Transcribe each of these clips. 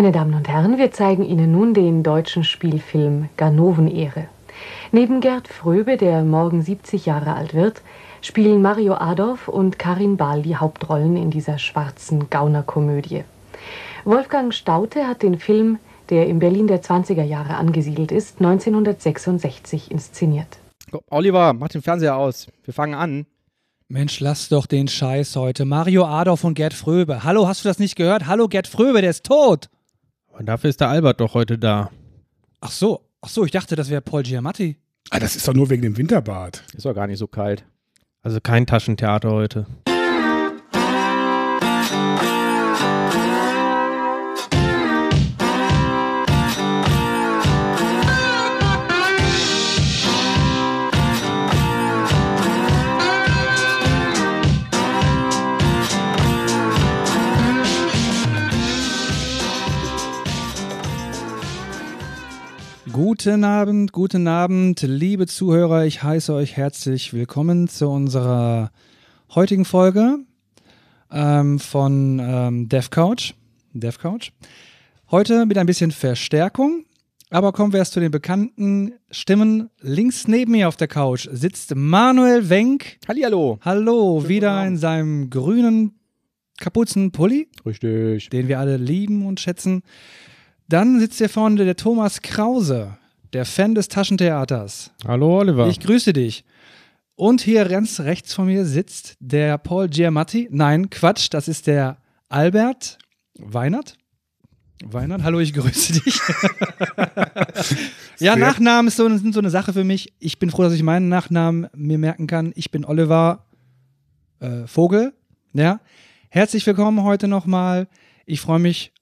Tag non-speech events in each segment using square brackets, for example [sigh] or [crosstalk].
Meine Damen und Herren, wir zeigen Ihnen nun den deutschen Spielfilm Ganoven-Ehre. Neben Gerd Fröbe, der morgen 70 Jahre alt wird, spielen Mario Adorf und Karin Bahl die Hauptrollen in dieser schwarzen Gaunerkomödie. Wolfgang Staute hat den Film, der im Berlin der 20er Jahre angesiedelt ist, 1966 inszeniert. Oliver, mach den Fernseher aus. Wir fangen an. Mensch, lass doch den Scheiß heute. Mario Adorf und Gerd Fröbe. Hallo, hast du das nicht gehört? Hallo, Gerd Fröbe, der ist tot. Und dafür ist der Albert doch heute da. Ach so, ach so, ich dachte, das wäre Paul Giamatti. Ah, das ist doch nur wegen dem Winterbad. Ist doch gar nicht so kalt. Also kein Taschentheater heute. Guten Abend, guten Abend, liebe Zuhörer. Ich heiße euch herzlich willkommen zu unserer heutigen Folge ähm, von ähm, DevCouch. DevCouch. Heute mit ein bisschen Verstärkung. Aber kommen wir erst zu den bekannten Stimmen. Links neben mir auf der Couch sitzt Manuel Wenk. Hallihallo. Hallo, wieder Abend. in seinem grünen Kapuzenpulli, Richtig. den wir alle lieben und schätzen. Dann sitzt hier vorne der Thomas Krause, der Fan des Taschentheaters. Hallo Oliver. Ich grüße dich. Und hier ganz rechts von mir sitzt der Paul Giamatti. Nein, Quatsch, das ist der Albert Weinert. Weinert, hallo, ich grüße dich. [laughs] ja, Nachnamen ist so, sind so eine Sache für mich. Ich bin froh, dass ich meinen Nachnamen mir merken kann. Ich bin Oliver äh, Vogel. Ja. Herzlich willkommen heute nochmal. Ich freue mich,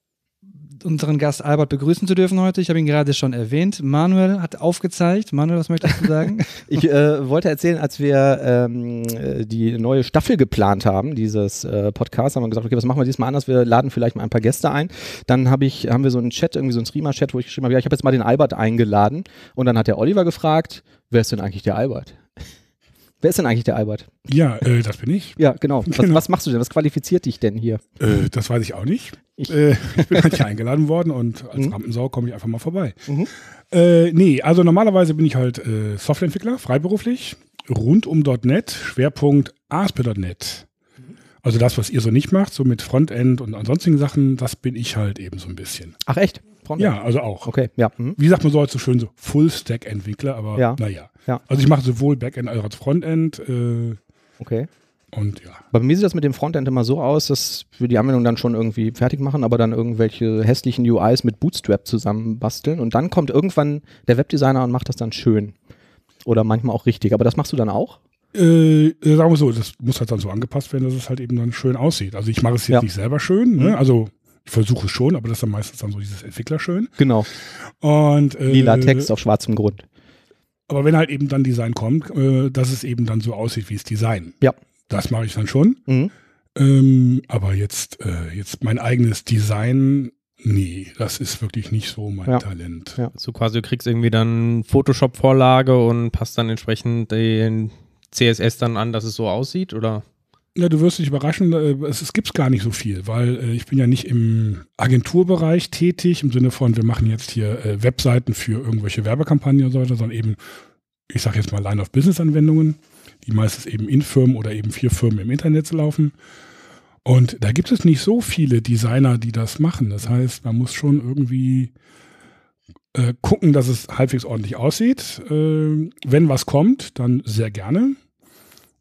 unseren Gast Albert begrüßen zu dürfen heute. Ich habe ihn gerade schon erwähnt. Manuel hat aufgezeigt. Manuel, was möchtest du sagen? [laughs] Ich äh, wollte erzählen, als wir ähm, äh, die neue Staffel geplant haben, dieses äh, Podcast, haben wir gesagt, okay, was machen wir diesmal anders? Wir laden vielleicht mal ein paar Gäste ein. Dann hab ich, haben wir so einen Chat, irgendwie so einen Streamer-Chat, wo ich geschrieben habe, ja, ich habe jetzt mal den Albert eingeladen. Und dann hat der Oliver gefragt, wer ist denn eigentlich der Albert? Wer ist denn eigentlich der Albert? Ja, äh, das bin ich. [laughs] Ja, genau. Was, Genau. was machst du denn? Was qualifiziert dich denn hier? Äh, das weiß ich auch nicht. Ich- äh, ich bin halt hier [laughs] eingeladen worden und als Mhm. Rampensau komme ich einfach mal vorbei. Mhm. Äh, nee, also normalerweise bin ich halt äh, Softwareentwickler, freiberuflich, rund um .NET, Schwerpunkt ASP.NET. Also das, was ihr so nicht macht, so mit Frontend und ansonstigen Sachen, das bin ich halt eben so ein bisschen. Ach echt? Frontend? Ja, also auch. Okay, ja. Mhm. Wie sagt man so heute so schön, so Full-Stack-Entwickler, aber Ja. naja. Ja. Also ich mache sowohl Backend als auch Frontend äh, Okay. und ja. Bei mir sieht das mit dem Frontend immer so aus, dass wir die Anwendung dann schon irgendwie fertig machen, aber dann irgendwelche hässlichen UIs mit Bootstrap zusammenbasteln und dann kommt irgendwann der Webdesigner und macht das dann schön. Oder manchmal auch richtig. Aber das machst du dann auch? Äh, äh, sagen wir so, das muss halt dann so angepasst werden, dass es halt eben dann schön aussieht. Also ich mache es jetzt Ja. nicht selber schön, ne? Mhm. also ich versuche es schon, aber das ist dann meistens dann so dieses Entwickler schön. Genau. Und, äh, Lila Text auf schwarzem Grund. Aber wenn halt eben dann Design kommt, äh, dass es eben dann so aussieht wie es Design. Ja. Das mache ich dann schon. Mhm. Ähm, aber jetzt, äh, jetzt mein eigenes Design, nee, das ist wirklich nicht so mein Ja. Talent. Ja. So quasi, du kriegst irgendwie dann Photoshop-Vorlage und passt dann entsprechend den CSS dann an, dass es so aussieht, oder? Ja, du wirst dich überraschen, äh, es, es gibt gar nicht so viel, weil äh, ich bin ja nicht im Agenturbereich tätig, im Sinne von, wir machen jetzt hier äh, Webseiten für irgendwelche Werbekampagnen und so weiter, sondern eben, ich sage jetzt mal Line-of-Business-Anwendungen, die meistens eben in Firmen oder eben für Firmen im Internet laufen. Und da gibt es nicht so viele Designer, die das machen. Das heißt, man muss schon irgendwie äh, gucken, dass es halbwegs ordentlich aussieht. Äh, wenn was kommt, dann sehr gerne.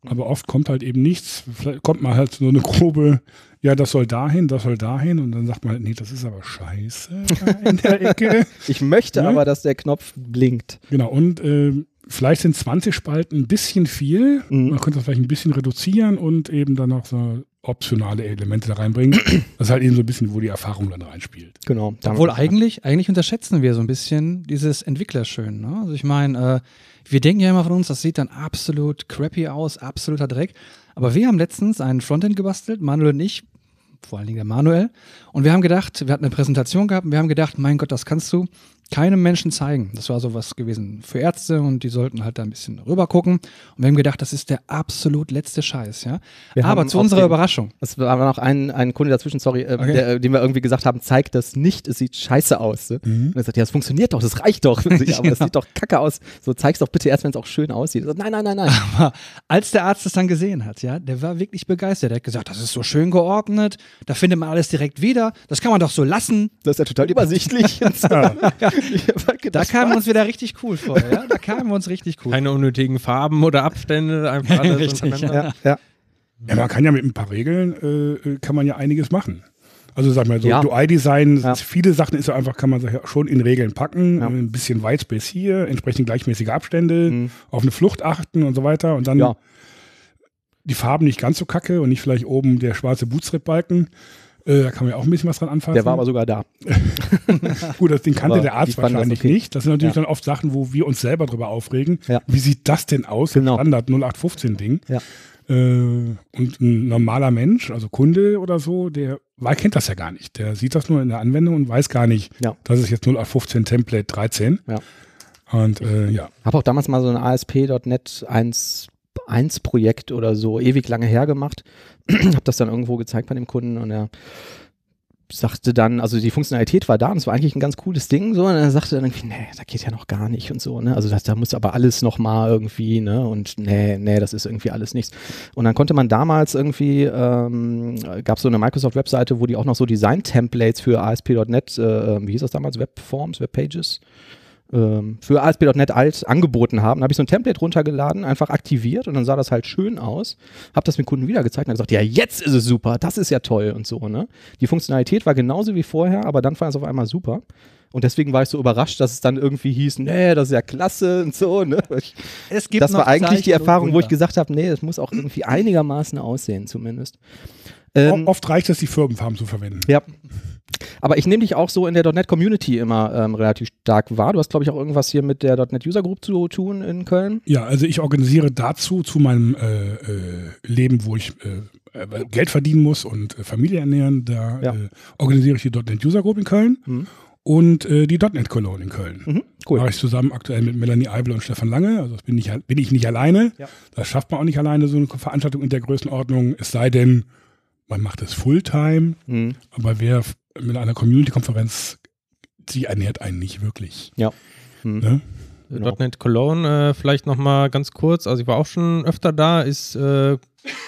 Aber oft kommt halt eben nichts. Vielleicht kommt mal halt so eine grobe, ja, das soll dahin, das soll dahin. Und dann sagt man, nee, das ist aber scheiße in der Ecke. [laughs] Ich möchte Ja. aber, dass der Knopf blinkt. Genau, und äh, vielleicht sind 20 Spalten ein bisschen viel. Mhm. Man könnte das vielleicht ein bisschen reduzieren und eben dann noch so optionale Elemente da reinbringen. [clears throat] Das ist halt eben so ein bisschen, wo die Erfahrung dann reinspielt. Genau. Obwohl eigentlich, eigentlich unterschätzen wir so ein bisschen dieses Entwicklerschön. Ne? Also ich meine, äh, wir denken ja immer von uns, das sieht dann absolut crappy aus, absoluter Dreck. Aber wir haben letztens einen Frontend gebastelt, Manuel und ich, vor allen Dingen der Manuel. Und wir haben gedacht, wir hatten eine Präsentation gehabt und wir haben gedacht, mein Gott, das kannst du keinem Menschen zeigen. Das war sowas gewesen für Ärzte und die sollten halt da ein bisschen rüber gucken. Und wir haben gedacht, das ist der absolut letzte Scheiß, ja. Wir Aber zu unserer dem- Überraschung. Es war noch ein, ein Kunde dazwischen, sorry, äh, Okay. der, äh, dem wir irgendwie gesagt haben, zeig das nicht, es sieht scheiße aus. Ne? Mhm. Und er sagt, ja, es funktioniert doch, das reicht doch. [laughs] Aber es Genau. sieht doch kacke aus. So, zeig's doch bitte erst, wenn es auch schön aussieht. So, nein, nein, nein, nein. Aber als der Arzt es dann gesehen hat, ja, der war wirklich begeistert. Der hat gesagt, das ist so schön geordnet, da findet man alles direkt wieder, das kann man doch so lassen. Das ist ja total übersichtlich. So. [laughs] [laughs] Ja. Halt Da kamen wir uns wieder richtig cool vor, ja. Da kamen wir uns richtig cool. Keine unnötigen Farben oder Abstände, einfach alles Richtig, ja, ja. Ja, man kann ja mit ein paar Regeln, äh, kann man ja einiges machen. Also sag mal so, Ja. UI-Design, Ja. viele Sachen ist ja einfach, kann man sich ja schon in Regeln packen, Ja. äh, ein bisschen Whitespace hier, entsprechend gleichmäßige Abstände, Mhm. auf eine Flucht achten und so weiter und dann Ja. die Farben nicht ganz so kacke und nicht vielleicht oben der schwarze Bootstrap-Balken. Äh, da kann man ja auch ein bisschen was dran anfassen. Der war aber sogar da. [laughs] Gut, das Ding kannte Aber der Arzt wahrscheinlich okay. nicht. Das sind natürlich Ja. dann oft Sachen, wo wir uns selber drüber aufregen. Ja. Wie sieht das denn aus? Genau. Standard 0815-Ding. Ja. Äh, und ein normaler Mensch, also Kunde oder so, der kennt das ja gar nicht. Der sieht das nur in der Anwendung und weiß gar nicht, Ja. das ist jetzt 0815 Template 13. Ja. Und äh, ja. Habe auch damals mal so ein ASP.NET 1, 1 Projekt oder so ewig lange her gemacht. [clears throat] habe das dann irgendwo gezeigt bei dem Kunden und er sagte dann, also die Funktionalität war da und es war eigentlich ein ganz cooles Ding so und er sagte dann irgendwie, nee, da geht ja noch gar nicht und so, ne? Also das, da muss aber alles noch mal irgendwie, ne? Und nee, nee, das ist irgendwie alles nichts. Und dann konnte man damals irgendwie, ähm, gab es so eine Microsoft-Webseite, wo die auch noch so Design-Templates für ASP.NET, äh, wie hieß das damals, Webforms, Webpages, ähm, für ASP.NET Alt angeboten haben. Da habe ich so ein Template runtergeladen, einfach aktiviert und dann sah das halt schön aus. Habe das dem Kunden wieder gezeigt und gesagt, ja, jetzt ist es super, das ist ja toll und so. Ne? Die Funktionalität war genauso wie vorher, aber dann fand es auf einmal super. Und deswegen war ich so überrascht, dass es dann irgendwie hieß, nee, das ist ja klasse und so. Ne? Ich, Es gibt das noch war eigentlich die Zeichen und Erfahrung, wo ich gesagt habe, nee, es muss auch irgendwie einigermaßen aussehen zumindest. Ähm, Oft reicht es, die Firmenfarben zu verwenden. ja. Aber ich nehme dich auch so in der .NET Community immer ähm, relativ stark wahr. Du hast, glaube ich, auch irgendwas hier mit der .NET User Group zu tun in Köln. Ja, also ich organisiere dazu zu meinem äh, äh, Leben, wo ich äh, äh, Geld verdienen muss und äh, Familie ernähren, da Ja. äh, organisiere ich die .NET User Group in Köln Mhm. und äh, die .NET Cologne in Köln. Mhm. Cool. Mache ich zusammen aktuell mit Melanie Eibel und Stefan Lange. Also das bin ich, bin ich nicht alleine. Ja. Das schafft man auch nicht alleine, so eine Veranstaltung in der Größenordnung. Es sei denn, man macht es Fulltime. Mhm. Aber wer mit einer Community-Konferenz, die ernährt einen nicht wirklich. Mhm. Ne? Genau. .NET Cologne, äh, vielleicht nochmal ganz kurz, also ich war auch schon öfter da, ist, äh,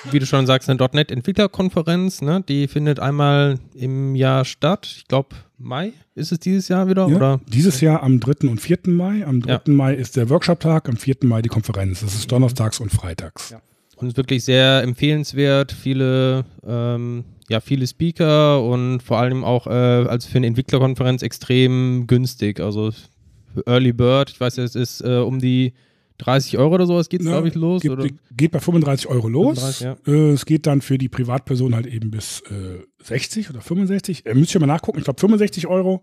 wie du schon sagst, eine .NET Entwicklerkonferenz, ne? die findet einmal im Jahr statt, ich glaube Mai ist es dieses Jahr wieder, Ja, oder? Dieses Jahr am 3. und 4. Mai. Am 3. Ja. Mai ist der Workshop-Tag, am 4. Mai die Konferenz. Das ist donnerstags und freitags. Ja. Und ist wirklich sehr empfehlenswert, viele, ähm, ja, viele Speaker und vor allem auch äh, als für eine Entwicklerkonferenz extrem günstig, also für Early Bird, ich weiß ja, es ist äh, um die 30 Euro oder sowas geht es, glaube ich, los. Geht, oder? geht bei 35 Euro los. 35, ja. äh, es geht dann für die Privatperson halt eben bis äh, 60 oder 65. Äh, müsst ihr mal nachgucken. Ich glaube 65 Euro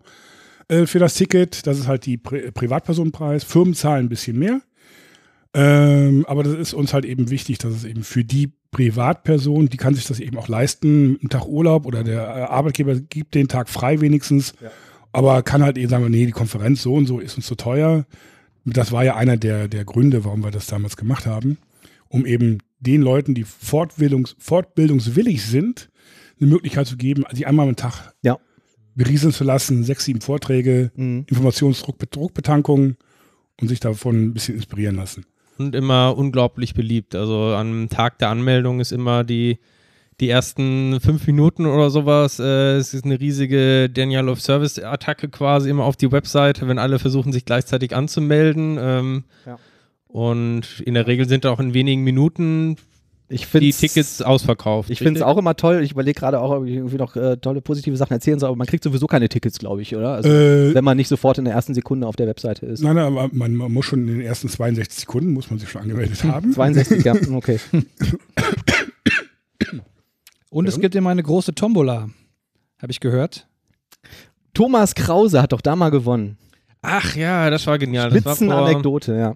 äh, für das Ticket. Das ist halt die Pri Privatpersonenpreis. Firmen zahlen ein bisschen mehr. Ähm, aber das ist uns halt eben wichtig, dass es eben für die Privatperson, die kann sich das eben auch leisten, einen Tag Urlaub oder der äh, Arbeitgeber gibt den Tag frei wenigstens, aber kann halt eben sagen, nee, die Konferenz so und so ist uns zu teuer. Das war ja einer der, der Gründe, warum wir das damals gemacht haben, um eben den Leuten, die Fortbildungs, fortbildungswillig sind, eine Möglichkeit zu geben, sich einmal am Tag Ja. berieseln zu lassen, sechs, sieben Vorträge, Mhm. Informationsdruck, Druckbetankung und sich davon ein bisschen inspirieren lassen. Und immer unglaublich beliebt. Also am Tag der Anmeldung ist immer die, die ersten fünf Minuten oder sowas. Äh, es ist eine riesige Denial of Service Attacke quasi immer auf die Webseite, wenn alle versuchen, sich gleichzeitig anzumelden. Ähm, Ja. Und in der Regel sind auch in wenigen Minuten Ich die Tickets ausverkauft. Ich finde es auch immer toll. Ich überlege gerade auch, ob ich irgendwie noch äh, tolle positive Sachen erzählen soll, aber man kriegt sowieso keine Tickets, glaube ich, oder? Also, Äh, wenn man nicht sofort in der ersten Sekunde auf der Webseite ist. nein, nein, aber man, man muss schon in den ersten 62 Sekunden, muss man sich schon angemeldet haben. 62, ja, okay. Und es gibt immer eine große Tombola, habe ich gehört. Thomas Krause hat doch da mal gewonnen. Ach ja, das war genial. Das war vor, Spitzenanekdote, ja.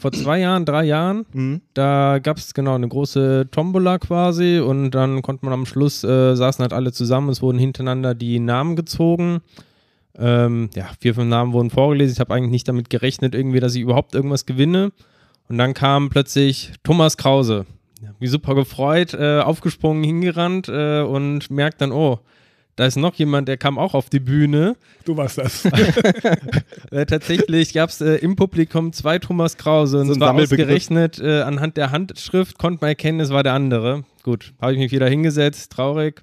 vor zwei Jahren, drei Jahren. Mhm. Da gab es genau eine große Tombola quasi und dann konnte man am Schluss, äh, saßen halt alle zusammen, es wurden hintereinander die Namen gezogen. Ähm, ja, vier, fünf Namen wurden vorgelesen. Ich habe eigentlich nicht damit gerechnet, irgendwie, dass ich überhaupt irgendwas gewinne. Und dann kam plötzlich Thomas Krause. Ja, Wie super gefreut, äh, aufgesprungen, hingerannt äh, und merkt dann, oh, da ist noch jemand, der kam auch auf die Bühne. Du warst das. [laughs] Äh, tatsächlich gab es äh, im Publikum zwei Thomas Krause und So es ein war ausgerechnet äh, anhand der Handschrift, konnte man erkennen, es war der andere. Gut, habe ich mich wieder hingesetzt, traurig.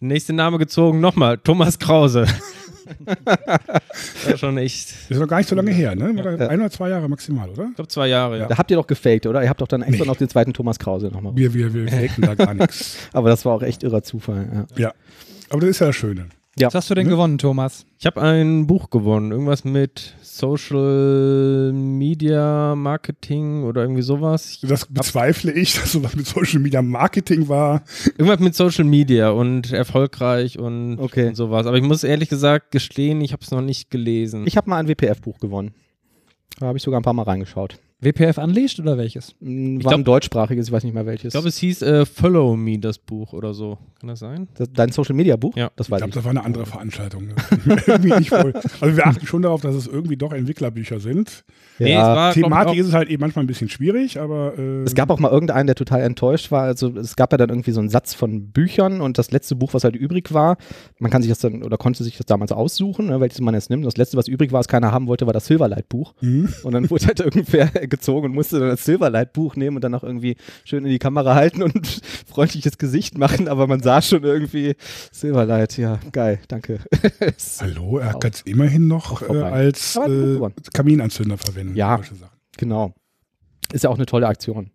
Nächste Name gezogen, nochmal, Thomas Krause. [laughs] das war schon echt, Das ist noch gar nicht so lange her, ne? War da Ein oder zwei Jahre maximal, oder? ich glaube zwei Jahre, ja. Da habt ihr doch gefaked, oder? Ihr habt doch dann extra Nee. noch den zweiten Thomas Krause nochmal. Wir, wir, wir faken da gar [laughs] nichts. Aber das war auch echt irrer Zufall. Ja. Ja. Aber das ist ja das Schöne. Ja. Was hast du denn gewonnen, Thomas? Ich habe ein Buch gewonnen, irgendwas mit Social Media Marketing oder irgendwie sowas. Ich, Das bezweifle ich, dass sowas mit Social Media Marketing war. irgendwas mit Social Media und erfolgreich und, Okay. und sowas. Aber ich muss ehrlich gesagt gestehen, ich habe es noch nicht gelesen. Ich habe mal ein WPF-Buch gewonnen. Da habe ich sogar ein paar Mal reingeschaut. WPF Unleashed oder welches? Mm, War glaub- ein deutschsprachiges, ich weiß nicht mehr welches. Ich glaube, es hieß äh, Follow Me, das Buch oder so. Kann das sein? das, dein Social-Media-Buch? Ja. Das Ich weiß glaube, ich. das war eine andere Veranstaltung. [laughs] irgendwie nicht voll. Also wir achten schon darauf, dass es irgendwie doch Entwicklerbücher sind. Nee, Ja. es war, ich, Thematik auch- ist es halt eben manchmal ein bisschen schwierig, aber äh, Es gab auch mal irgendeinen, der total enttäuscht war. Also es gab ja dann irgendwie so einen Satz von Büchern und das letzte Buch, was halt übrig war, man kann sich das dann oder konnte sich das damals aussuchen, ne, welches man jetzt nimmt. Das letzte, was übrig war, was keiner haben wollte, war das Silverlight-Buch. Mhm. Und dann wurde halt irgendwer gezogen und musste dann das Silverlight-Buch nehmen und dann auch irgendwie schön in die Kamera halten und ein [laughs] freundliches Gesicht machen, aber man sah schon irgendwie Silverlight, ja, geil, danke. [laughs] Hallo, er kann es immerhin noch äh, als hat äh. Kaminanzünder verwenden. Ja. Genau. Ist ja auch eine tolle Aktion.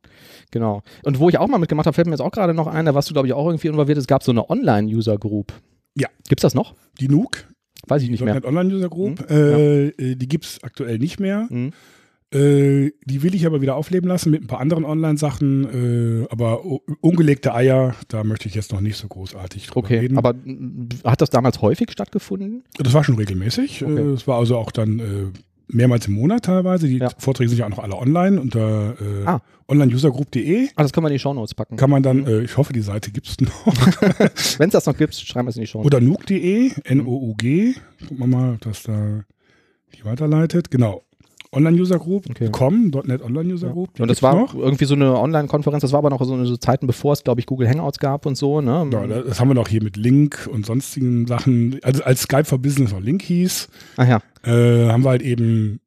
Genau. Und wo ich auch mal mitgemacht habe, fällt mir jetzt auch gerade noch ein, da warst du, glaube ich, auch irgendwie involviert. Es gab so eine Online-User-Group. Ja. Gibt's das noch? Die Nuke, Weiß ich nicht mehr. .NET Online User Group, Mhm. äh, äh, die gibt es aktuell nicht mehr. Mhm. Äh, die will ich aber wieder aufleben lassen mit ein paar anderen Online-Sachen. Äh, aber ungelegte Eier, da möchte ich jetzt noch nicht so großartig drüber Okay, reden. aber mm, hat das damals häufig stattgefunden? das war schon regelmäßig. Okay. Äh, Es war also auch dann äh, mehrmals im Monat teilweise. Die Ja. Vorträge sind ja auch noch alle online unter äh, Ah. onlineusergroup.de. Ah, das können wir in die Shownotes packen. Kann man dann, äh, ich hoffe, die Seite gibt es noch. [laughs] Wenn es das noch gibt, schreiben wir es in die Shownotes. Oder nuke.de, N-O-U-G. Gucken wir mal, ob das da die weiterleitet. Genau. Online-User-Group, Okay. .com, .NET Online-User-Group. die Und das war noch. irgendwie so eine Online-Konferenz, das war aber noch so eine so Zeiten, bevor es, glaube ich, Google Hangouts gab und so, ne? Ja, das haben wir noch hier mit Link und sonstigen Sachen. Also als Skype for Business noch Link hieß, Ach ja. äh, haben wir halt eben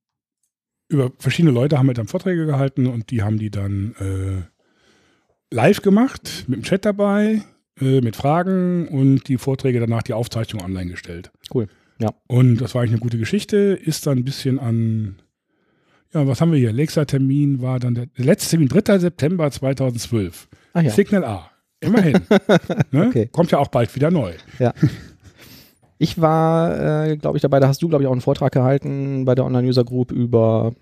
über verschiedene Leute haben halt dann Vorträge gehalten und die haben die dann äh, live gemacht, mit dem Chat dabei, äh, mit Fragen und die Vorträge danach die Aufzeichnung online gestellt. Cool. Ja. Und das war eigentlich eine gute Geschichte, ist dann ein bisschen an, ja, was haben wir hier? Lakeside-Termin war dann der, der letzte Termin, 3. September 2012. Ach ja. Signal A. Immerhin. [laughs] ne? Okay. Kommt ja auch bald wieder neu. Ich war, äh, glaube ich, dabei, da hast du, glaube ich, auch einen Vortrag gehalten bei der Online-User-Group über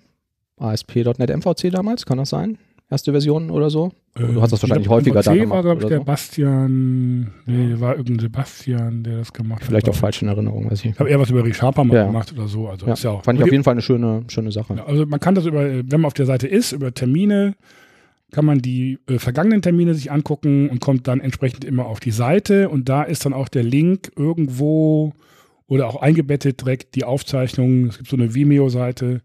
ASP.NET MVC damals, kann das sein? Erste Version oder so? du hast das ich wahrscheinlich häufiger da gemacht war, glaube ich, der so. Bastian, nee, war irgendein Sebastian, der das gemacht Vielleicht hat. auch falsch in Erinnerung, weiß ich Ich habe eher was über Richard mal Ja. gemacht oder so. Also Ja, ist ja auch. fand ich auf jeden Fall eine schöne, schöne Sache. Ja, also man kann das über, wenn man auf der Seite ist, über Termine, kann man die äh, vergangenen Termine sich angucken und kommt dann entsprechend immer auf die Seite und da ist dann auch der Link irgendwo oder auch eingebettet direkt die Aufzeichnung. Es gibt so eine Vimeo-Seite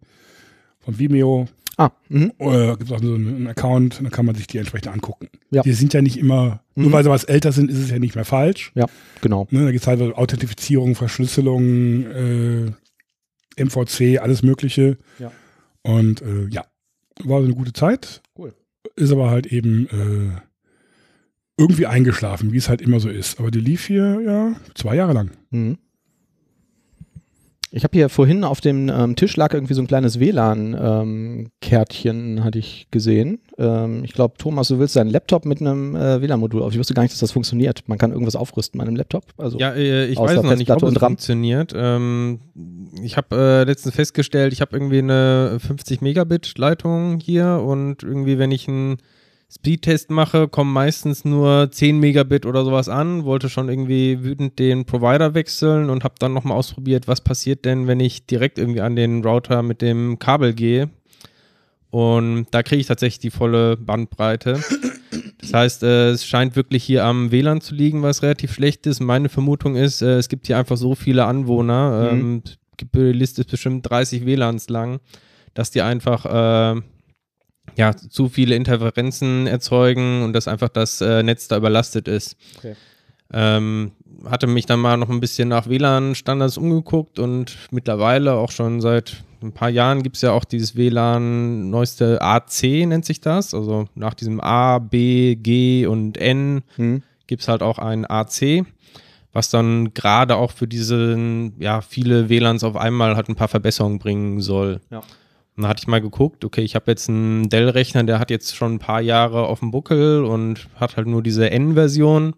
von Vimeo, Ah, mhm. äh, gibt es auch so einen Account, dann kann man sich die entsprechend angucken. Ja. Die sind ja nicht immer, nur Mhm. weil sie was älter sind, ist es ja nicht mehr falsch. ja, genau. Ne, da geht es halt Authentifizierung, Verschlüsselung, äh, MVC, alles Mögliche. Ja. Und äh, ja, war so eine gute Zeit. Cool. Ist aber halt eben äh, irgendwie eingeschlafen, wie es halt immer so ist. Aber die lief hier ja zwei Jahre lang. Mhm. Ich habe hier vorhin auf dem ähm, Tisch lag irgendwie so ein kleines WLAN-Kärtchen, hatte ich gesehen. Ähm, ich glaube, Thomas, du willst deinen Laptop mit einem äh, WLAN-Modul auf. Ich wusste gar nicht, dass das funktioniert. Man kann irgendwas aufrüsten an einem Laptop. Also, Ja, äh, ich weiß noch nicht, ob es funktioniert. Ähm, ich habe äh, letztens festgestellt, ich habe irgendwie eine 50 Megabit Leitung hier und irgendwie, wenn ich einen Speedtest mache, kommen meistens nur 10 Megabit oder sowas an. Wollte schon irgendwie wütend den Provider wechseln und habe dann nochmal ausprobiert, was passiert denn, wenn ich direkt irgendwie an den Router mit dem Kabel gehe. Und da kriege ich tatsächlich die volle Bandbreite. Das heißt, äh, es scheint wirklich hier am WLAN zu liegen, was relativ schlecht ist. Meine Vermutung ist, äh, es gibt hier einfach so viele Anwohner, Mhm. ähm, die Liste ist bestimmt 30 WLANs lang, dass die einfach äh, ja, zu viele Interferenzen erzeugen und dass einfach das äh, Netz da überlastet ist. Okay. Ähm, hatte mich dann mal noch ein bisschen nach WLAN-Standards umgeguckt und mittlerweile auch schon seit ein paar Jahren gibt es ja auch dieses WLAN neueste AC nennt sich das. Also nach diesem A, B, G und N Hm. gibt es halt auch ein AC, was dann gerade auch für diese ja, viele WLANs auf einmal halt ein paar Verbesserungen bringen soll. Ja. Da hatte ich mal geguckt, okay, ich habe jetzt einen Dell-Rechner, der hat jetzt schon ein paar Jahre auf dem Buckel und hat halt nur diese N-Version.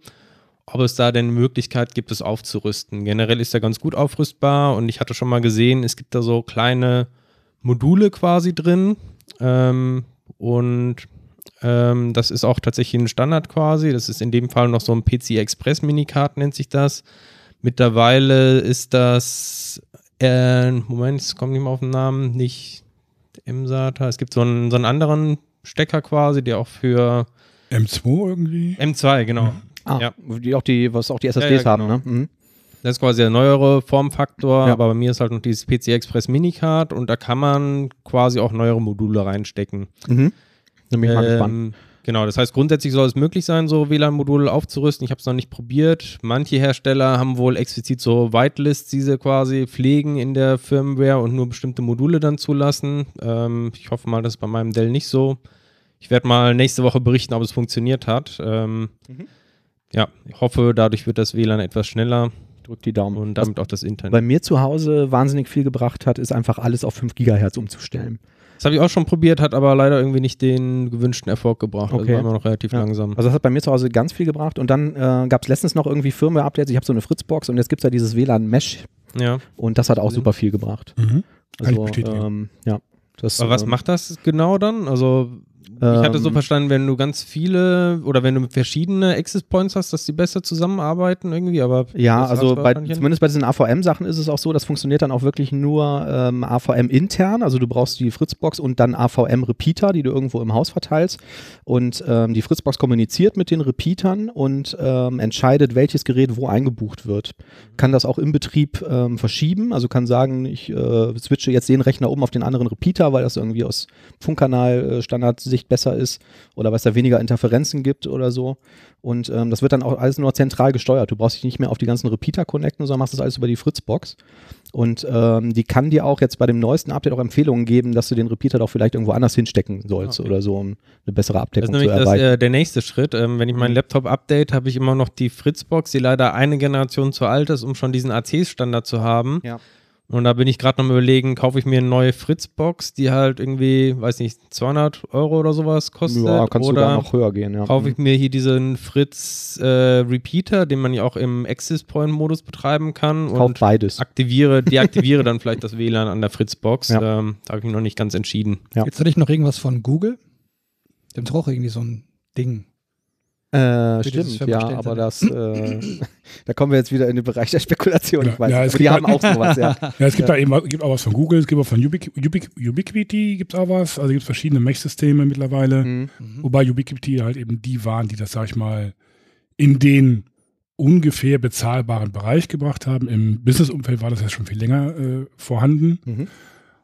Ob es da denn Möglichkeit gibt, es aufzurüsten. Generell ist er ganz gut aufrüstbar und ich hatte schon mal gesehen, es gibt da so kleine Module quasi drin. Ähm, und ähm, das ist auch tatsächlich ein Standard quasi. Das ist in dem Fall noch so ein PC Express Minicard, nennt sich das. Mittlerweile ist das, äh, Moment, es kommt nicht mehr auf den Namen, nicht M-SATA. Es gibt so einen, so einen anderen Stecker quasi, der auch für M2 irgendwie. M2, genau. Ah, Ja. die auch die, was auch die SSDs ja, haben, genau. ne? Mhm. Das ist quasi der neuere Formfaktor, Ja. aber bei mir ist halt noch dieses PC Express Minicard und da kann man quasi auch neuere Module reinstecken. Mhm. Bin ich mal gespannt. Genau, das heißt, grundsätzlich soll es möglich sein, so WLAN-Module aufzurüsten. Ich habe es noch nicht probiert. Manche Hersteller haben wohl explizit so Whitelists, die sie quasi pflegen in der Firmware und nur bestimmte Module dann zulassen. Ähm, ich hoffe mal, das ist bei meinem Dell nicht so. Ich werde mal nächste Woche berichten, ob es funktioniert hat. Ähm, Mhm. Ja, ich hoffe, dadurch wird das WLAN etwas schneller Drück die Daumen. und Was damit auch das Internet. bei mir zu Hause wahnsinnig viel gebracht hat, ist einfach alles auf 5 Gigahertz umzustellen. Das habe ich auch schon probiert, hat aber leider irgendwie nicht den gewünschten Erfolg gebracht. Okay. Also war immer noch relativ Ja. langsam. Also das hat bei mir zu Hause ganz viel gebracht. Und dann äh, gab es letztens noch irgendwie Firmware-Updates. Ich habe so eine Fritzbox und jetzt gibt es ja dieses WLAN-Mesh Ja. und das hat auch super viel gebracht. Mhm. Also, ähm, ja. Das, Aber was ähm, macht das genau dann? Also ich hatte so Ähm, verstanden, wenn du ganz viele oder wenn du verschiedene Access Points hast, dass die besser zusammenarbeiten irgendwie, aber Ja, also bei, zumindest bei diesen AVM-Sachen ist es auch so, das funktioniert dann auch wirklich nur ähm, AVM intern. Also du brauchst die Fritzbox und dann AVM-Repeater, die du irgendwo im Haus verteilst. Und ähm, die Fritzbox kommuniziert mit den Repeatern und ähm, entscheidet, welches Gerät wo eingebucht wird. Kann das auch im Betrieb ähm, verschieben. Also kann sagen, ich äh, switche jetzt den Rechner um auf den anderen Repeater, weil das irgendwie aus Funkkanal-Standardsicht besser ist oder weil es da weniger Interferenzen gibt oder so. Und ähm, das wird dann auch alles nur zentral gesteuert. Du brauchst dich nicht mehr auf die ganzen Repeater connecten, sondern machst das alles über die Fritzbox. Und ähm, die kann dir auch jetzt bei dem neuesten Update auch Empfehlungen geben, dass du den Repeater doch vielleicht irgendwo anders hinstecken sollst Okay. oder so, um eine bessere das ist Abdeckung zu nämlich das, erweitern. äh, der nächste Schritt. Ähm, wenn ich meinen Laptop update, habe ich immer noch die Fritzbox, die leider eine Generation zu alt ist, um schon diesen AC-Standard zu haben. Ja. Und da bin ich gerade noch am überlegen, kaufe ich mir eine neue Fritzbox, die halt irgendwie, weiß nicht, 200 Euro oder sowas kostet. ja, kannst oder sogar noch höher gehen. Ja. kaufe ich mir hier diesen Fritz äh, Repeater, den man ja auch im Access Point Modus betreiben kann Kauf und beides. aktiviere, [laughs] deaktiviere dann vielleicht das WLAN an der Fritzbox. Ja. Ähm, da habe ich mich noch nicht ganz entschieden. Ja. Jetzt hatte ich noch irgendwas von Google. Haben doch auch irgendwie so ein Ding. Äh, stimmt, ja, aber das, äh, [laughs] da kommen wir jetzt wieder in den Bereich der Spekulation. Ja, Ich weiß, ja, es die gibt haben auch sowas, ja. [laughs] Ja, es gibt da eben gibt auch was von Google, es gibt auch von Ubiqu Ubiqu Ubiquiti gibt es auch was. Also gibt es verschiedene Mesh-Systeme mittlerweile. Mhm. Wobei Ubiquiti halt eben die waren, die das, sag ich mal, in den ungefähr bezahlbaren Bereich gebracht haben. Im Business-Umfeld war das ja schon viel länger äh, vorhanden. Mhm.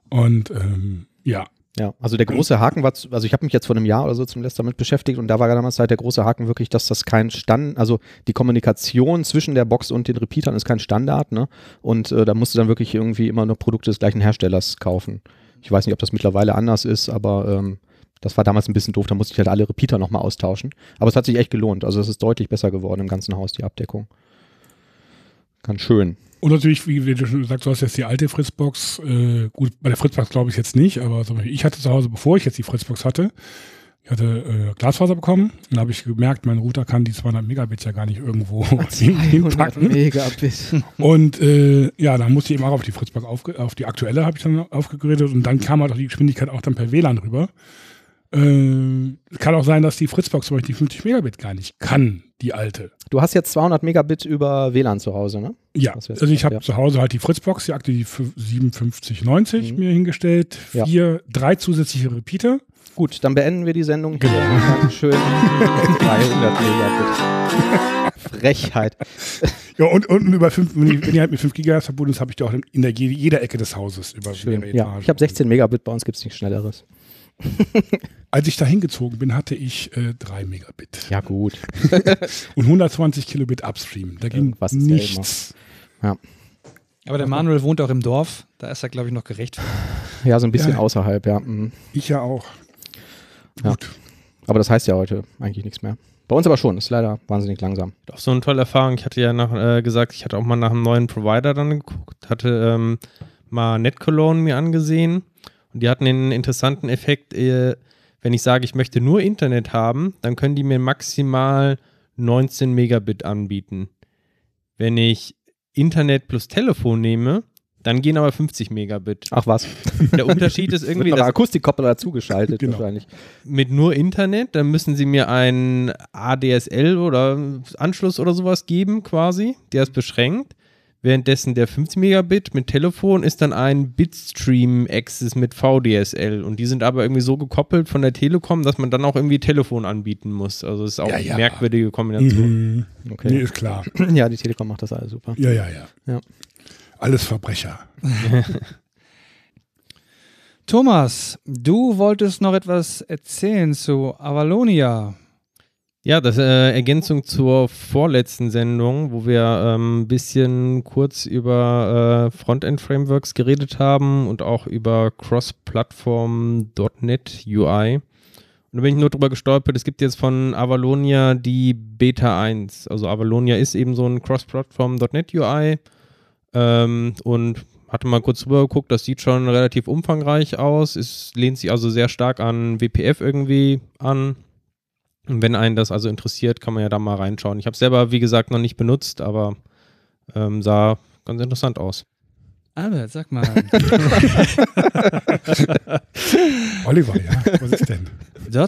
Und ähm, ja, Ja, also der große Haken war, zu- also ich habe mich jetzt vor einem Jahr oder so zum letzten damit beschäftigt und da war damals halt der große Haken wirklich, dass das kein Stand, also die Kommunikation zwischen der Box und den Repeatern ist kein Standard, ne? Und äh, da musst du dann wirklich irgendwie immer noch Produkte des gleichen Herstellers kaufen. Ich weiß nicht, ob das mittlerweile anders ist, aber ähm, das war damals ein bisschen doof, da musste ich halt alle Repeater nochmal austauschen. Aber es hat sich echt gelohnt. Also es ist deutlich besser geworden im ganzen Haus, die Abdeckung. Ganz schön. Und natürlich, wie du schon sagst, du hast jetzt die alte Fritzbox. Äh, gut, bei der Fritzbox glaube ich jetzt nicht, aber zum Beispiel ich hatte zu Hause, bevor ich jetzt die Fritzbox hatte, ich hatte äh, Glasfaser bekommen und da habe ich gemerkt, mein Router kann die 200 Megabit ja gar nicht irgendwo [laughs] hin, hinpacken. Megabit. [laughs] Und äh, ja, dann musste ich eben auch auf die Fritzbox, aufge auf die aktuelle habe ich dann aufgegradet und dann kam halt auch die Geschwindigkeit auch dann per WLAN rüber. Äh, kann auch sein, dass die Fritzbox zum Beispiel die 50 Megabit gar nicht kann, die alte. Du hast jetzt 200 Megabit über WLAN zu Hause, ne? Ja, also ich habe ja. zu Hause halt die Fritzbox, die aktuelle die 5790 Mhm. mir hingestellt, Ja. vier, drei zusätzliche Repeater Gut, dann beenden wir die Sendung. Genau. [laughs] Dankeschön. 300 Megabit. [laughs] Frechheit. Ja, und, und über 5, wenn, ihr halt mit 5 Gigahertz verbunden ist, habe ich die auch in der, jeder Ecke des Hauses über Schön. Ja, ich habe 16 Megabit, bei uns gibt es nichts Schnelleres. Als ich da hingezogen bin, hatte ich äh, 3 Megabit. Ja, gut. [laughs] Und 120 Kilobit Upstream. Da ging was ist ja nichts. Aber der Manuel wohnt auch im Dorf, da ist er, glaube ich, noch gerecht. Ja, so ein bisschen Ja. außerhalb, ja. mhm. Ich ja auch. Ja. Gut. Aber das heißt ja heute eigentlich nichts mehr. Bei uns aber schon, ist leider wahnsinnig langsam. Auch so eine tolle Erfahrung. Ich hatte ja nach, äh, gesagt, ich hatte auch mal nach einem neuen Provider dann geguckt, hatte ähm, mal NetCologne mir angesehen und die hatten den interessanten Effekt, äh, wenn ich sage, ich möchte nur Internet haben, dann können die mir maximal 19 Megabit anbieten. Wenn ich Internet plus Telefon nehme, dann gehen aber 50 Megabit. Ach was. Der Unterschied ist irgendwie, der Akustikkoppler dazugeschaltet Genau. wahrscheinlich. mit nur Internet, dann müssen sie mir einen ADSL oder Anschluss oder sowas geben quasi, der ist beschränkt. Währenddessen der 50 Megabit mit Telefon ist dann ein Bitstream Access mit VDSL und die sind aber irgendwie so gekoppelt von der Telekom, dass man dann auch irgendwie Telefon anbieten muss. Also es ist auch Ja, eine ja. merkwürdige Kombination. Mhm. Okay. Nee, ist klar. [clears throat] Ja, die Telekom macht das alles super. Ja, ja, ja. Ja. Alles Verbrecher. [laughs] Thomas, du wolltest noch etwas erzählen zu Avalonia. Ja, das äh, Ergänzung zur vorletzten Sendung, wo wir ähm, ein bisschen kurz über äh, Frontend-Frameworks geredet haben und auch über Cross-Plattform.NET UI. Und da bin ich nur drüber gestolpert, es gibt jetzt von Avalonia die Beta 1. Also Avalonia ist eben so ein Cross-Plattform.NET UI ähm, und hatte mal kurz drüber geguckt, das sieht schon relativ umfangreich aus. Es lehnt sich also sehr stark an WPF irgendwie an. Und wenn einen das also interessiert, kann man ja da mal reinschauen. Ich habe es selber, wie gesagt, noch nicht benutzt, aber ähm, sah ganz interessant aus. Albert, sag mal. [laughs] Oliver, ja. Was ist denn?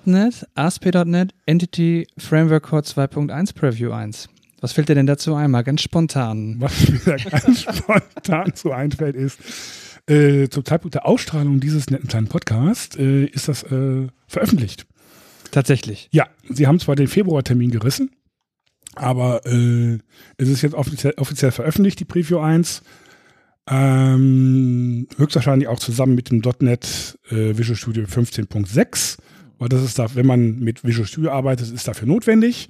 .NET, ASP.NET, Entity Framework Core 2.1 Preview 1. Was fällt dir denn dazu ein? Mal ganz spontan. Was mir da ganz spontan so einfällt, ist, äh, zum Zeitpunkt der Ausstrahlung dieses netten kleinen Podcasts äh, ist das äh, veröffentlicht. Tatsächlich. Ja, sie haben zwar den Februartermin gerissen, aber äh, es ist jetzt offiziell, offiziell veröffentlicht, die Preview 1. Ähm, höchstwahrscheinlich auch zusammen mit dem .NET äh, Visual Studio 15.6, weil das ist da, wenn man mit Visual Studio arbeitet, ist dafür notwendig.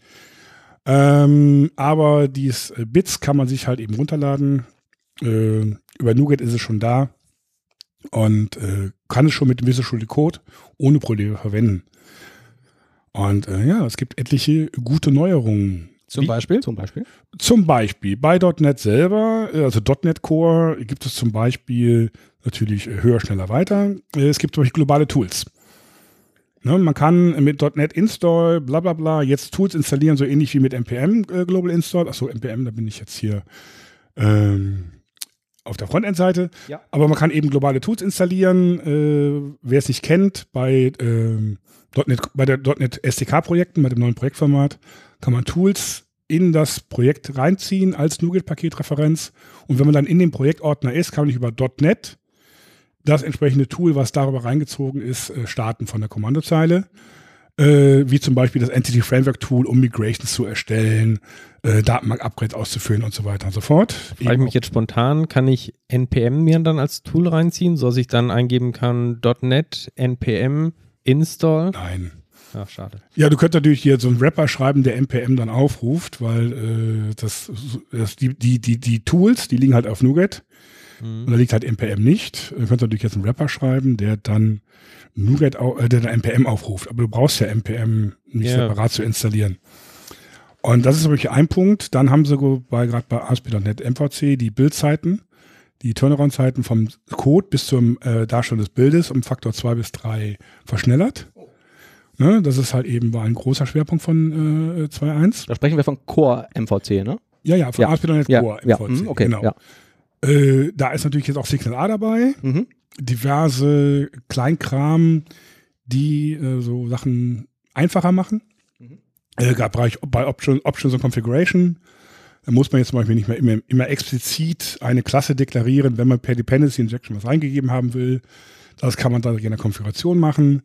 Ähm, aber dies äh, Bits kann man sich halt eben runterladen. Äh, über NuGet ist es schon da und äh, kann es schon mit dem Visual Studio Code ohne Probleme verwenden. Und äh, ja, es gibt etliche gute Neuerungen. Zum Wie- Beispiel? Zum Beispiel. Zum Beispiel bei .NET selber, äh, also .NET Core, gibt es zum Beispiel natürlich höher, schneller, weiter. Äh, Es gibt zum Beispiel globale Tools. Ne, man kann mit .NET Install, bla bla bla, jetzt Tools installieren, so ähnlich wie mit NPM äh, Global Install. Achso, NPM, da bin ich jetzt hier ähm, auf der Frontend-Seite. Ja. Aber man kann eben globale Tools installieren. Äh, wer es nicht kennt, bei, ähm, .NET, bei der .NET SDK-Projekten, bei dem neuen Projektformat, kann man Tools in das Projekt reinziehen als NuGet-Paketreferenz. Und wenn man dann in dem Projektordner ist, kann man über .NET das entsprechende Tool, was darüber reingezogen ist, äh, starten von der Kommandozeile. Äh, wie zum Beispiel das Entity Framework Tool, um Migrations zu erstellen, äh, Datenbank-Upgrades auszuführen und so weiter und so fort. Frage ich mich jetzt spontan, kann ich NPM mir dann als Tool reinziehen, sodass ich dann eingeben kann .NET NPM Install? Nein. Ach, schade. Ja, du könntest natürlich hier so einen Rapper schreiben, der NPM dann aufruft, weil äh, das, das die, die, die, die Tools, die liegen halt auf NuGet und da liegt halt NPM nicht. Du könntest natürlich jetzt einen Rapper schreiben, der dann NuGet, au- äh, der dann NPM aufruft, aber du brauchst ja NPM nicht Ja. separat zu installieren. Und das ist wirklich ein Punkt. Dann haben sie bei gerade bei ASP.NET MVC die Bildzeiten, die Turnaround-Zeiten vom Code bis zum äh, Darstellung des Bildes um Faktor 2 bis 3 verschnellert. Ne, das ist halt eben war ein großer Schwerpunkt von äh, 2.1. Da sprechen wir von Core MVC, ne? Ja, ja, von Ja. ASP.NET Ja, Core ja. MVC, mhm, okay, genau. ja. Äh, da ist natürlich jetzt auch Signal A dabei, Mhm. diverse Kleinkram, die äh, so Sachen einfacher machen. Mhm. Äh, Bereich bei Option, Options und Configuration. Da muss man jetzt zum Beispiel nicht mehr immer, immer explizit eine Klasse deklarieren, wenn man per Dependency Injection was reingegeben haben will. Das kann man dann in der Konfiguration machen.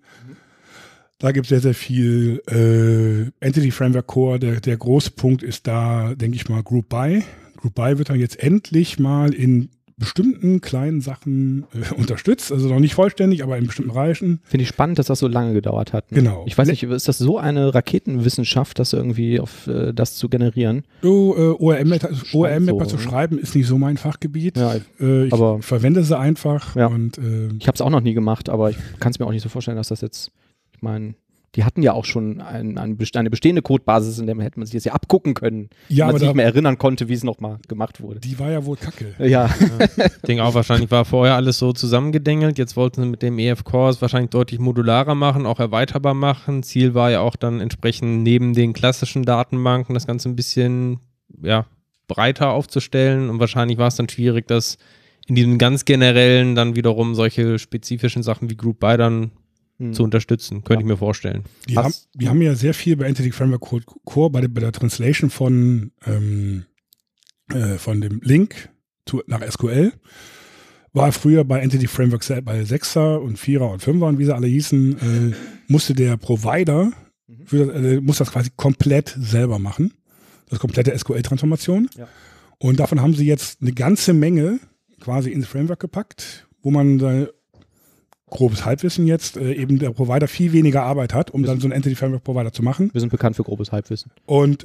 Da gibt es sehr, sehr viel äh, Entity Framework Core. Der, der große Punkt ist da, denke ich mal, Group By. Group By wird dann jetzt endlich mal in bestimmten kleinen Sachen äh, [laughs] unterstützt. Also noch nicht vollständig, aber in bestimmten Bereichen. Finde ich spannend, dass das so lange gedauert hat. Ne? Genau. Ich weiß nicht, ist das so eine Raketenwissenschaft, das irgendwie auf äh, das zu generieren? So, äh, ORM-Mapper ORM so, zu ne? schreiben ist nicht so mein Fachgebiet. Ja, äh, ich aber- verwende sie einfach Ja. und äh, Ich habe es auch noch nie gemacht, aber ich kann es mir auch nicht so vorstellen, dass das jetzt, ich meine, die hatten ja auch schon ein, ein, eine bestehende Codebasis, in der man hätte man sich das ja abgucken können, ja, wenn man aber sich nicht mehr erinnern konnte, wie es nochmal gemacht wurde. die war ja wohl kacke. [laughs] Ja, Ich denke auch wahrscheinlich war vorher alles so zusammengedengelt. Jetzt wollten sie mit dem EF Core es wahrscheinlich deutlich modularer machen, auch erweiterbar machen. Ziel war ja auch dann entsprechend neben den klassischen Datenbanken das Ganze ein bisschen ja, breiter aufzustellen. Und wahrscheinlich war es dann schwierig, das in diesem ganz generellen dann wiederum solche spezifischen Sachen wie Group By dann Hm. zu unterstützen. Könnte Ja. ich mir vorstellen. Die, Was- haben, die haben ja sehr viel bei Entity Framework Code Core bei der, bei der Translation von, ähm, äh, von dem Link zu, nach SQL. War früher bei Entity Framework bei 6er und 4er und 5er und wie sie alle hießen, äh, musste der Provider für das, äh, muss das quasi komplett selber machen. Das komplette SQL-Transformation. Ja. Und davon haben sie jetzt eine ganze Menge quasi ins Framework gepackt, wo man grobes Halbwissen jetzt, äh, eben der Provider viel weniger Arbeit hat, um dann so einen Entity Framework Provider zu machen. wir sind bekannt für grobes Halbwissen. Und,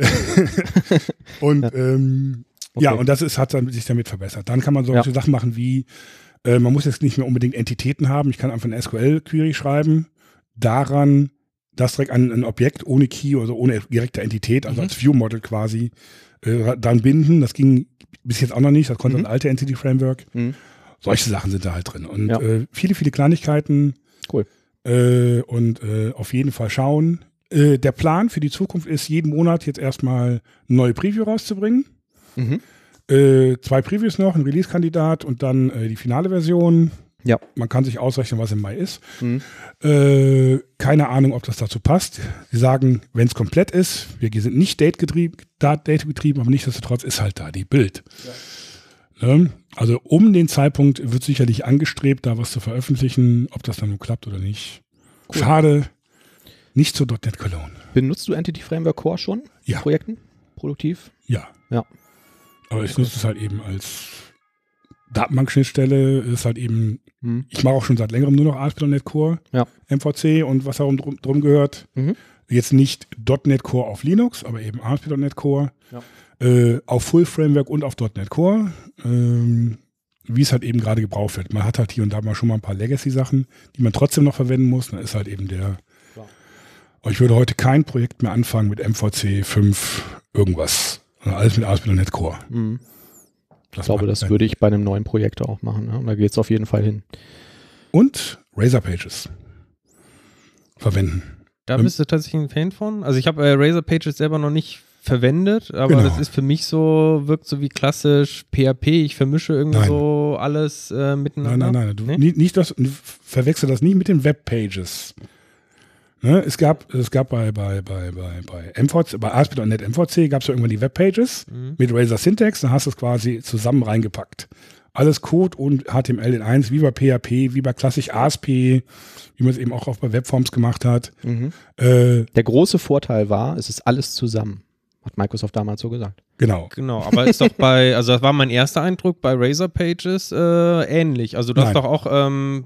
[laughs] und ähm, ja, Okay. und das ist, hat dann sich damit verbessert. Dann kann man solche Ja. Sachen machen wie, äh, man muss jetzt nicht mehr unbedingt Entitäten haben. Ich kann einfach eine SQL-Query schreiben, daran das direkt an ein Objekt ohne Key oder so, ohne direkte Entität, also Mhm. als View-Model quasi, äh, dann binden. Das ging bis jetzt auch noch nicht, das konnte Mhm. das alte Entity-Framework. Mhm. Solche Sachen sind da halt drin. Und Ja. äh, viele, viele Kleinigkeiten. Cool. Äh, und äh, auf jeden Fall schauen. Äh, der Plan für die Zukunft ist, jeden Monat jetzt erstmal eine neue Preview rauszubringen. Mhm. Äh, zwei Previews noch, ein Release-Kandidat und dann äh, die finale Version. Ja. Man kann sich ausrechnen, was im Mai ist. Mhm. Äh, keine Ahnung, ob das dazu passt. Sie sagen, wenn es komplett ist, wir sind nicht Date-getrieben, Date-getrieben, aber nichtsdestotrotz ist halt da die Bild. Ne? Also um den Zeitpunkt wird sicherlich angestrebt, da was zu veröffentlichen, ob das dann nun klappt oder nicht. Schade, nicht zu .NET Cologne. Benutzt du Entity Framework Core schon? Ja. In Projekten? Produktiv? Ja. Ja. Aber ich nutze es halt eben als Datenbankschnittstelle, ist halt eben, Mhm. ich mache auch schon seit längerem nur noch ASP.NET Core, Ja. MVC und was darum drum, drum gehört. Mhm. Jetzt nicht .NET Core auf Linux, aber eben ASP.NET Core. Ja. Äh, auf Full Framework und auf .NET Core. Ähm, wie es halt eben gerade gebraucht wird. Man hat halt hier und da mal schon mal ein paar Legacy-Sachen, die man trotzdem noch verwenden muss. Dann ist halt eben der. Aber ich würde heute kein Projekt mehr anfangen mit MVC 5 irgendwas. Alles mit ASP.NET Core. Mhm. Das Ich glaube, das würde ich bei einem neuen Projekt auch machen. Ne? Und da geht es auf jeden Fall hin. Und Razor Pages verwenden. Da Ähm, bist du tatsächlich ein Fan von? Also ich habe äh, Razor Pages selber noch nicht verwendet, aber Genau. das ist für mich so, wirkt so wie klassisch PHP. Ich vermische irgendwie Nein. so alles äh, Nein, miteinander. nein, nein. Du, Nee? nicht, nicht das, verwechsel das nicht mit den Webpages. Ne, es gab, es gab bei, bei, bei, bei, bei MVC, bei ASP.NET MVC gab es ja irgendwann die Webpages Mhm. mit Razor Syntax, dann hast du es quasi zusammen reingepackt. Alles Code und HTML in eins, wie bei PHP, wie bei klassisch ASP, wie man es eben auch, auch bei Webforms gemacht hat. Mhm. Äh, Der große Vorteil war, es ist alles zusammen. Hat Microsoft damals so gesagt. genau. Genau, aber ist doch bei, [laughs] also das war mein erster Eindruck bei Razor Pages äh, ähnlich. Also du hast Nein. doch auch ähm,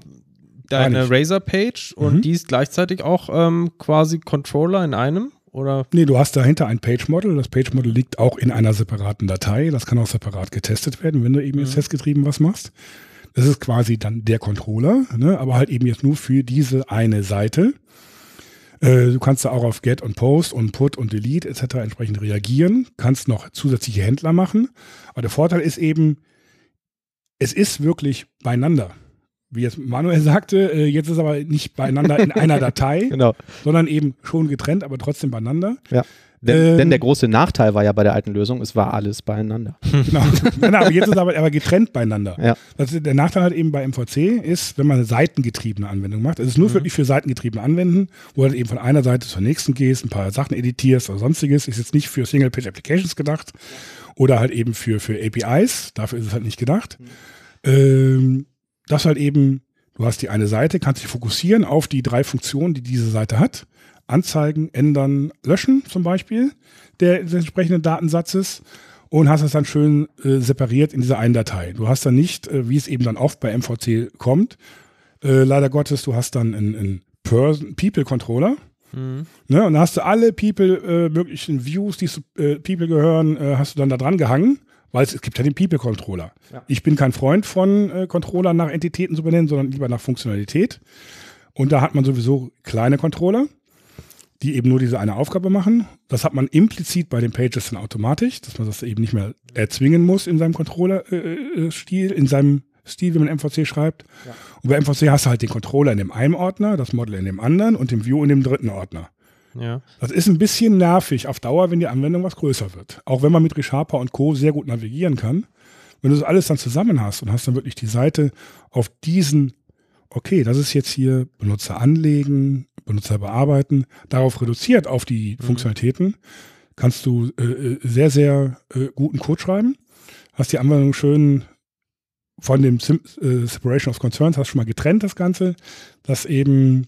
deine. Razor Page und Mhm. die ist gleichzeitig auch ähm, quasi Controller in einem oder? Nee, du hast dahinter ein Page-Model. Das Page-Model liegt auch in einer separaten Datei. Das kann auch separat getestet werden, wenn du eben jetzt testgetrieben was machst. Das ist quasi dann der Controller, ne? aber halt eben jetzt nur für diese eine Seite. Äh, du kannst da auch auf Get und Post und Put und Delete etc. entsprechend reagieren. Kannst noch zusätzliche Händler machen. Aber der Vorteil ist eben, es ist wirklich beieinander. Wie jetzt Manuel [laughs] sagte, äh, jetzt ist aber nicht beieinander in einer [laughs] Datei, Genau. sondern eben schon getrennt, aber trotzdem beieinander. Denn, Ähm, denn der große Nachteil war ja bei der alten Lösung, es war alles beieinander. [laughs] Genau. Nein, aber jetzt ist aber, aber getrennt beieinander. Ja. Ist, der Nachteil halt eben bei MVC ist, wenn man eine seitengetriebene Anwendung macht, es ist nur wirklich für seitengetriebene Anwenden, wo du halt eben von einer Seite zur nächsten gehst, ein paar Sachen editierst oder sonstiges, ist jetzt nicht für Single-Page-Applications gedacht oder halt eben für, für APIs, dafür ist es halt nicht gedacht. Ähm, das halt eben, Du hast die eine Seite, kannst dich fokussieren auf die drei Funktionen, die diese Seite hat. Anzeigen, ändern, löschen zum Beispiel der, des entsprechenden Datensatzes und hast es dann schön äh, separiert in dieser einen Datei. Du hast dann nicht, äh, wie es eben dann oft bei MVC kommt, äh, leider Gottes, du hast dann einen, einen People-Controller. Mhm. Ne, und da hast du alle People, äh, möglichen Views, die zu äh, People gehören, äh, hast du dann da dran gehangen, weil es, es gibt ja den People-Controller. Ja. Ich bin kein Freund von äh, Controller nach Entitäten zu benennen, sondern lieber nach Funktionalität. Und da hat man sowieso kleine Controller die eben nur diese eine Aufgabe machen. Das hat man implizit bei den Pages dann automatisch, dass man das eben nicht mehr erzwingen muss in seinem Controller-Stil, äh, in seinem Stil, wie man MVC schreibt. Ja. Und bei MVC hast du halt den Controller in dem einen Ordner, das Model in dem anderen und den View in dem dritten Ordner. Ja. Das ist ein bisschen nervig auf Dauer, wenn die Anwendung was größer wird. Auch wenn man mit ReSharper und Co. sehr gut navigieren kann. Wenn du das alles dann zusammen hast und hast dann wirklich die Seite auf diesen, okay, das ist jetzt hier Benutzer anlegen, Benutzer bearbeiten, darauf reduziert auf die mhm. Funktionalitäten, kannst du äh, äh, sehr, sehr äh, guten Code schreiben. Hast die Anwendung schön von dem Sim äh, Separation of Concerns, hast schon mal getrennt das Ganze, dass eben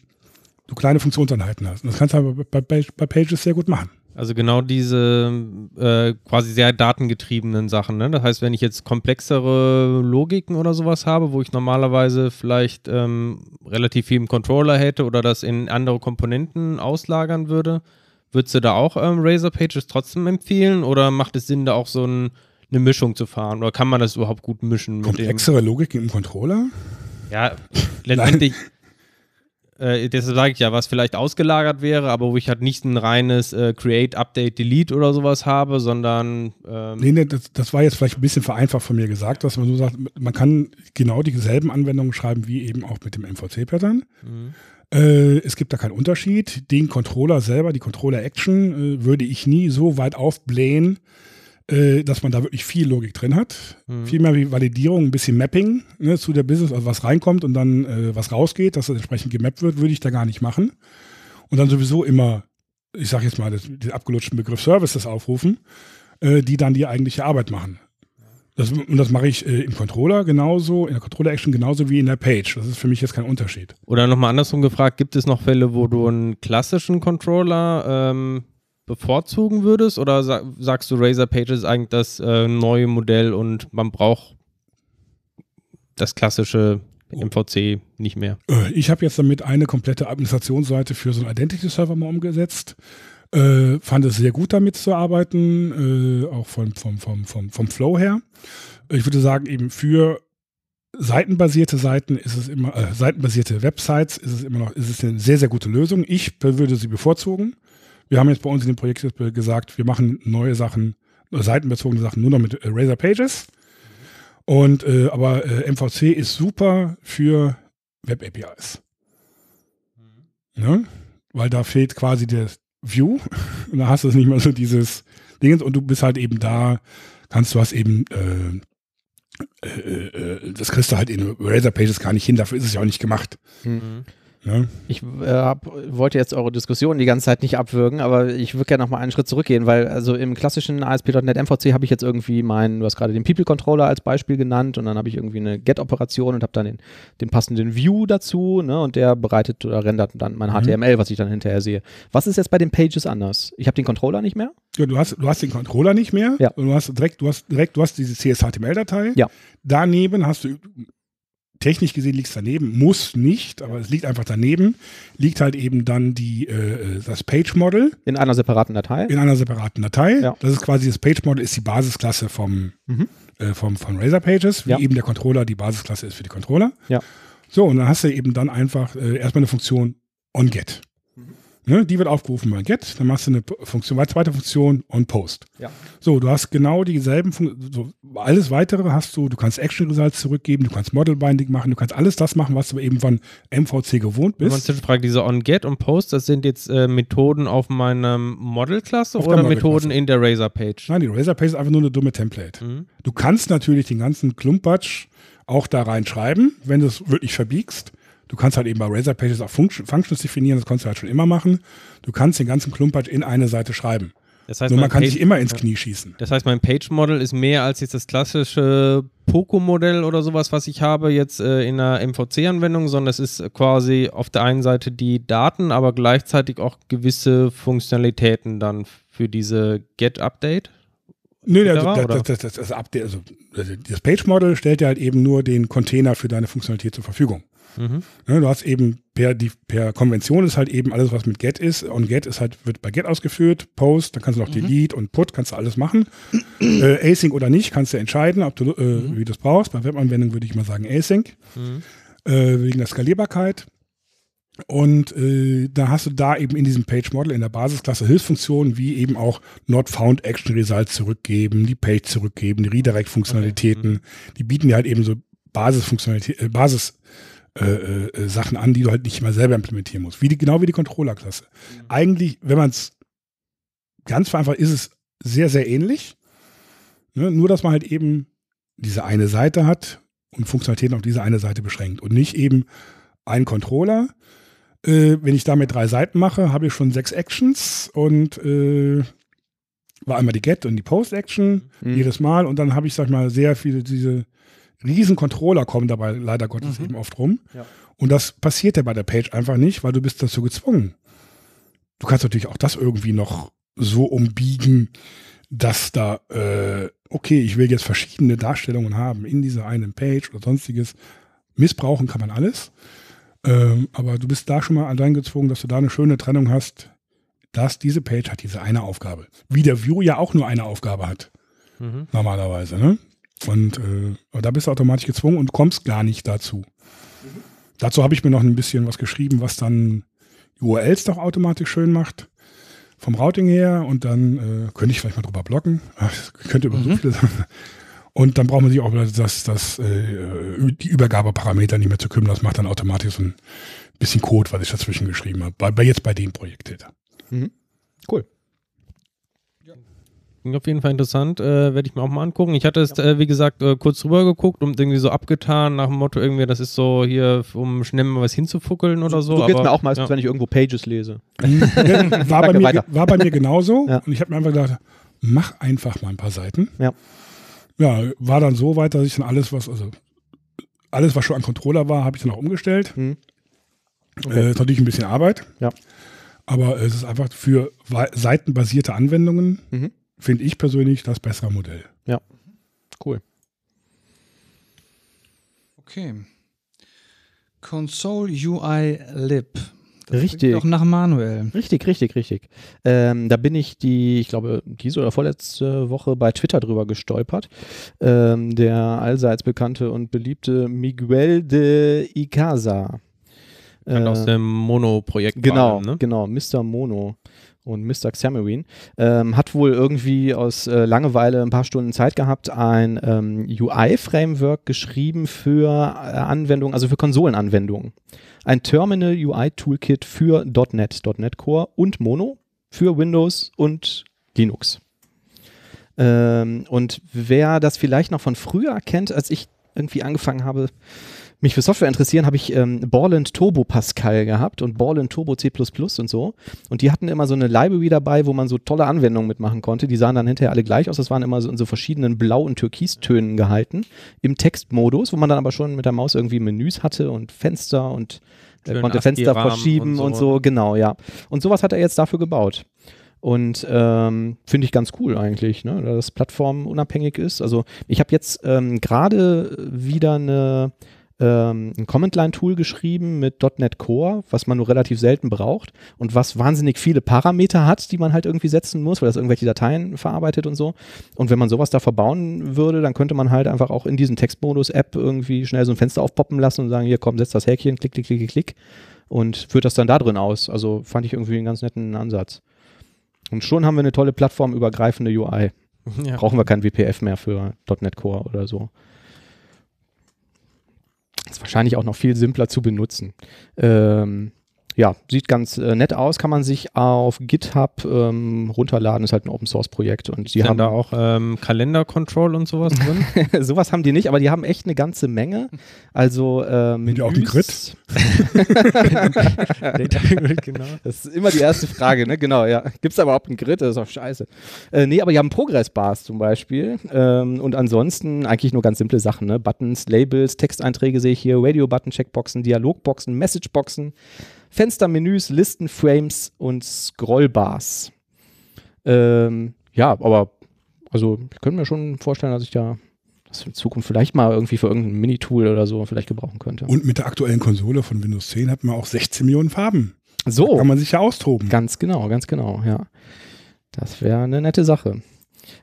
du kleine Funktionseinheiten hast. Und das kannst du aber bei, bei, bei Pages sehr gut machen. Also genau diese äh, quasi sehr datengetriebenen Sachen. Ne? Das heißt, wenn ich jetzt komplexere Logiken oder sowas habe, wo ich normalerweise vielleicht ähm, relativ viel im Controller hätte oder das in andere Komponenten auslagern würde, würdest du da auch ähm, Razor Pages trotzdem empfehlen oder macht es Sinn, da auch so ein, eine Mischung zu fahren? Oder kann man das überhaupt gut mischen? Komplexere Logiken im Controller? Ja, letztendlich äh, deshalb sage ich ja, was vielleicht ausgelagert wäre, aber wo ich halt nicht ein reines äh, Create, Update, Delete oder sowas habe, sondern. Ähm nee, nee, das, das, war jetzt vielleicht ein bisschen vereinfacht von mir gesagt, dass man so sagt, man kann genau dieselben Anwendungen schreiben wie eben auch mit dem MVC-Pattern. Mhm. Äh, es gibt da keinen Unterschied. Den Controller selber, die Controller-Action, äh, würde ich nie so weit aufblähen, äh, dass man da wirklich viel Logik drin hat. Mhm. Viel mehr wie Validierung, ein bisschen Mapping ne, zu der Business, also was reinkommt und dann äh, was rausgeht, dass das entsprechend gemappt wird, würde ich da gar nicht machen. Und dann sowieso immer, ich sage jetzt mal das, den abgelutschten Begriff Services aufrufen, äh, die dann die eigentliche Arbeit machen. Das, und das mache ich äh, im Controller genauso, in der Controller-Action genauso wie in der Page. Das ist für mich jetzt kein Unterschied. Oder nochmal andersrum gefragt, gibt es noch Fälle, wo du einen klassischen Controller ähm, bevorzugen würdest? Oder sagst du, Razer Pages ist eigentlich das äh, neue Modell und man braucht das klassische MVC nicht mehr? Äh, ich habe jetzt damit eine komplette Administrationsseite für so einen Identity-Server mal umgesetzt. Äh, fand es sehr gut damit zu arbeiten, äh, auch vom, vom, vom, vom, vom Flow her. Ich würde sagen, eben für seitenbasierte Seiten ist es immer, äh, seitenbasierte Websites ist es immer noch, ist es eine sehr, sehr gute Lösung. Ich würde sie bevorzugen. Wir haben jetzt bei uns in dem Projekt gesagt, wir machen neue Sachen, seitenbezogene Sachen nur noch mit äh, Razor Pages. Und äh, aber äh, MVC ist super für Web APIs. Mhm. Ne? Weil da fehlt quasi der View [laughs] und da hast du nicht mehr so dieses Ding und du bist halt eben da, kannst du was eben äh, äh, äh, das kriegst du halt in Razor Pages gar nicht hin, dafür ist es ja auch nicht gemacht. Mhm. Ne? Ich äh, hab, wollte jetzt eure Diskussion die ganze Zeit nicht abwürgen, aber ich würde gerne noch mal einen Schritt zurückgehen, weil also im klassischen ASP.NET MVC habe ich jetzt irgendwie meinen, du hast gerade den People Controller als Beispiel genannt und dann habe ich irgendwie eine Get-Operation und habe dann den, den, passenden View dazu ne, und der bereitet oder rendert dann mein HTML, mhm. was ich dann hinterher sehe. Was ist jetzt bei den Pages anders? Ich habe den Controller nicht mehr? Ja, du hast, du hast den Controller nicht mehr. Ja. Und du hast direkt, du hast direkt, du hast diese CS-HTML-Datei. Ja. Daneben hast du technisch gesehen liegt es daneben, muss nicht, aber es liegt einfach daneben, liegt halt eben dann die, äh, das Page Model. In einer separaten Datei? In einer separaten Datei. Ja. Das ist quasi, das Page Model ist die Basisklasse vom, mhm. äh, vom, von Razor Pages, wie ja. eben der Controller die Basisklasse ist für die Controller. Ja. So, und dann hast du eben dann einfach äh, erstmal eine Funktion onGet. Ne, die wird aufgerufen bei Get, dann machst du eine Funktion, zweite Funktion on Post. Ja. So, du hast genau dieselben Funktionen, so, alles weitere hast du, du kannst Action Results zurückgeben, du kannst Model Binding machen, du kannst alles das machen, was du eben von MVC gewohnt bist. Zwischenfrage, diese on Get und Post, das sind jetzt äh, Methoden auf meiner Model-Klasse oder Model Methoden in der Razor-Page? Nein, die Razor-Page ist einfach nur eine dumme Template. Mhm. Du kannst natürlich den ganzen Klumpatsch auch da reinschreiben, wenn du es wirklich verbiegst. Du kannst halt eben bei Razor Pages auch Function, Functions definieren, das konntest du halt schon immer machen. Du kannst den ganzen Klumpatsch in eine Seite schreiben. Das heißt, Nur man kann Page- sich immer ins Knie schießen. Das heißt, mein Page-Model ist mehr als jetzt das klassische Poco-Modell oder sowas, was ich habe jetzt äh, in einer MVC-Anwendung, sondern es ist quasi auf der einen Seite die Daten, aber gleichzeitig auch gewisse Funktionalitäten dann für diese Get-Update. Also das, das, das, das, das, Update, also das Page-Model stellt dir halt eben nur den Container für deine Funktionalität zur Verfügung. Mhm. Ne, du hast eben per, die, per Konvention ist halt eben alles, was mit Get ist. Und Get ist halt, wird bei Get ausgeführt, Post, dann kannst du noch Delete und Put, kannst du alles machen. [clears throat] äh, Async oder nicht, kannst du entscheiden, ob du, äh, wie du es brauchst. Bei Webanwendungen würde ich mal sagen Async, Mhm. äh, wegen der Skalierbarkeit. Und äh, da hast du da eben in diesem Page Model in der Basisklasse Hilfsfunktionen wie eben auch Not Found Action Result zurückgeben, die Page zurückgeben, die Redirect-Funktionalitäten. Die bieten dir halt eben so Basisfunktionalität, äh, Basis äh, äh, Sachen an, die du halt nicht mal selber implementieren musst. Wie die, genau wie die Controller-Klasse. Eigentlich, wenn man es ganz vereinfacht, ist es sehr, sehr ähnlich. Ne? Nur, dass man halt eben diese eine Seite hat und Funktionalitäten auf diese eine Seite beschränkt und nicht eben ein Controller. Äh, wenn ich damit drei Seiten mache, habe ich schon sechs Actions und äh, war einmal die Get und die Post-Action Mhm. jedes Mal und dann habe ich, sag ich mal, sehr viele diese riesen Controller kommen dabei leider Gottes Mhm. eben oft rum. Ja. Und das passiert ja bei der Page einfach nicht, weil du bist dazu gezwungen. Du kannst natürlich auch das irgendwie noch so umbiegen, dass da, äh, okay, ich will jetzt verschiedene Darstellungen haben in dieser einen Page oder sonstiges. Missbrauchen kann man alles. Ähm, aber du bist da schon mal allein gezwungen, dass du da eine schöne Trennung hast, dass diese Page hat diese eine Aufgabe. Wie der View ja auch nur eine Aufgabe hat, Mhm. normalerweise. Ne? Und äh, da bist du automatisch gezwungen und kommst gar nicht dazu. Dazu habe ich mir noch ein bisschen was geschrieben, was dann URLs doch automatisch schön macht. Vom Routing her und dann äh, könnte ich vielleicht mal drüber blocken. Ach, ich könnte über so viele Sachen. Und dann braucht man sich auch das, das, äh, die Übergabeparameter nicht mehr zu kümmern. Das macht dann automatisch so ein bisschen Code, was ich dazwischen geschrieben habe. Bei, bei jetzt bei dem Projekt. Täter. Cool. Klingt auf jeden Fall interessant, äh, werde ich mir auch mal angucken. Ich hatte es, äh, wie gesagt, äh, kurz drüber geguckt und irgendwie so abgetan nach dem Motto irgendwie, das ist so hier, um schnell mal was hinzufuckeln oder so. so aber, mir auch meistens, ja. wenn ich irgendwo Pages lese. [laughs] war, bei mir, war bei mir genauso. Ja. Und ich habe mir einfach gedacht, mach einfach mal ein paar Seiten. Ja. Ja, war dann so weit, dass ich dann alles, was, also alles, was schon an Controller war, habe ich dann auch umgestellt. Hm. Äh, ist natürlich ein bisschen Arbeit. Ja. Aber es ist einfach für seitenbasierte Anwendungen, Mhm. Finde ich persönlich das bessere Modell. Cool. Okay. Console UI Lib. Das Richtig. Auch nach Manuel. Richtig, richtig, richtig. Ähm, da bin ich die, ich glaube, diese oder vorletzte Woche bei Twitter drüber gestolpert. Ähm, der allseits bekannte und beliebte Miguel de Icaza. Bekannt aus Äh, dem Mono-Projekt. Genau, allem, ne? genau, Mr. Mono und Mr. Xamarin, ähm, hat wohl irgendwie aus äh, Langeweile ein paar Stunden Zeit gehabt, ein ähm, UI-Framework geschrieben für äh, Anwendungen, also für Konsolenanwendungen. Ein Terminal UI-Toolkit für .NET, .NET Core und Mono für Windows und Linux. Ähm, und wer das vielleicht noch von früher kennt, als ich irgendwie angefangen habe, mich für Software interessieren, habe ich ähm, Borland Turbo Pascal gehabt und Borland Turbo C++ und so. Und die hatten immer so eine Library dabei, wo man so tolle Anwendungen mitmachen konnte. Die sahen dann hinterher alle gleich aus. Das waren immer so in so verschiedenen Blau- und Türkistönen gehalten im Textmodus, wo man dann aber schon mit der Maus irgendwie Menüs hatte und Fenster und äh, konnte Fenster verschieben und und so. so. Genau, ja. Und sowas hat er jetzt dafür gebaut. Und ähm, finde ich ganz cool eigentlich, ne? dass das plattformunabhängig ist. Also ich habe jetzt ähm, gerade wieder eine, ähm, ein Command-Line-Tool geschrieben mit .NET Core, was man nur relativ selten braucht und was wahnsinnig viele Parameter hat, die man halt irgendwie setzen muss, weil das irgendwelche Dateien verarbeitet und so. Und wenn man sowas da verbauen würde, dann könnte man halt einfach auch in diesen Textmodus-App irgendwie schnell so ein Fenster aufpoppen lassen und sagen, hier komm, setz das Häkchen, klick, klick, klick, klick, klick und führt das dann da drin aus. Also fand ich irgendwie einen ganz netten Ansatz. Und schon haben wir eine tolle plattformübergreifende UI. Ja. Brauchen wir kein WPF mehr für .NET Core oder so. Ist wahrscheinlich auch noch viel simpler zu benutzen. Ähm, ja, sieht ganz äh, nett aus, kann man sich auf GitHub ähm, runterladen, ist halt ein Open Source Projekt und die Ist haben da auch ähm, Kalender-Control und sowas drin? [laughs] sowas haben die nicht, aber die haben echt eine ganze Menge. Also ähm, die auch Data Grid, [laughs] genau. Das ist immer die erste Frage, ne? Genau, ja. Gibt es aber überhaupt einen Grid? Das ist doch scheiße. Äh, nee, aber die haben Progress-Bars zum Beispiel. Ähm, und ansonsten eigentlich nur ganz simple Sachen, ne? Buttons, Labels, Texteinträge sehe ich hier, Radio-Button, Checkboxen, Dialogboxen, Messageboxen, Fenstermenüs, Listen, Frames und Scrollbars. Ähm, ja, aber also ich könnte mir schon vorstellen, dass ich da das in Zukunft vielleicht mal irgendwie für irgendein Minitool oder so vielleicht gebrauchen könnte. Und mit der aktuellen Konsole von Windows 10 hat man auch 16 Millionen Farben. so. Kann man sich ja austoben. Ganz genau, ganz genau, ja. Das wäre eine nette Sache.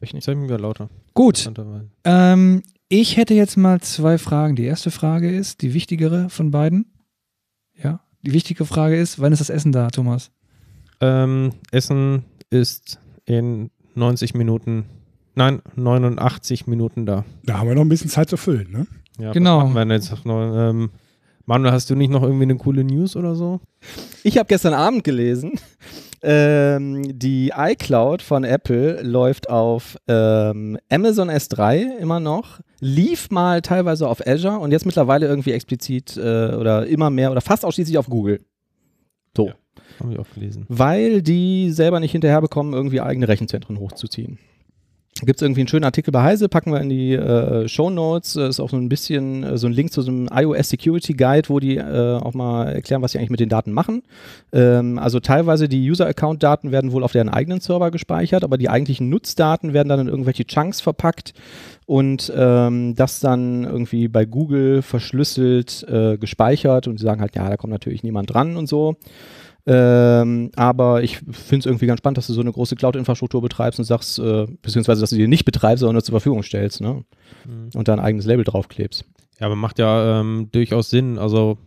Ich nicht. Sag mir wieder lauter. Gut, ähm, ich hätte jetzt mal zwei Fragen. Die erste Frage ist, die wichtigere von beiden. Ja, die wichtige Frage ist, wann ist das Essen da, Thomas? Ähm, Essen ist in 90 Minuten, nein, 89 Minuten da. Da haben wir noch ein bisschen Zeit zu füllen, ne? Ja, Genau. Wir jetzt noch? Ähm, Manuel, hast du nicht noch irgendwie eine coole News oder so? Ich habe gestern Abend gelesen, ähm, die iCloud von Apple läuft auf ähm, Amazon S3 immer noch, lief mal teilweise auf Azure und jetzt mittlerweile irgendwie explizit äh, oder immer mehr oder fast ausschließlich auf Google. So. Ja. Habe ich auch gelesen. weil die selber nicht hinterherbekommen, irgendwie eigene Rechenzentren hochzuziehen. Gibt es irgendwie einen schönen Artikel bei Heise, packen wir in die äh, Show Notes. Ist auch so ein bisschen äh, so ein Link zu so einem iOS Security Guide, wo die äh, auch mal erklären, was sie eigentlich mit den Daten machen. Ähm, also teilweise die User-Account-Daten werden wohl auf deren eigenen Server gespeichert, aber die eigentlichen Nutzdaten werden dann in irgendwelche Chunks verpackt und ähm, das dann irgendwie bei Google verschlüsselt äh, gespeichert und sie sagen halt, ja, da kommt natürlich niemand dran und so. Ähm, aber ich finde es irgendwie ganz spannend, dass du so eine große Cloud-Infrastruktur betreibst und sagst, äh, beziehungsweise dass du die nicht betreibst, sondern nur zur Verfügung stellst, ne? Mhm. Und da ein eigenes Label draufklebst. Ja, aber macht ja ähm, durchaus Sinn. Also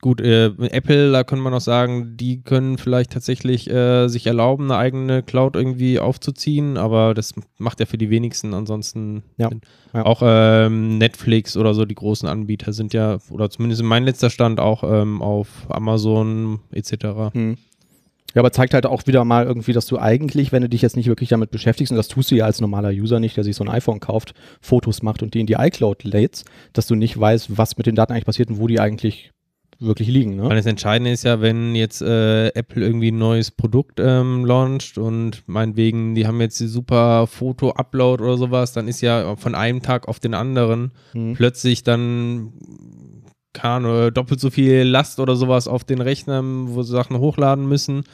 gut, äh, Apple, da kann man noch sagen, die können vielleicht tatsächlich äh, sich erlauben, eine eigene Cloud irgendwie aufzuziehen, aber das macht ja für die wenigsten ansonsten Ja, ja. Auch ähm, Netflix oder so, die großen Anbieter sind ja, oder zumindest mein letzter Stand auch ähm, auf Amazon etc. Hm. Ja, aber zeigt halt auch wieder mal irgendwie, dass du eigentlich, wenn du dich jetzt nicht wirklich damit beschäftigst, und das tust du ja als normaler User nicht, der sich so ein iPhone kauft, Fotos macht und die in die iCloud lädst, dass du nicht weißt, was mit den Daten eigentlich passiert und wo die eigentlich wirklich liegen. Ne? Weil das Entscheidende ist ja, wenn jetzt äh, Apple irgendwie ein neues Produkt ähm, launcht und meinetwegen, die haben jetzt die super Foto-Upload oder sowas, dann ist ja von einem Tag auf den anderen Hm. plötzlich dann keine Ahnung, doppelt so viel Last oder sowas auf den Rechnern, wo sie Sachen hochladen müssen.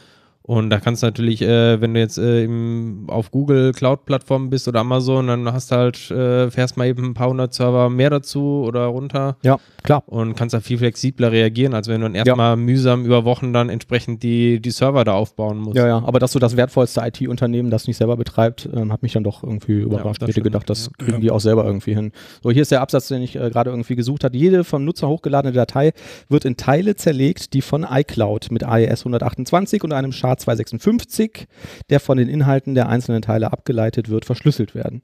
Und da kannst du natürlich, äh, wenn du jetzt äh, im, auf Google Cloud-Plattformen bist oder Amazon, dann hast du halt, äh, fährst mal eben ein paar hundert Server mehr dazu oder runter Ja, klar. und kannst da viel flexibler reagieren, als wenn du dann erstmal mühsam über Wochen dann entsprechend die, die Server da aufbauen musst. Ja, ja, aber dass so das wertvollste IT-Unternehmen das nicht selber betreibt, ähm, hat mich dann doch irgendwie überrascht. das ich hätte gedacht, das ja. kriegen die auch selber irgendwie hin. So, hier ist der Absatz, den ich äh, gerade irgendwie gesucht habe. Jede vom Nutzer hochgeladene Datei wird in Teile zerlegt, die von iCloud mit AES 128 und einem SHA-256, der von den Inhalten der einzelnen Teile abgeleitet wird, verschlüsselt werden.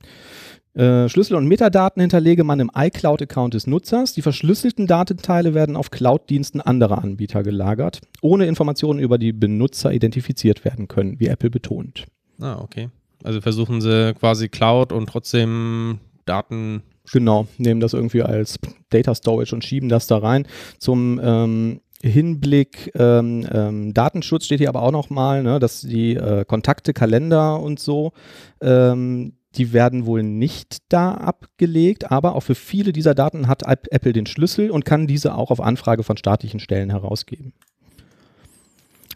Äh, Schlüssel und Metadaten hinterlege man im iCloud-Account des Nutzers. Die verschlüsselten Datenteile werden auf Cloud-Diensten anderer Anbieter gelagert, ohne Informationen über die Benutzer identifiziert werden können, wie Apple betont. Ah, okay. Also versuchen sie quasi Cloud und trotzdem Daten. Genau, nehmen das irgendwie als Data Storage und schieben das da rein. Zum ähm, Hinblick ähm, ähm, Datenschutz steht hier aber auch nochmal, ne, dass die äh, Kontakte, Kalender und so, ähm, die werden wohl nicht da abgelegt, aber auch für viele dieser Daten hat App- Apple den Schlüssel und kann diese auch auf Anfrage von staatlichen Stellen herausgeben.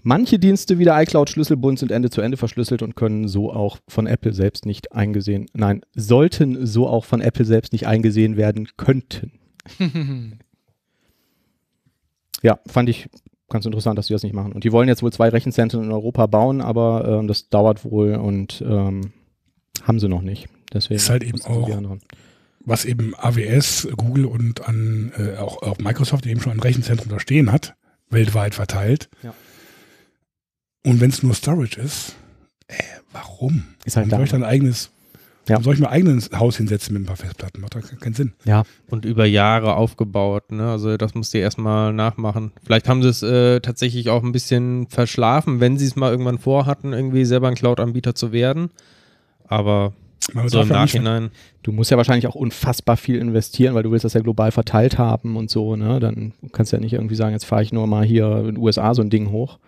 Manche Dienste wie der iCloud Schlüsselbund sind Ende zu Ende verschlüsselt und können so auch von Apple selbst nicht eingesehen, nein, sollten so auch von Apple selbst nicht eingesehen werden könnten. [laughs] Ja, fand ich ganz interessant, dass die das nicht machen. Und die wollen jetzt wohl zwei Rechenzentren in Europa bauen, aber ähm, das dauert wohl und ähm, haben sie noch nicht. Deswegen Ist halt eben auch- was eben AWS, Google und an äh, auch, auch Microsoft eben schon ein Rechenzentrum da stehen hat, weltweit verteilt. Ja. Und wenn es nur Storage ist, äh, warum? Ist halt Warum da. ich dann ein eigenes Ja. Warum soll ich mein eigenes Haus hinsetzen mit ein paar Festplatten? Macht doch keinen Sinn. Ja. Und über Jahre aufgebaut, ne? Also das musst du erstmal nachmachen. Vielleicht haben sie es äh, tatsächlich auch ein bisschen verschlafen, wenn sie es mal irgendwann vorhatten, irgendwie selber ein Cloud-Anbieter zu werden. Aber Man so im nicht- Nachhinein. Du musst ja wahrscheinlich auch unfassbar viel investieren, weil du willst das ja global verteilt haben und so, ne? Dann kannst du ja nicht irgendwie sagen, jetzt fahre ich nur mal hier in den USA so ein Ding hoch.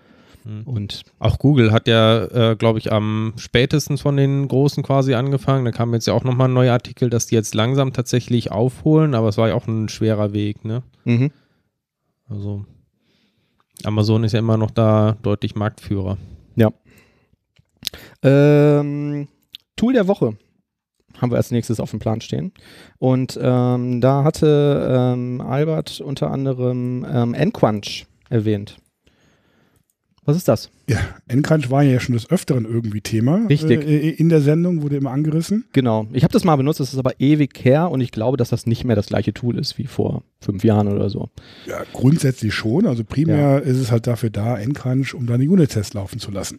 Hm. Und Auch Google hat ja, äh, glaube ich, am spätesten von den Großen quasi angefangen. Da kam jetzt ja auch nochmal ein neuer Artikel, dass die jetzt langsam tatsächlich aufholen, aber es war ja auch ein schwerer Weg, ne? mhm. Also Amazon ist ja immer noch da deutlich Marktführer. Ähm, Tool der Woche haben wir als nächstes auf dem Plan stehen. Und ähm, da hatte ähm, Albert unter anderem ähm, Nquanch erwähnt. Was ist das? Ja, N-Crunch war ja schon des Öfteren irgendwie Thema. Richtig. Äh, in der Sendung wurde immer angerissen. Genau. Ich habe das mal benutzt, das ist aber ewig her und ich glaube, dass das nicht mehr das gleiche Tool ist wie vor fünf Jahren oder so. Ja, grundsätzlich schon. Also primär ist es halt dafür da, N-Crunch, um deine Unit-Tests laufen zu lassen.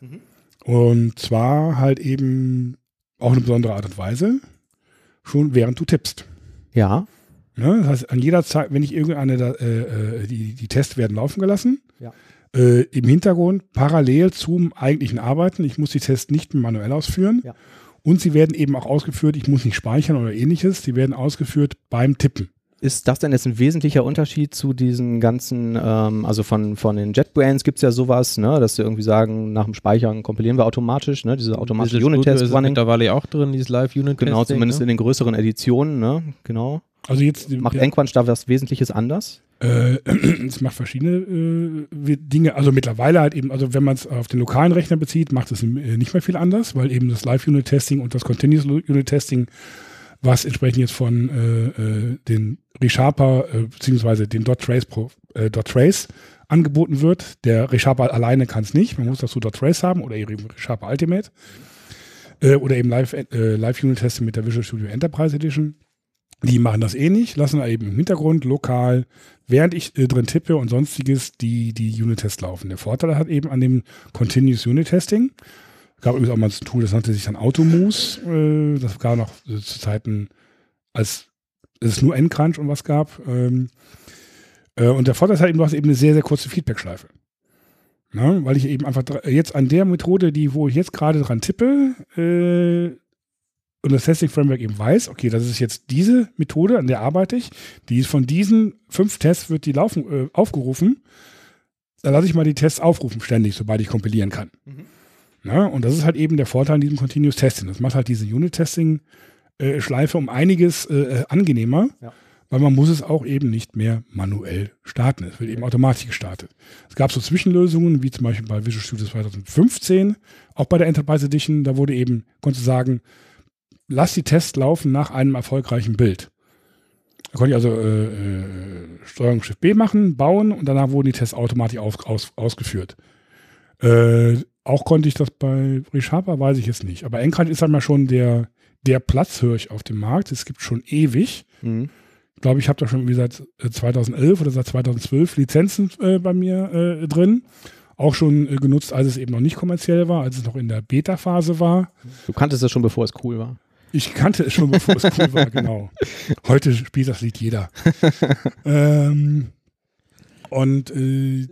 Mhm. Und zwar halt eben auch eine besondere Art und Weise, schon während du tippst. Ja. Ja, das heißt, an jeder Zeit, wenn ich irgendeine, da, äh, äh, die, die Tests werden laufen gelassen, Ja. Äh, im Hintergrund parallel zum eigentlichen Arbeiten. Ich muss die Tests nicht mehr manuell ausführen. Ja. Und sie werden eben auch ausgeführt, ich muss nicht speichern oder ähnliches, sie werden ausgeführt beim Tippen. Ist das denn jetzt ein wesentlicher Unterschied zu diesen ganzen, ähm, also von, von den JetBrains gibt es ja sowas, ne, dass sie irgendwie sagen, nach dem Speichern kompilieren wir automatisch, ne, diese automatische Unit-Test ist mittlerweile auch drin, dieses Live-Unit-Testing. Genau, zumindest ne? in den größeren Editionen, ne, genau. Also jetzt Macht ja, Nquanch da was Wesentliches anders? Äh, [clears throat] es macht verschiedene äh, Dinge. Also mittlerweile halt eben, also wenn man es auf den lokalen Rechner bezieht, macht es äh, nicht mehr viel anders, weil eben das Live-Unit-Testing und das Continuous Unit-Testing, was entsprechend jetzt von äh, äh, den ReSharper äh, beziehungsweise den .trace, Pro, äh, .trace angeboten wird. Der ReSharper alleine kann es nicht. Man muss dazu .trace haben oder eben ReSharper Ultimate oder eben Live, Live-Unit-Testing mit der Visual Studio Enterprise Edition. Die machen das eh nicht, lassen eben im Hintergrund lokal, während ich äh, drin tippe und sonstiges, die, die Unit-Tests laufen. Der Vorteil hat eben an dem Continuous Unit-Testing, gab übrigens auch mal ein Tool, das nannte sich dann Automuse, äh, das gab noch äh, zu Zeiten, als es nur N-Crunch und was gab. Ähm, äh, und der Vorteil ist halt eben, du hast eben eine sehr, sehr kurze Feedback-Schleife. Na, weil ich eben einfach jetzt an der Methode, die, wo ich jetzt gerade dran tippe, äh, und das Testing Framework eben weiß, okay, das ist jetzt diese Methode, an der arbeite ich, die ist von diesen fünf Tests wird die laufen, äh, aufgerufen. Dann lasse ich mal die Tests aufrufen ständig, sobald ich kompilieren kann. Mhm. Ja, und das ist halt eben der Vorteil an diesem Continuous Testing. Das macht halt diese Unit-Testing-Schleife um einiges äh, angenehmer, Ja. weil man muss es auch eben nicht mehr manuell starten. Es wird eben automatisch gestartet. Es gab so Zwischenlösungen, wie zum Beispiel bei Visual Studio 2015, auch bei der Enterprise Edition, da wurde eben, konntest du sagen, lass die Tests laufen nach einem erfolgreichen Bild. Da konnte ich also äh, äh, Steuerung Shift B machen, bauen und danach wurden die Tests automatisch aus, aus, ausgeführt. Äh, auch konnte ich das bei ReSharper, weiß ich jetzt nicht. Aber Encrunch ist halt mal schon der, der Platzhirsch auf dem Markt. Es gibt schon ewig. Mhm. Ich glaube, ich habe da schon wie seit äh, 2011 oder seit 2012 Lizenzen äh, bei mir äh, drin. Auch schon äh, genutzt, als es eben noch nicht kommerziell war, als es noch in der Beta-Phase war. Du kanntest das schon, bevor es cool war. Ich kannte es schon, bevor es cool war, [laughs] genau. Heute spielt das Lied jeder. ähm, und äh,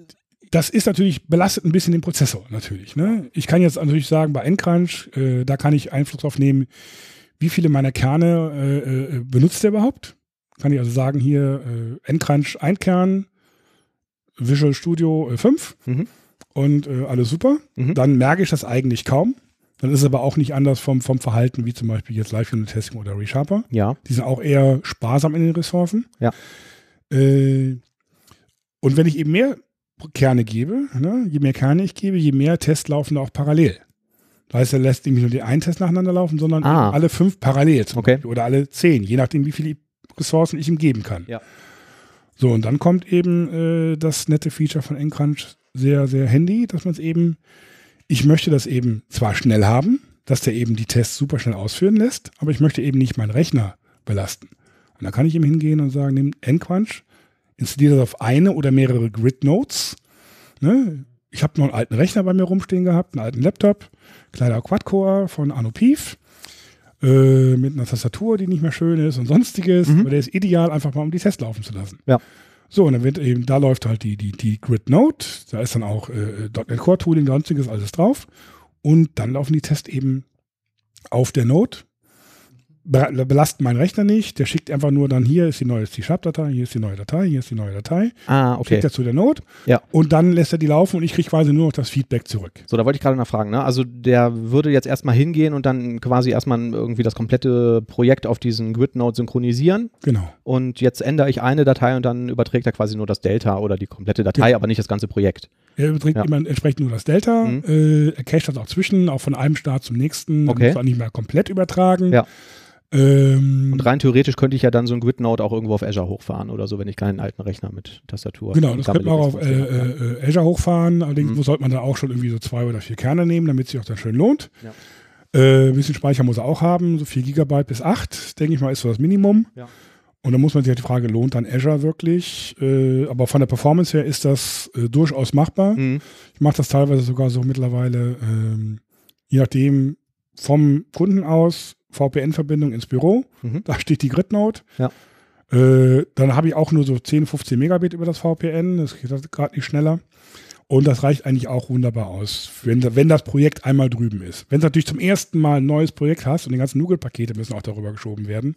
das ist natürlich, belastet ein bisschen den Prozessor natürlich. Ne? Ich kann jetzt natürlich sagen, bei Encrunch, äh, da kann ich Einfluss drauf nehmen, wie viele meiner Kerne äh, äh, benutzt er überhaupt. Kann ich also sagen, hier äh, Encrunch ein Kern, Visual Studio äh, 5 Mhm. und äh, alles super. Mhm. Dann merke ich das eigentlich kaum. Dann ist es aber auch nicht anders vom, vom Verhalten, wie zum Beispiel jetzt Live Unit Testing oder ReSharper. Ja. Die sind auch eher sparsam in den Ressourcen. Ja. Äh, und wenn ich eben mehr Kerne gebe, ne, je mehr Kerne ich gebe, je mehr Tests laufen da auch parallel. Das heißt, er lässt nämlich nur den einen Test nacheinander laufen, sondern Ah. alle fünf parallel Okay. Beispiel. Oder alle zehn, je nachdem, wie viele Ressourcen ich ihm geben kann. Ja. So, und dann kommt eben äh, das nette Feature von Encrunch sehr, sehr handy, dass man es eben, ich möchte das eben zwar schnell haben, dass der eben die Tests super schnell ausführen lässt, aber ich möchte eben nicht meinen Rechner belasten. Und da kann ich eben hingehen und sagen, nimm Encrunch, installiere das auf eine oder mehrere Grid-Nodes. Ne? Ich habe noch einen alten Rechner bei mir rumstehen gehabt, einen alten Laptop, kleiner Quad-Core von Anopiv. äh, mit einer Tastatur, die nicht mehr schön ist und sonstiges. Mhm. Aber der ist ideal, einfach mal um die Tests laufen zu lassen. Ja. So, und dann wird eben, da läuft halt die, die, die Grid Note, da ist dann auch äh, .NET Core Tooling, sonstiges, alles drauf. Und dann laufen die Tests eben auf der Note. Be belasten meinen Rechner nicht, der schickt einfach nur dann, hier ist die neue C-Sharp-Datei, hier ist die neue Datei, hier ist die neue Datei, Ah, okay. schickt er zu der Note Ja. und dann lässt er die laufen und ich kriege quasi nur noch das Feedback zurück. So, da wollte ich gerade nachfragen. Ne? Also der würde jetzt erstmal hingehen und dann quasi erstmal irgendwie das komplette Projekt auf diesen GridNode synchronisieren Genau. und jetzt ändere ich eine Datei und dann überträgt er quasi nur das Delta oder die komplette Datei, Genau. aber nicht das ganze Projekt. Er überträgt Ja. immer entsprechend nur das Delta, Mhm. äh, er cached das auch zwischen, auch von einem Start zum nächsten, Okay. muss auch nicht mehr komplett übertragen. Ja. Ähm, Und rein theoretisch könnte ich ja dann so ein GridNode auch irgendwo auf Azure hochfahren oder so, wenn ich keinen alten Rechner mit Tastatur Genau, und das könnte man auch auf äh, habe. äh, äh, Azure hochfahren. Allerdings Mhm. sollte man da auch schon irgendwie so zwei oder vier Kerne nehmen, damit sich auch dann schön lohnt. Ja. Äh, ein bisschen Speicher muss er auch haben, so 4 Gigabyte bis 8, denke ich mal, ist so das Minimum. Ja. Und dann muss man sich halt die Frage, lohnt dann Azure wirklich? Äh, aber von der Performance her ist das äh, durchaus machbar. Mhm. Ich mache das teilweise sogar so mittlerweile, ähm, je nachdem, vom Kunden aus, VPN-Verbindung ins Büro, Mhm. da steht die GridNode. Ja. Äh, dann habe ich auch nur so 10, 15 Megabit über das VPN, das geht gerade nicht schneller. Und das reicht eigentlich auch wunderbar aus, wenn, wenn das Projekt einmal drüben ist. Wenn du natürlich zum ersten Mal ein neues Projekt hast und die ganzen Nougat-Pakete müssen auch darüber geschoben werden,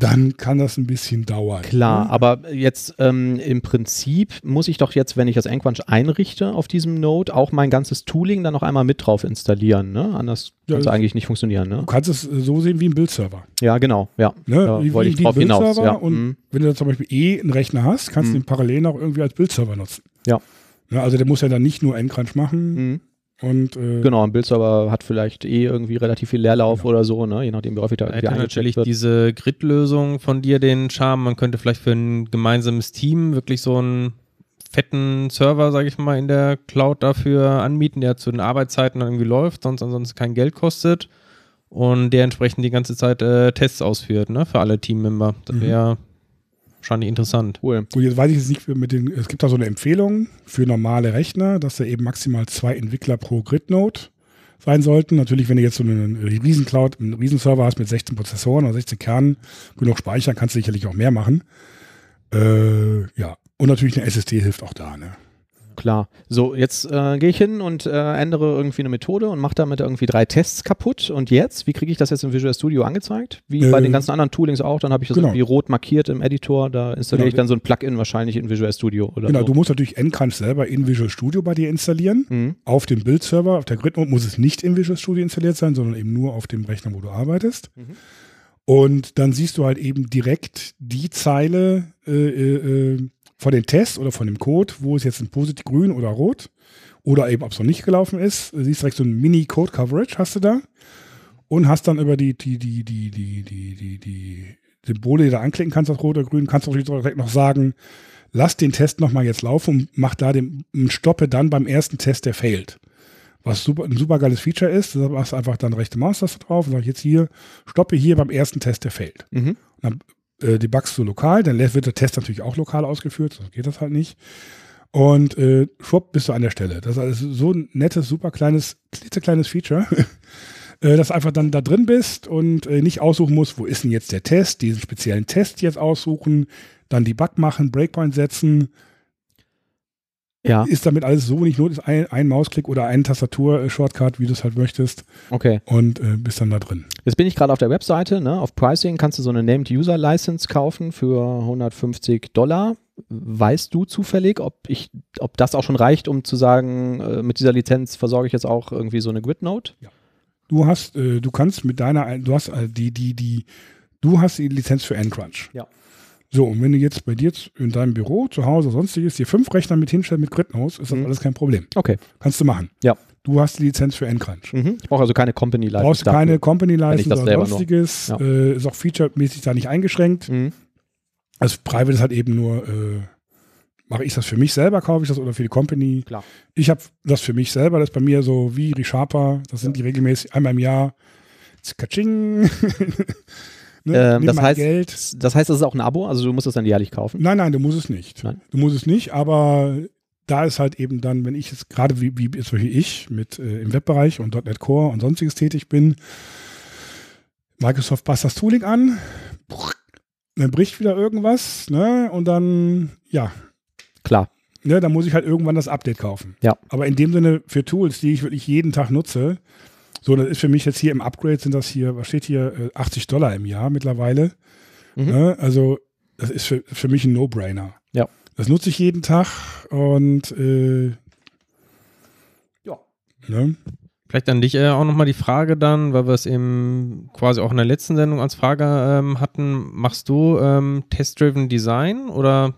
dann kann das ein bisschen dauern. Klar, ne? aber jetzt ähm, im Prinzip muss ich doch jetzt, wenn ich das Enquanch einrichte auf diesem Node, auch mein ganzes Tooling dann noch einmal mit drauf installieren. Ne? Anders Ja, kann es eigentlich nicht funktionieren. Ne? Du kannst es äh, so sehen wie ein Bildserver. Ja, genau. Ja, Ne? wie, wollte ich drauf hinaus. Bildserver Ja. und mhm. wenn du da zum Beispiel eh einen Rechner hast, kannst du Mhm. den parallel auch irgendwie als Bildserver nutzen. Ja. Ne, also der muss ja dann nicht nur Encrunch machen Mhm. Und äh, Genau, ein Bildserver hat vielleicht eh irgendwie relativ viel Leerlauf Genau. oder so, ne? je nachdem, wie häufig da Da irgendwie hätte natürlich wird. diese Grid-Lösung von dir den Charme. Man könnte vielleicht für ein gemeinsames Team wirklich so einen fetten Server, sage ich mal, in der Cloud dafür anmieten, der zu den Arbeitszeiten dann irgendwie läuft, sonst ansonsten kein Geld kostet und der entsprechend die ganze Zeit äh, Tests ausführt, ne, für alle Teammember. Das Mhm. Wahrscheinlich interessant. Cool. Gut, jetzt weiß ich nicht mit den, es gibt da so eine Empfehlung für normale Rechner, dass da eben maximal zwei Entwickler pro Grid-Node sein sollten. Natürlich, wenn du jetzt so einen Riesencloud, einen Riesenserver hast mit 16 Prozessoren oder 16 Kernen, genug Speicher, kannst du sicherlich auch mehr machen. Äh, ja. Und natürlich eine SSD hilft auch da, ne? Klar. So, jetzt äh, gehe ich hin und äh, ändere irgendwie eine Methode und mache damit irgendwie drei Tests kaputt. Und jetzt, wie kriege ich das jetzt im Visual Studio angezeigt? Wie bei Äh, den ganzen anderen Toolings auch. Dann habe ich das genau. irgendwie rot markiert im Editor. Da installiere Genau. ich dann so ein Plugin wahrscheinlich in Visual Studio oder Genau, so. du musst natürlich Encrunch selber in Visual Studio bei dir installieren. Mhm. Auf dem Bildserver, auf der Grid-Node muss es nicht in Visual Studio installiert sein, sondern eben nur auf dem Rechner, wo du arbeitest. Mhm. Und dann siehst du halt eben direkt die Zeile äh, äh, äh, von den Tests oder von dem Code, wo es jetzt ein positiv grün oder rot oder eben, ob es noch nicht gelaufen ist. Du siehst direkt so ein Mini-Code-Coverage hast du da und hast dann über die, die, die, die, die, die, die, die Symbole, die du anklicken kannst, das rot oder grün, kannst du natürlich direkt noch sagen, lass den Test nochmal jetzt laufen und mach da den und stoppe dann beim ersten Test, der failt. Was super, ein super geiles Feature ist, da machst du einfach dann rechte Maustaste drauf und sag jetzt hier, stoppe hier beim ersten Test, der failt. Mhm. Äh, debuggst du lokal, dann wird der Test natürlich auch lokal ausgeführt, sonst geht das halt nicht. Und äh, schwupp, bist du an der Stelle. Das ist also so ein nettes, super kleines, klitzekleines Feature, [laughs] äh, dass du einfach dann da drin bist und äh, nicht aussuchen musst, wo ist denn jetzt der Test, diesen speziellen Test jetzt aussuchen, dann Debug machen, Breakpoint setzen, Ja, ist damit alles so nicht ist ein, ein Mausklick oder ein Tastatur-Shortcut, wie du es halt möchtest, okay. und äh, bist dann da drin. Jetzt bin ich gerade auf der Webseite, ne? auf Pricing kannst du so eine Named User License kaufen für 150 Dollar. Weißt du zufällig, ob ich, ob das auch schon reicht, um zu sagen, äh, mit dieser Lizenz versorge ich jetzt auch irgendwie so eine Grid-Note? Du hast, äh, du kannst mit deiner, du hast äh, die, die, die, du hast die Lizenz für Encrunch. Ja. So, und wenn du jetzt bei dir in deinem Büro, zu Hause, sonstiges, dir fünf Rechner mit hinstellst mit Gridnose, ist das Mhm. alles kein Problem. Okay. Kannst du machen. Ja. Du hast die Lizenz für Encrunch. Mhm. Ich brauche also keine Company License. Brauchst dafür. keine Company ich License das oder sonstiges. Ja. Äh, ist auch featuremäßig da nicht eingeschränkt. Mhm. Also Private ist halt eben nur, äh, mache ich das für mich selber, kaufe ich das oder für die Company. Klar. Ich habe das für mich selber, das ist bei mir so wie Resharper, das sind die regelmäßig einmal im Jahr. Katsching. [laughs] ne, Ähm, das, heißt, Geld. das heißt, das ist auch ein Abo, also du musst es dann jährlich kaufen. Nein, nein, du musst es nicht. Nein. Du musst es nicht, aber da ist halt eben dann, wenn ich jetzt gerade wie, wie Beispiel ich mit äh, im Webbereich und .NET Core und sonstiges tätig bin, Microsoft passt das Tooling an, dann bricht wieder irgendwas, ne? Und dann, ja, Klar. ne, dann muss ich halt irgendwann das Update kaufen. Ja. Aber in dem Sinne für Tools, die ich wirklich jeden Tag nutze, so, das ist für mich jetzt hier im Upgrade sind das hier, was steht hier, äh, 80 Dollar im Jahr mittlerweile. Mhm. Ne? Also, das ist für, für mich ein No-Brainer. Ja. Das nutze ich jeden Tag und äh, ja. Ne? Vielleicht an dich äh, auch nochmal die Frage dann, weil wir es eben quasi auch in der letzten Sendung als Frage ähm, hatten. Machst du ähm, Test-Driven Design oder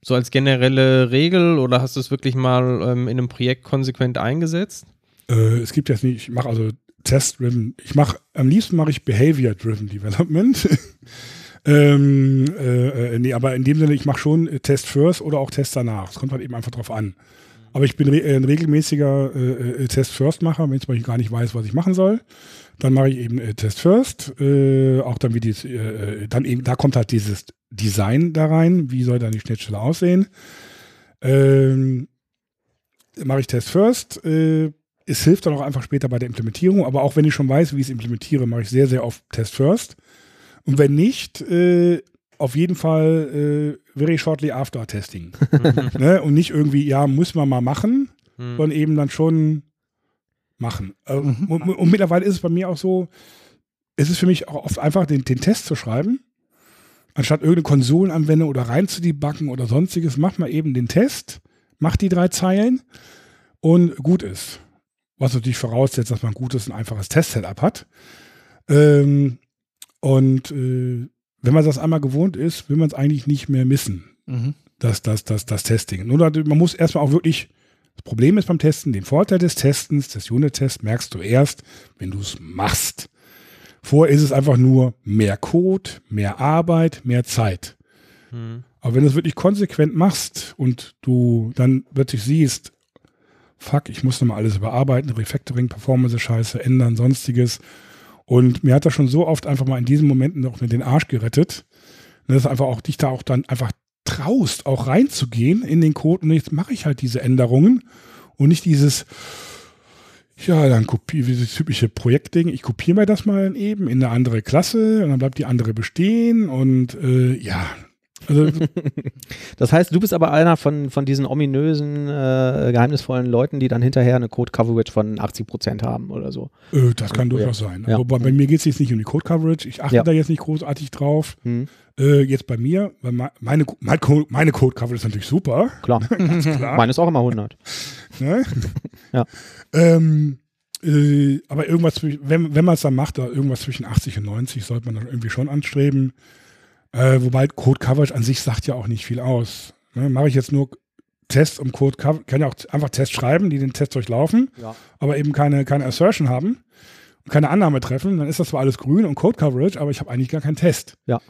so als generelle Regel oder hast du es wirklich mal ähm, in einem Projekt konsequent eingesetzt? Äh, es gibt jetzt nicht, ich mache also Test-Driven, ich mache, am liebsten mache ich Behavior-Driven Development. [laughs] ähm, äh, äh, nee, aber in dem Sinne, ich mache schon Test first oder auch Test danach. Es kommt halt eben einfach drauf an. Aber ich bin re äh, ein regelmäßiger äh, äh, Test first Macher, wenn ich zum Beispiel gar nicht weiß, was ich machen soll. Dann mache ich eben äh, Test first, auch dann wie die, äh, dann eben, da kommt halt dieses Design da rein, wie soll dann die Schnittstelle aussehen. Ähm, mache ich Test first, äh, es hilft dann auch einfach später bei der Implementierung, aber auch wenn ich schon weiß, wie ich es implementiere, mache ich sehr, sehr oft Test first. Und wenn nicht, äh, auf jeden Fall äh, very shortly after Testing. [laughs] ne? Und nicht irgendwie, ja, muss man mal machen, Hm. sondern eben dann schon machen. Äh, Mhm. und, und mittlerweile ist es bei mir auch so, es ist für mich auch oft einfach, den, den Test zu schreiben, anstatt irgendeine Konsolenanwendung oder rein zu debuggen oder sonstiges, mach mal eben den Test, mach die drei Zeilen und gut ist. Was natürlich voraussetzt, dass man ein gutes und einfaches Test-Setup hat. Ähm, und äh, wenn man das einmal gewohnt ist, will man es eigentlich nicht mehr missen, Mhm. das, das, das, das Testing. Nur man muss erstmal auch wirklich, das Problem ist beim Testen, den Vorteil des Testens, des Unit-Tests merkst du erst, wenn du es machst. Vorher ist es einfach nur mehr Code, mehr Arbeit, mehr Zeit. Hm. Aber wenn du es wirklich konsequent machst und du dann plötzlich siehst, fuck, ich muss nochmal alles überarbeiten, Refactoring, Performance scheiße, ändern, sonstiges. Und mir hat das schon so oft einfach mal in diesen Momenten mit den Arsch gerettet, ne, dass einfach auch dich da auch dann einfach traust, auch reinzugehen in den Code und jetzt mache ich halt diese Änderungen und nicht dieses, ja, dann kopiere dieses typische Projektding, ich kopiere mir das mal eben in eine andere Klasse und dann bleibt die andere bestehen und äh, ja, also [laughs] Das heißt, du bist aber einer von, von diesen ominösen, äh, geheimnisvollen Leuten, die dann hinterher eine Code-Coverage von 80% haben oder so. Äh, das kann Ja. durchaus sein. Ja. Wobei bei mir geht es jetzt nicht um die Code Coverage. Ich achte Ja. da jetzt nicht großartig drauf. Hm, Äh, jetzt bei mir, weil me- meine, meine Code Coverage ist natürlich super. klar. [laughs] Klar. Meine ist auch immer 100. ne? Ja. Ähm, äh, aber irgendwas, wenn, wenn man es dann macht, da irgendwas zwischen 80 und 90 sollte man dann irgendwie schon anstreben. Äh, wobei Code Coverage an sich sagt ja auch nicht viel aus. Ne? Mache ich jetzt nur Tests um Code Coverage, kann ja auch einfach Tests schreiben, die den Test durchlaufen. Ja. aber eben keine, keine Assertion haben und keine Annahme treffen, dann ist das zwar alles grün und Code Coverage, aber ich habe eigentlich gar keinen Test. Ja.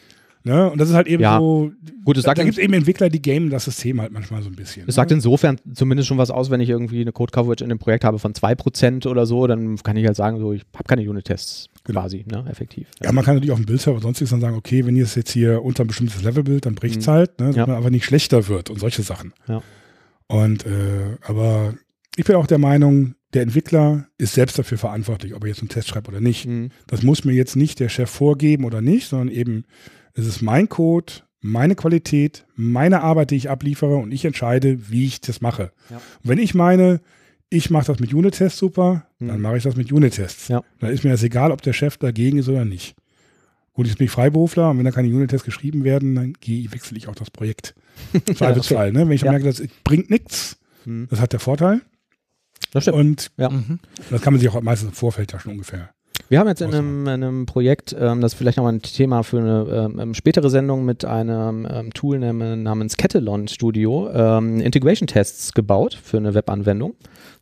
Ne? Und das ist halt eben Ja. so. Gut, es da sagt, da gibt es eben Entwickler, die gamen das System halt manchmal so ein bisschen. es sagt ne? insofern zumindest schon was aus, wenn ich irgendwie eine Code-Coverage in dem Projekt habe von 2% oder so, dann kann ich halt sagen, so, ich habe keine Unit-Tests Genau. quasi, ne, effektiv. Ja, man kann natürlich auf dem Bildserver sonstiges dann sagen, okay, wenn ihr es jetzt hier unter ein bestimmtes Level bildet, dann bricht es Mhm. halt, ne, damit Ja. man aber nicht schlechter wird und solche Sachen. Ja. Und äh, aber ich bin auch der Meinung, der Entwickler ist selbst dafür verantwortlich, ob er jetzt einen Test schreibt oder nicht. Mhm. Das muss mir jetzt nicht der Chef vorgeben oder nicht, sondern eben, es ist mein Code, meine Qualität, meine Arbeit, die ich abliefere und ich entscheide, wie ich das mache. Ja. Und wenn ich meine, ich mache das mit Unit-Tests super, dann Mhm. mache ich das mit Unit-Tests. Ja. Dann ist mir das egal, ob der Chef dagegen ist oder nicht. Gut, jetzt bin ich Freiberufler und wenn da keine Unit-Tests geschrieben werden, dann wechsle ich auch das Projekt. [laughs] Zweifelsfall, ne? Wenn ich Ja. merke, das bringt nichts, Mhm. das hat der Vorteil. Das stimmt. Und Ja. Das kann man sich auch meistens im Vorfeld ja schon ungefähr. Wir haben jetzt in einem, in einem Projekt, ähm, das ist vielleicht nochmal ein Thema für eine ähm, ähm, spätere Sendung mit einem ähm, Tool nam- namens Catalon Studio, ähm, Integration-Tests gebaut für eine Webanwendung,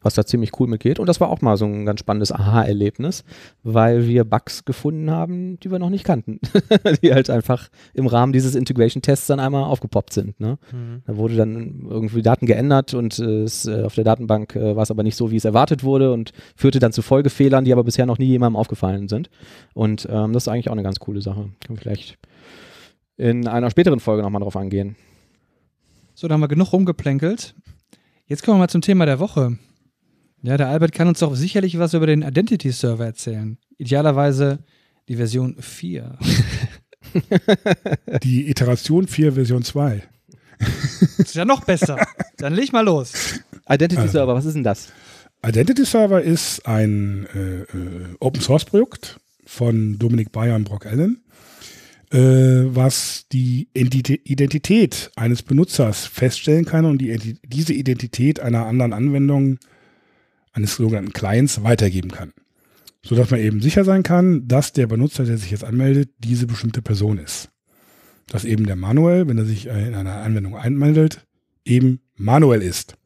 was da ziemlich cool mitgeht. Und das war auch mal so ein ganz spannendes Aha-Erlebnis, weil wir Bugs gefunden haben, die wir noch nicht kannten, [laughs] die halt einfach im Rahmen dieses Integration-Tests dann einmal aufgepoppt sind. Ne? Mhm. Da wurde dann irgendwie Daten geändert und äh, es, äh, auf der Datenbank äh, war es aber nicht so, wie es erwartet wurde und führte dann zu Folgefehlern, die aber bisher noch nie jemandem aufgefallen sind. Und ähm, das ist eigentlich auch eine ganz coole Sache. Können wir vielleicht in einer späteren Folge nochmal drauf angehen. So, da haben wir genug rumgeplänkelt. Jetzt kommen wir mal zum Thema der Woche. Ja, der Albert kann uns doch sicherlich was über den Identity Server erzählen. Idealerweise Die Version 4. [laughs] Die Iteration 4 Version 2. Das ist ja noch besser. Dann leg mal los. Identity Also. Server, was ist denn das? Identity Server ist ein äh, äh, Open Source Projekt von Dominik Bayer und Brock Allen, äh, was die Identi- Identität eines Benutzers feststellen kann und die, diese Identität einer anderen Anwendung, eines sogenannten Clients, weitergeben kann. Sodass man eben sicher sein kann, dass der Benutzer, der sich jetzt anmeldet, diese bestimmte Person ist. Dass eben der Manuel, wenn er sich äh, in einer Anwendung einmeldet, eben Manuel ist.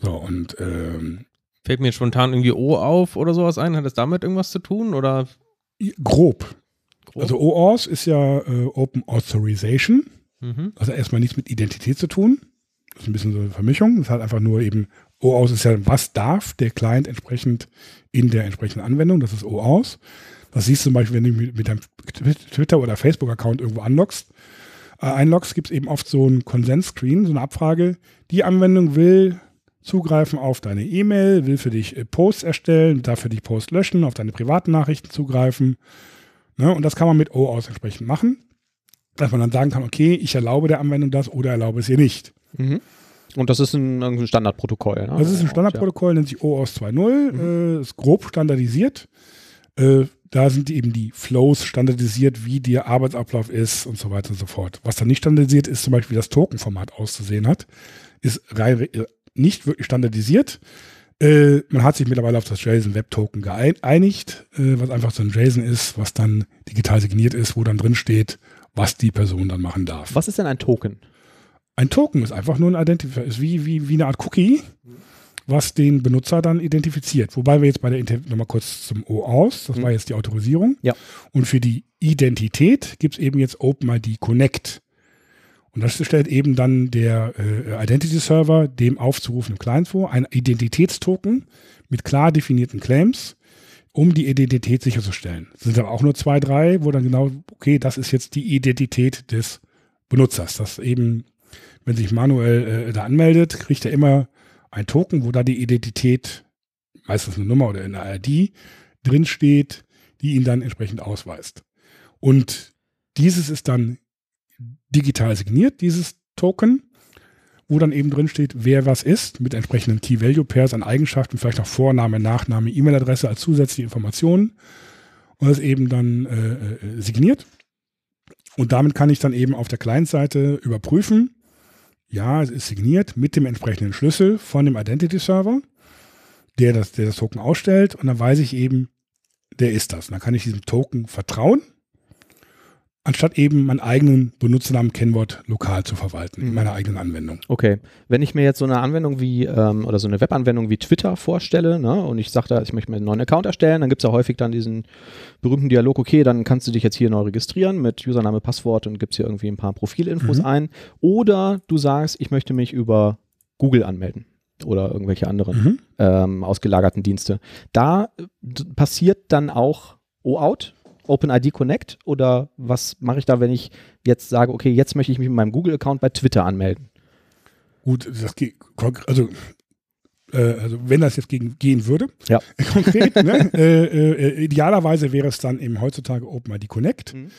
So, und ähm, Fällt mir spontan irgendwie O auf oder sowas ein? Hat das damit irgendwas zu tun? Oder grob. grob? Also OAuth ist ja äh, Open Authorization. mhm. Hat erstmal nichts mit Identität zu tun. Das ist ein bisschen so eine Vermischung. Das hat einfach nur eben, OAuth ist ja, was darf der Client entsprechend in der entsprechenden Anwendung. Das ist OAuth. Das siehst du zum Beispiel, wenn du mit, deinem Twitter- oder Facebook-Account irgendwo anloggst. Äh, einloggst, gibt es eben oft so einen Konsens-Screen, so eine Abfrage. Die Anwendung will zugreifen auf deine E-Mail, will für dich äh, Posts erstellen, darf für dich Posts löschen, auf deine privaten Nachrichten zugreifen. Ne? Und das kann man mit OAuth entsprechend machen, dass man dann sagen kann, okay, ich erlaube der Anwendung das oder erlaube es ihr nicht. Mhm. Und das ist ein, irgendein Standardprotokoll. Ne? Das ist ein Standardprotokoll, nennt sich OAuth 2.0, äh, ist grob standardisiert. Äh, da sind eben die Flows standardisiert, wie der Arbeitsablauf ist und so weiter und so fort. Was dann nicht standardisiert ist, zum Beispiel wie das Tokenformat auszusehen hat, ist rein, äh, nicht wirklich standardisiert. Äh, man hat sich mittlerweile auf das JSON Web Token geeinigt, äh, was einfach so ein JSON ist, was dann digital signiert ist, wo dann drin steht, was die Person dann machen darf. Was ist denn ein Token? Ein Token ist einfach nur ein Identifier, ist wie, wie, wie eine Art Cookie, was den Benutzer dann identifiziert. Wobei wir jetzt bei der, nochmal kurz zum O aus, das Mhm. war jetzt die Autorisierung. Ja. Und für die Identität gibt es eben jetzt OpenID Connect. Und das stellt eben dann der äh, Identity Server dem aufzurufenden Client vor, ein Identitätstoken mit klar definierten Claims, um die Identität sicherzustellen. Es sind aber auch nur zwei, drei, wo dann genau, okay, das ist jetzt die Identität des Benutzers. Das eben, wenn sich Manuel äh, da anmeldet, kriegt er immer ein Token, wo da die Identität, meistens eine Nummer oder eine ID, drin steht, die ihn dann entsprechend ausweist. Und dieses ist dann digital signiert, dieses Token, wo dann eben drin steht, wer was ist, mit entsprechenden Key-Value-Pairs an Eigenschaften, vielleicht noch Vorname, Nachname, E-Mail-Adresse als zusätzliche Informationen. Und das eben dann äh, äh, signiert. Und damit kann ich dann eben auf der Client-Seite überprüfen, ja, es ist signiert mit dem entsprechenden Schlüssel von dem Identity-Server, der das, der das Token ausstellt. Und dann weiß ich eben, der ist das. Und dann kann ich diesem Token vertrauen, anstatt eben meinen eigenen Benutzernamen, Kennwort lokal zu verwalten, in Mhm. meiner eigenen Anwendung. Okay, wenn ich mir jetzt so eine Anwendung wie ähm, oder so eine Webanwendung wie Twitter vorstelle ne, und ich sage da, ich möchte mir einen neuen Account erstellen, dann gibt es ja häufig dann diesen berühmten Dialog, okay, dann kannst du dich jetzt hier neu registrieren mit Username, Passwort und gibst hier irgendwie ein paar Profilinfos Mhm. ein. Oder du sagst, ich möchte mich über Google anmelden oder irgendwelche anderen Mhm. ähm, ausgelagerten Dienste. Da äh, passiert dann auch OAuth, OpenID Connect oder was mache ich da, wenn ich jetzt sage, okay, jetzt möchte ich mich mit meinem Google-Account bei Twitter anmelden? Gut, das geht, also, äh, also wenn das jetzt gegen, gehen würde, Ja. [laughs] konkret, ne, äh, äh, idealerweise wäre es dann eben heutzutage OpenID Connect. Mhm.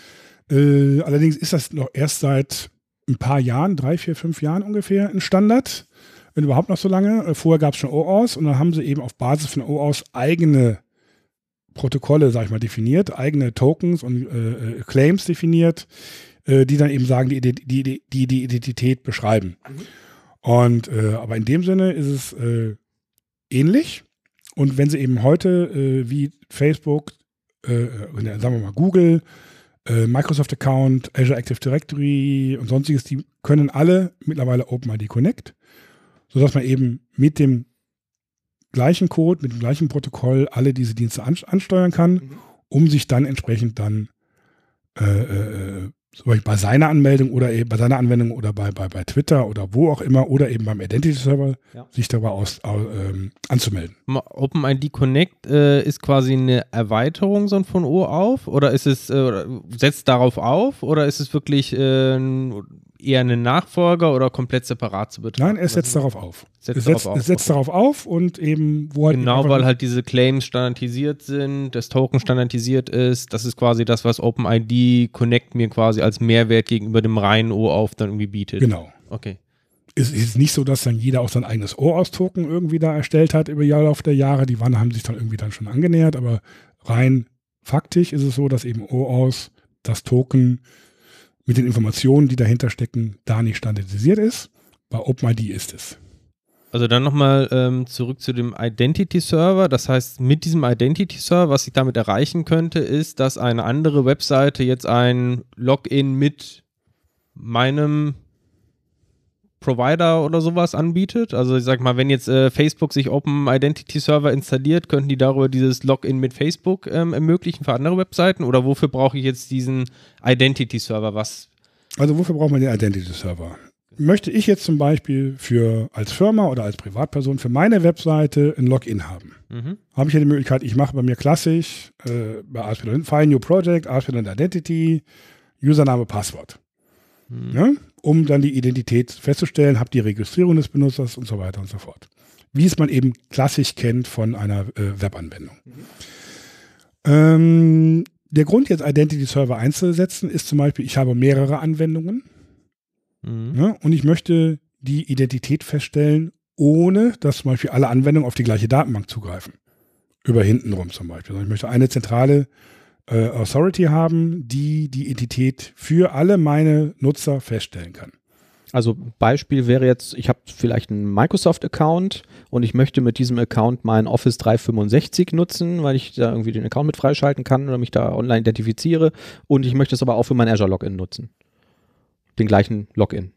Äh, allerdings ist das noch erst seit ein paar Jahren, drei, vier, fünf Jahren ungefähr, ein Standard, wenn überhaupt noch so lange. Äh, vorher gab es schon OAuth und dann haben sie eben auf Basis von OAuth eigene Protokolle, sag ich mal, definiert, eigene Tokens und äh, äh, Claims definiert, äh, die dann eben sagen, die, die, die, die, Identität beschreiben. Und äh, aber in dem Sinne ist es äh, ähnlich. Und wenn sie eben heute äh, wie Facebook, äh, äh, sagen wir mal Google, Microsoft Account, Azure Active Directory und sonstiges, die können alle mittlerweile OpenID Connect, sodass man eben mit dem gleichen Code, mit dem gleichen Protokoll alle diese Dienste an, ansteuern kann, Mhm. um sich dann entsprechend dann äh, äh, Beispiel bei seiner Anmeldung oder eben bei seiner Anwendung oder bei, bei, bei Twitter oder wo auch immer oder eben beim Identity Server Ja. sich dabei aus, au- ähm, anzumelden. OpenID Connect äh, ist quasi eine Erweiterung so von O auf oder ist es äh, setzt darauf auf oder ist es wirklich äh, ein eher einen Nachfolger oder komplett separat zu betrachten? Nein, es setzt darauf auf. Setzt es setzt, darauf auf, es setzt okay. darauf auf und eben, wo halt Genau, weil halt diese Claims standardisiert sind, das Token standardisiert ist. Das ist quasi das, was OpenID Connect mir quasi als Mehrwert gegenüber dem reinen OAuth dann irgendwie bietet. Genau. Okay. Es ist nicht so, dass dann jeder auch sein eigenes OAuth-Token irgendwie da erstellt hat über den Lauf der Jahre. Die waren, haben sich dann irgendwie dann schon angenähert, aber rein faktisch ist es so, dass eben OAuth das Token mit den Informationen, die dahinter stecken, da nicht standardisiert ist. Bei OpenID ist es. Also dann nochmal ähm, zurück zu dem Identity Server. Das heißt, mit diesem Identity Server, was ich damit erreichen könnte, ist, dass eine andere Webseite jetzt ein Login mit meinem Provider oder sowas anbietet. Also ich sag mal, wenn jetzt äh, Facebook sich Open Identity Server installiert, könnten die darüber dieses Login mit Facebook ähm, ermöglichen für andere Webseiten? Oder wofür brauche ich jetzt diesen Identity Server? Was? Also wofür braucht man den Identity Server? Möchte ich jetzt zum Beispiel für als Firma oder als Privatperson für meine Webseite ein Login haben? Mhm. Habe ich ja die Möglichkeit, ich mache bei mir klassisch äh, bei ASP.NET File New Project, ASP.NET Identity, Username, Passwort. Mhm. Ne? Um dann die Identität festzustellen, habe die Registrierung des Benutzers und so weiter und so fort. Wie es man eben klassisch kennt von einer äh, Webanwendung. Ähm, der Grund, jetzt Identity Server einzusetzen, ist zum Beispiel, ich habe mehrere Anwendungen Mhm. ne? und ich möchte die Identität feststellen, ohne dass zum Beispiel alle Anwendungen auf die gleiche Datenbank zugreifen. Über hintenrum zum Beispiel. Sondern Ich möchte eine zentrale äh, Authority haben, die die Identität für alle meine Nutzer feststellen kann. Also Beispiel wäre jetzt, ich habe vielleicht einen Microsoft-Account und ich möchte mit diesem Account meinen Office 365 nutzen, weil ich da irgendwie den Account mit freischalten kann oder mich da online identifiziere und ich möchte es aber auch für mein Azure-Login nutzen. Den gleichen Login.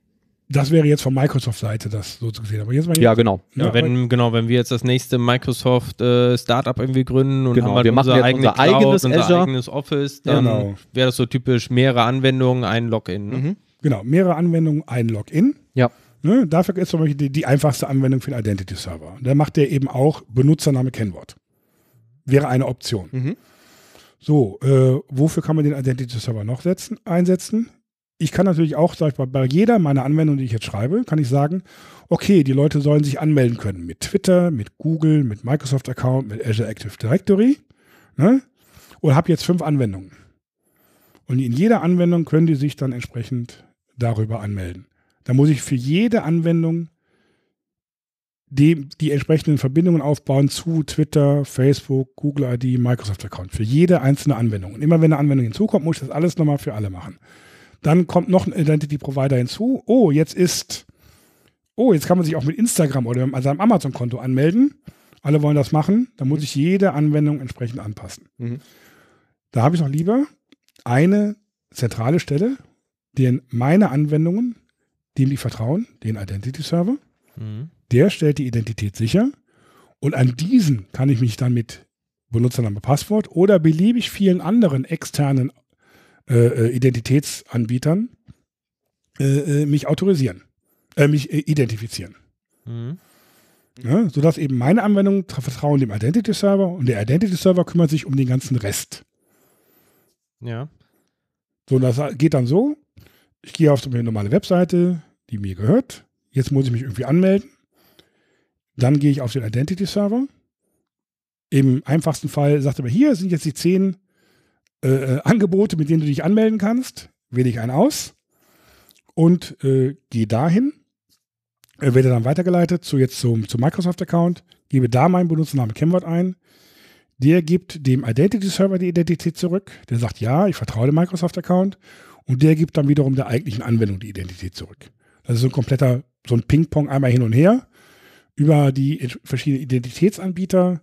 Das wäre jetzt von Microsoft-Seite das so zu sehen. Aber jetzt mal Ja, genau. Ja, Ja, wenn, genau, wenn wir jetzt das nächste Microsoft äh, Startup irgendwie gründen und Genau, haben halt wir machen unser, jetzt eigene unser eigenes Cloud, unser Azure. eigenes Office, dann Genau. wäre das so typisch mehrere Anwendungen, ein Login. Ne? Mhm. Genau, mehrere Anwendungen, ein Login. Ja. Ne, dafür ist zum Beispiel die, die einfachste Anwendung für den Identity Server. Da macht der eben auch Benutzername, Kennwort. Wäre eine Option. Mhm. So, äh, wofür kann man den Identity Server noch setzen, einsetzen? Ich kann natürlich auch, sag ich mal, bei jeder meiner Anwendungen, die ich jetzt schreibe, kann ich sagen, okay, die Leute sollen sich anmelden können mit Twitter, mit Google, mit Microsoft Account, mit Azure Active Directory. Ne? Und habe jetzt fünf Anwendungen. Und in jeder Anwendung können die sich dann entsprechend darüber anmelden. Da muss ich für jede Anwendung die, die entsprechenden Verbindungen aufbauen zu Twitter, Facebook, Google ID, Microsoft Account. Für jede einzelne Anwendung. Und immer wenn eine Anwendung hinzukommt, muss ich das alles nochmal für alle machen. Dann kommt noch ein Identity Provider hinzu. Oh, jetzt ist, oh, jetzt kann man sich auch mit Instagram oder mit seinem Amazon-Konto anmelden. Alle wollen das machen. Da muss ich jede Anwendung entsprechend anpassen. Mhm. Da habe ich noch lieber eine zentrale Stelle, den meine Anwendungen, dem die vertrauen, den Identity Server, Mhm. der stellt die Identität sicher und an diesen kann ich mich dann mit Benutzername, Passwort oder beliebig vielen anderen externen äh, äh, Identitätsanbietern äh, äh, mich autorisieren, äh, mich äh, identifizieren. Mhm. Ja, sodass eben meine Anwendungen tra- vertrauen dem Identity Server und der Identity Server kümmert sich um den ganzen Rest. Ja. So, das geht dann so. Ich gehe auf so eine normale Webseite, die mir gehört. Jetzt muss ich mich irgendwie anmelden. Dann gehe ich auf den Identity Server. Im einfachsten Fall sagt er mir, hier sind jetzt die zehn äh, äh, Angebote, mit denen du dich anmelden kannst. Wähle ich einen aus und äh, gehe dahin. Äh, werde dann weitergeleitet zu jetzt zum, zum Microsoft-Account, gebe da meinen Benutzernamen Kennwort ein. Der gibt dem Identity Server die Identität zurück. Der sagt, ja, ich vertraue dem Microsoft-Account. Und der gibt dann wiederum der eigentlichen Anwendung die Identität zurück. Das ist so ein kompletter, so ein Ping-Pong einmal hin und her über die verschiedenen Identitätsanbieter.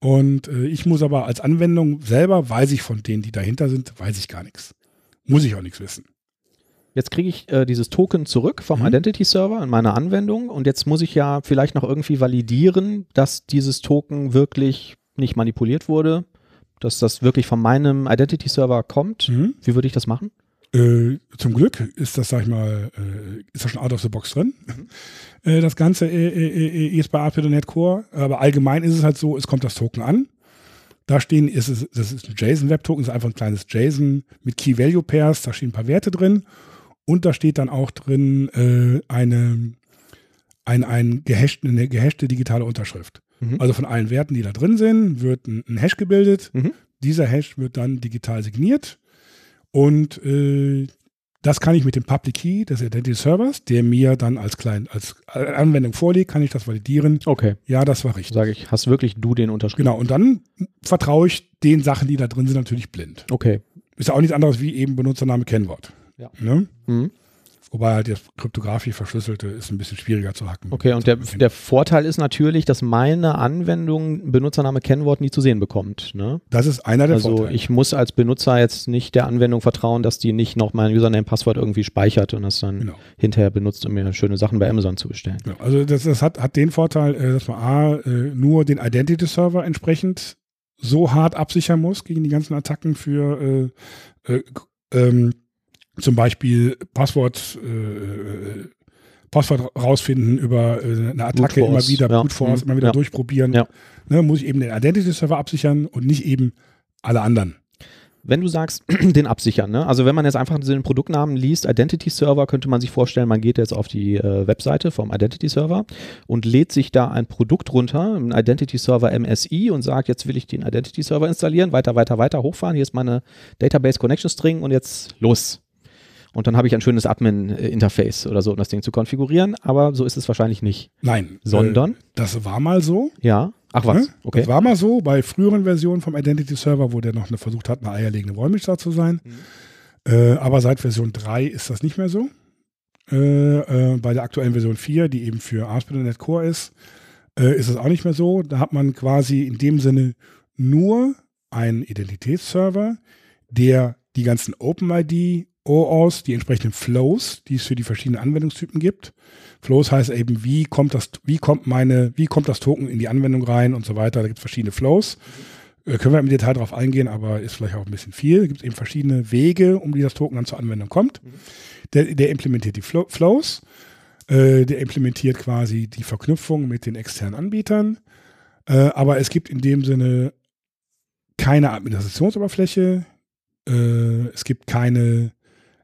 Und äh, ich muss aber als Anwendung selber, weiß ich von denen, die dahinter sind, weiß ich gar nichts. Muss ich auch nichts wissen. Jetzt kriege ich äh, dieses Token zurück vom Mhm. Identity Server in meiner Anwendung und jetzt muss ich ja vielleicht noch irgendwie validieren, dass dieses Token wirklich nicht manipuliert wurde, dass das wirklich von meinem Identity Server kommt. Mhm. Wie würde ich das machen? Äh, zum Glück ist das, sag ich mal, äh, ist das schon out of the box drin. Äh, das Ganze äh, äh, äh, ist bei ASP.NET Core, aber allgemein ist es halt so, es kommt das Token an. Da stehen, ist es, das ist ein JSON-Web-Token, ist einfach ein kleines JSON mit Key-Value-Pairs, da stehen ein paar Werte drin. und da steht dann auch drin äh, eine, ein, ein gehashte, eine gehashte digitale Unterschrift. Mhm. Also von allen Werten, die da drin sind, wird ein, ein Hash gebildet. Mhm. Dieser Hash wird dann digital signiert und äh, das kann ich mit dem Public Key des Identity Servers, der mir dann als klein, als Anwendung vorliegt, kann ich das validieren. Okay. Ja, das war richtig. Sage ich, hast wirklich du den unterschrieben? Genau, und dann vertraue ich den Sachen, die da drin sind, natürlich blind. Okay. Ist ja auch nichts anderes wie eben Benutzername, Kennwort. Ja. Ne? Mhm. Wobei halt das kryptografisch verschlüsselte ist ein bisschen schwieriger zu hacken. Okay, und der, der Vorteil ist natürlich, dass meine Anwendung Benutzername, Kennwort nie zu sehen bekommt. Ne? das ist einer der Also Vorteile. ich muss als Benutzer jetzt nicht der Anwendung vertrauen, dass die nicht noch mein Username, Passwort irgendwie speichert und das dann Genau. hinterher benutzt, um mir schöne Sachen bei Amazon zu bestellen. Ja, also das, das hat, hat den Vorteil, äh, dass man A, äh, nur den Identity Server entsprechend so hart absichern muss gegen die ganzen Attacken für äh, äh, ähm, zum Beispiel Passwort, äh, Passwort rausfinden über äh, eine Attacke immer wieder, ja. Brute Force, Mhm. immer wieder Ja. durchprobieren. Ja. Ne, muss ich eben den Identity Server absichern und nicht eben alle anderen. Wenn du sagst, [clears throat] den absichern, ne? also wenn man jetzt einfach den Produktnamen liest, Identity Server, könnte man sich vorstellen, man geht jetzt auf die äh, Webseite vom Identity Server und lädt sich da ein Produkt runter, einen Identity Server MSI und sagt, jetzt will ich den Identity Server installieren, weiter, weiter, weiter hochfahren, hier ist meine Database Connection String und jetzt los. Und dann habe ich ein schönes Admin-Interface oder so, um das Ding zu konfigurieren, aber so ist es wahrscheinlich nicht. Nein. Sondern? Äh, das war mal so. Ja. Ach was, Ne? okay. Das war mal so bei früheren Versionen vom Identity Server, wo der noch eine versucht hat, eine eierlegende Wollmilchsau zu sein. Mhm. Äh, aber seit Version 3 ist das nicht mehr so. Äh, äh, bei der aktuellen Version 4, die eben für ASP.NET Core ist, äh, ist es auch nicht mehr so. Da hat man quasi in dem Sinne nur einen Identitätsserver, der die ganzen OpenID, OAuth, die entsprechenden Flows, die es für die verschiedenen Anwendungstypen gibt. Flows heißt eben, wie kommt das, wie kommt meine, wie kommt das Token in die Anwendung rein und so weiter. Da gibt es verschiedene Flows. Äh, können wir im Detail darauf eingehen, aber ist vielleicht auch ein bisschen viel. Da gibt es eben verschiedene Wege, um wie das Token dann zur Anwendung kommt. Der, der implementiert die Flo Flows. Äh, der implementiert quasi die Verknüpfung mit den externen Anbietern. Äh, aber es gibt in dem Sinne keine Administrationsoberfläche. Äh, es gibt keine,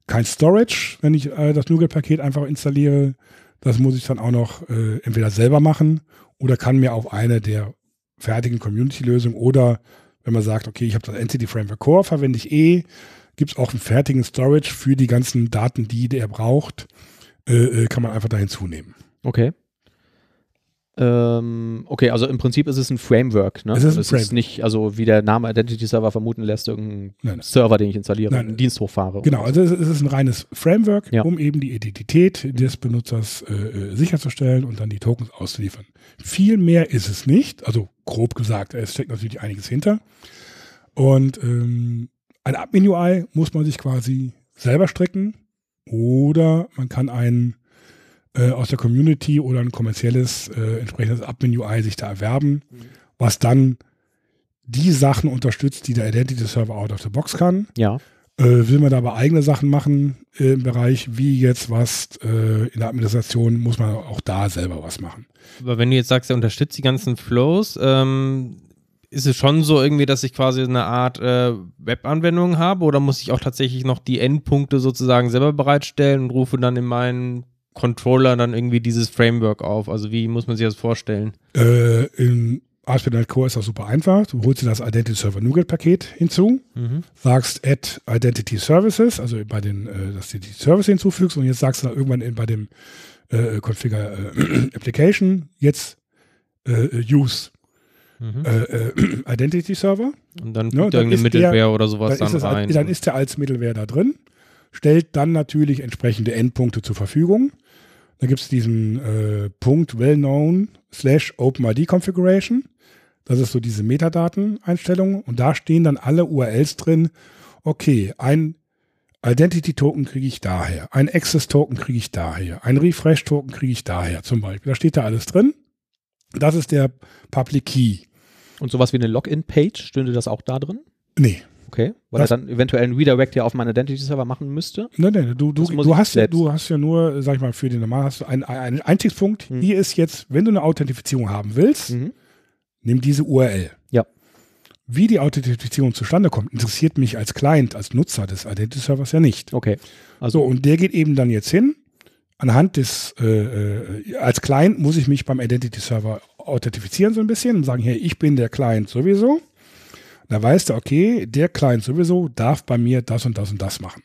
kein Storage, wenn ich äh, das NuGet-Paket einfach installiere. Das muss ich dann auch noch äh, entweder selber machen oder kann mir auf eine der fertigen Community-Lösungen oder wenn man sagt, okay, ich habe das Entity Framework Core, verwende ich eh, gibt es auch einen fertigen Storage für die ganzen Daten, die der braucht, äh, äh, kann man einfach da hinzunehmen. Okay. Ähm, okay, also im Prinzip ist es ein Framework, ne? Es ist ein ist Framework. nicht, also wie der Name Identity Server vermuten lässt, irgendein Nein, nein. Server, den ich installiere, Nein, einen. Dienst hochfahre. Genau, also es es ist ein reines Framework, Ja. um eben die Identität des Benutzers äh, äh, sicherzustellen und dann die Tokens auszuliefern. Viel mehr ist es nicht, also grob gesagt, es steckt natürlich einiges hinter. Und ähm, ein Admin-UI muss man sich quasi selber stricken oder man kann ein äh, aus der Community oder ein kommerzielles äh, entsprechendes Admin-UI sich da erwerben, was dann die Sachen unterstützt, die der Identity Server out of the box kann. Ja. Äh, will man da aber eigene Sachen machen äh, im Bereich, wie jetzt was äh, in der Administration, muss man auch da selber was machen. Aber wenn du jetzt sagst, er unterstützt die ganzen Flows, ähm, ist es schon so irgendwie, dass ich quasi eine Art äh, Web-Anwendung habe oder muss ich auch tatsächlich noch die Endpunkte sozusagen selber bereitstellen und rufe dann in meinen Controller dann irgendwie dieses Framework auf? Also wie muss man sich das vorstellen? Äh, in ASP.NET Core ist das super einfach. Du holst dir das Identity Server NuGet Paket hinzu, Mhm. sagst Add Identity Services, also bei den, äh, dass du die Service hinzufügst und jetzt sagst du dann irgendwann in, bei dem äh, Configure äh, [clears throat] Application jetzt äh, Use Mhm. äh, äh, [clears throat] Identity Server. Und dann Ja, fügt dann irgendeine ist Mittelware der- oder sowas dann, dann, ist das, rein. dann ist der als Mittelware da drin, stellt dann natürlich entsprechende Endpunkte zur Verfügung. Da gibt es diesen äh, Punkt well-known slash OpenID Configuration. Das ist so diese Metadaten-Einstellung. Und da stehen dann alle URLs drin. Okay, ein Identity-Token kriege ich daher, ein Access-Token kriege ich daher, ein Refresh-Token kriege ich daher zum Beispiel. Da steht da alles drin. Das ist der Public Key. Und sowas wie eine Login-Page, stünde das auch da drin? Nee, Okay. Weil Das- er dann eventuell einen Redirect ja auf meinen Identity-Server machen müsste. Nein, nein, du, du, du, hast ja, du hast ja nur, sag ich mal, für den normalen hast du einen, einen Einstiegspunkt. Hm. Hier ist jetzt, wenn du eine Authentifizierung haben willst, Mhm. nimm diese URL. Ja. Wie die Authentifizierung zustande kommt, interessiert mich als Client, als Nutzer des Identity-Servers ja nicht. Okay. Also, so, und der geht eben dann jetzt hin. Anhand des, äh, äh, als Client muss ich mich beim Identity-Server authentifizieren so ein bisschen und sagen, hey, ich bin der Client sowieso. Da weiß der, okay, der Client sowieso darf bei mir das und das und das machen.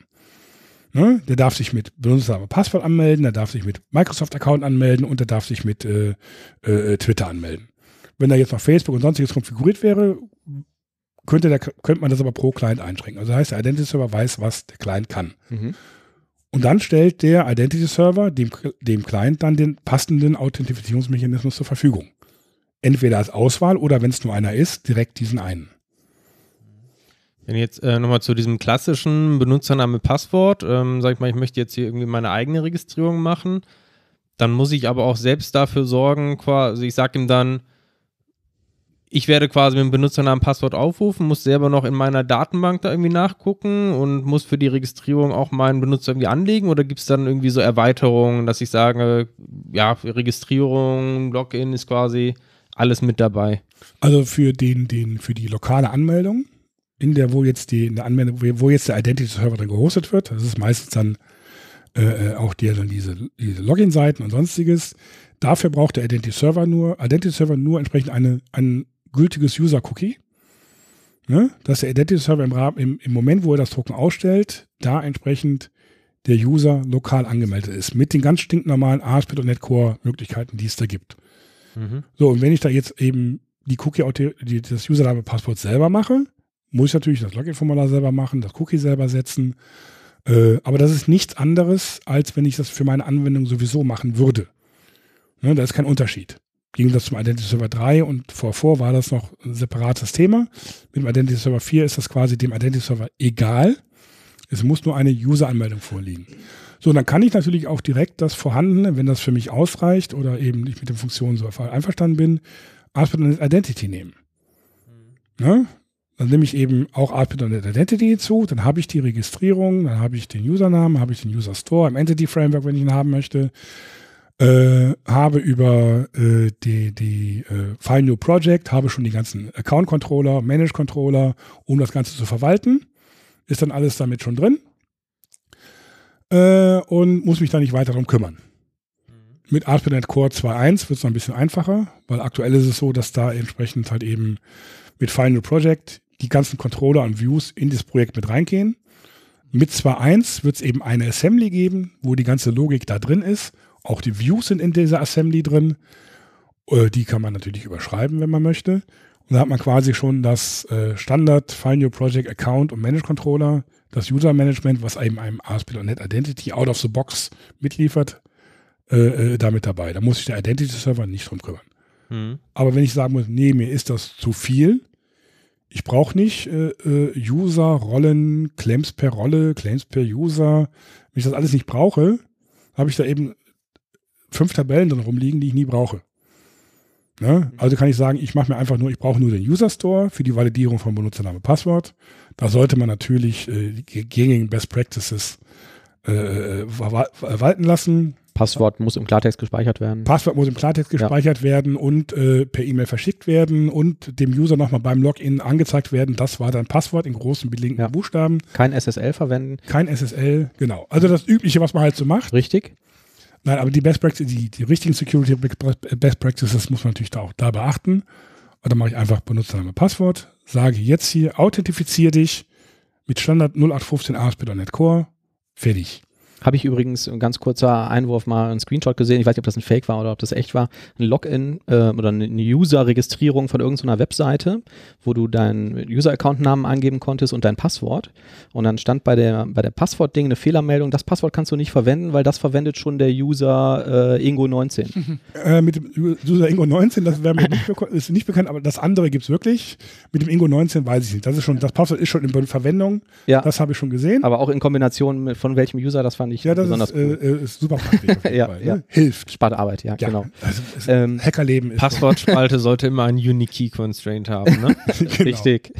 Ne? Der darf sich mit Benutzername Passwort anmelden, der darf sich mit Microsoft-Account anmelden und der darf sich mit äh, äh, Twitter anmelden. Wenn da jetzt noch Facebook und sonstiges konfiguriert wäre, könnte, der, könnte man das aber pro Client einschränken. Also das heißt, der Identity Server weiß, was der Client kann. Mhm. Und dann stellt der Identity Server dem, dem Client dann den passenden Authentifizierungsmechanismus zur Verfügung. Entweder als Auswahl oder wenn es nur einer ist, direkt diesen einen. Wenn jetzt äh, nochmal zu diesem klassischen Benutzername Passwort, ähm, sag ich mal, ich möchte jetzt hier irgendwie meine eigene Registrierung machen, dann muss ich aber auch selbst dafür sorgen, quasi, ich sage ihm dann, ich werde quasi mit dem Benutzernamen Passwort aufrufen, muss selber noch in meiner Datenbank da irgendwie nachgucken und muss für die Registrierung auch meinen Benutzer irgendwie anlegen oder gibt es dann irgendwie so Erweiterungen, dass ich sage, ja, Registrierung, Login ist quasi alles mit dabei? Also für den, den, für die lokale Anmeldung in der, wo jetzt die, in der Anwendung, wo jetzt der Identity-Server dann gehostet wird, das ist meistens dann äh, äh, auch die, dann diese, diese Login-Seiten und sonstiges. Dafür braucht der Identity-Server nur, Identity-Server nur entsprechend eine, ein gültiges User-Cookie. Ne? Dass der Identity-Server im, im, im Moment, wo er das Token ausstellt, da entsprechend der User lokal angemeldet ist. Mit den ganz stinknormalen ASP.NET Core-Möglichkeiten, die es da gibt. Mhm. So, und wenn ich da jetzt eben die Cookie, die, das Username-Passwort selber mache, muss ich natürlich das Login-Formular selber machen, das Cookie selber setzen. Äh, aber das ist nichts anderes, als wenn ich das für meine Anwendung sowieso machen würde. Ne, da ist kein Unterschied. Ging das zum Identity Server 3 und vor war das noch ein separates Thema. Mit dem Identity Server 4 ist das quasi dem Identity Server egal. Es muss nur eine User-Anmeldung vorliegen. So, dann kann ich natürlich auch direkt das Vorhandene, wenn das für mich ausreicht oder eben ich mit den Funktionen so einverstanden bin, ASP.NET Identity nehmen. Ne? Dann nehme ich eben auch ASP.NET Identity hinzu, dann habe ich die Registrierung, dann habe ich den Usernamen, habe ich den User Store im Entity Framework, wenn ich ihn haben möchte, äh, habe über äh, die, die äh, File New Project, habe schon die ganzen Account Controller, Manage Controller, um das Ganze zu verwalten. Ist dann alles damit schon drin äh, und muss mich da nicht weiter darum kümmern. Mit ASP.NET Core 2.1 wird es noch ein bisschen einfacher, weil aktuell ist es so, dass da entsprechend halt eben mit Final Project die ganzen Controller und Views in das Projekt mit reingehen. Mit 2.1 wird es eben eine Assembly geben, wo die ganze Logik da drin ist. Auch die Views sind in dieser Assembly drin. Äh, die kann man natürlich überschreiben, wenn man möchte. Und da hat man quasi schon das äh, Standard Find Your Project Account und Manage Controller, das User Management, was eben einem ASP.NET Identity out of the box mitliefert, äh, äh, damit dabei. Da muss sich der Identity Server nicht drum kümmern. Mhm. Aber wenn ich sagen muss, nee, mir ist das zu viel, ich brauche nicht äh, äh, User, Rollen, Claims per Rolle, Claims per User. Wenn ich das alles nicht brauche, habe ich da eben fünf Tabellen drin rumliegen, die ich nie brauche. Ne? Also kann ich sagen, ich mache mir einfach nur, ich brauche nur den User Store für die Validierung von Benutzername Passwort. Da sollte man natürlich äh, die gängigen Best Practices äh, äh walten lassen. Passwort muss im Klartext gespeichert werden. Passwort muss im Klartext gespeichert ja. werden und äh, per E-Mail verschickt werden und dem User nochmal beim Login angezeigt werden, das war dein Passwort in großen belinkten ja. Buchstaben. Kein SSL verwenden. Kein SSL, genau. Also das Übliche, was man halt so macht. Richtig. Nein, aber die Best Practices, die, die richtigen Security Best Practices muss man natürlich da auch da beachten. Und dann mache ich einfach Benutzername Passwort, sage jetzt hier, authentifiziere dich mit Standard 0815 ASP.NET Core, fertig. Habe ich übrigens, ein ganz kurzer Einwurf, mal einen Screenshot gesehen. Ich weiß nicht, ob das ein Fake war oder ob das echt war. Ein Login äh, oder eine User-Registrierung von irgendeiner Webseite, wo du deinen User-Account-Namen angeben konntest und dein Passwort. Und dann stand bei der, bei der Passwort-Ding eine Fehlermeldung, das Passwort kannst du nicht verwenden, weil das verwendet schon der User äh, Ingo19. [laughs] Äh, mit dem User Ingo19, das mir nicht, [laughs] ist nicht bekannt, aber das andere gibt es wirklich. Mit dem Ingo19 weiß ich nicht. Das ist schon, das Passwort ist schon in Verwendung. Ja. Das habe ich schon gesehen. Aber auch in Kombination mit von welchem User das war nicht Ja, das besonders ist, cool. äh, ist super praktisch. auf [laughs] jeden Ja, Fall, ja. Ne? Hilft. Spart Arbeit, ja, Ja, genau. Also, Ähm, Hackerleben ist Passwortspalte [laughs] sollte immer einen Unique Key Constraint haben. Ne? [laughs] genau. Richtig.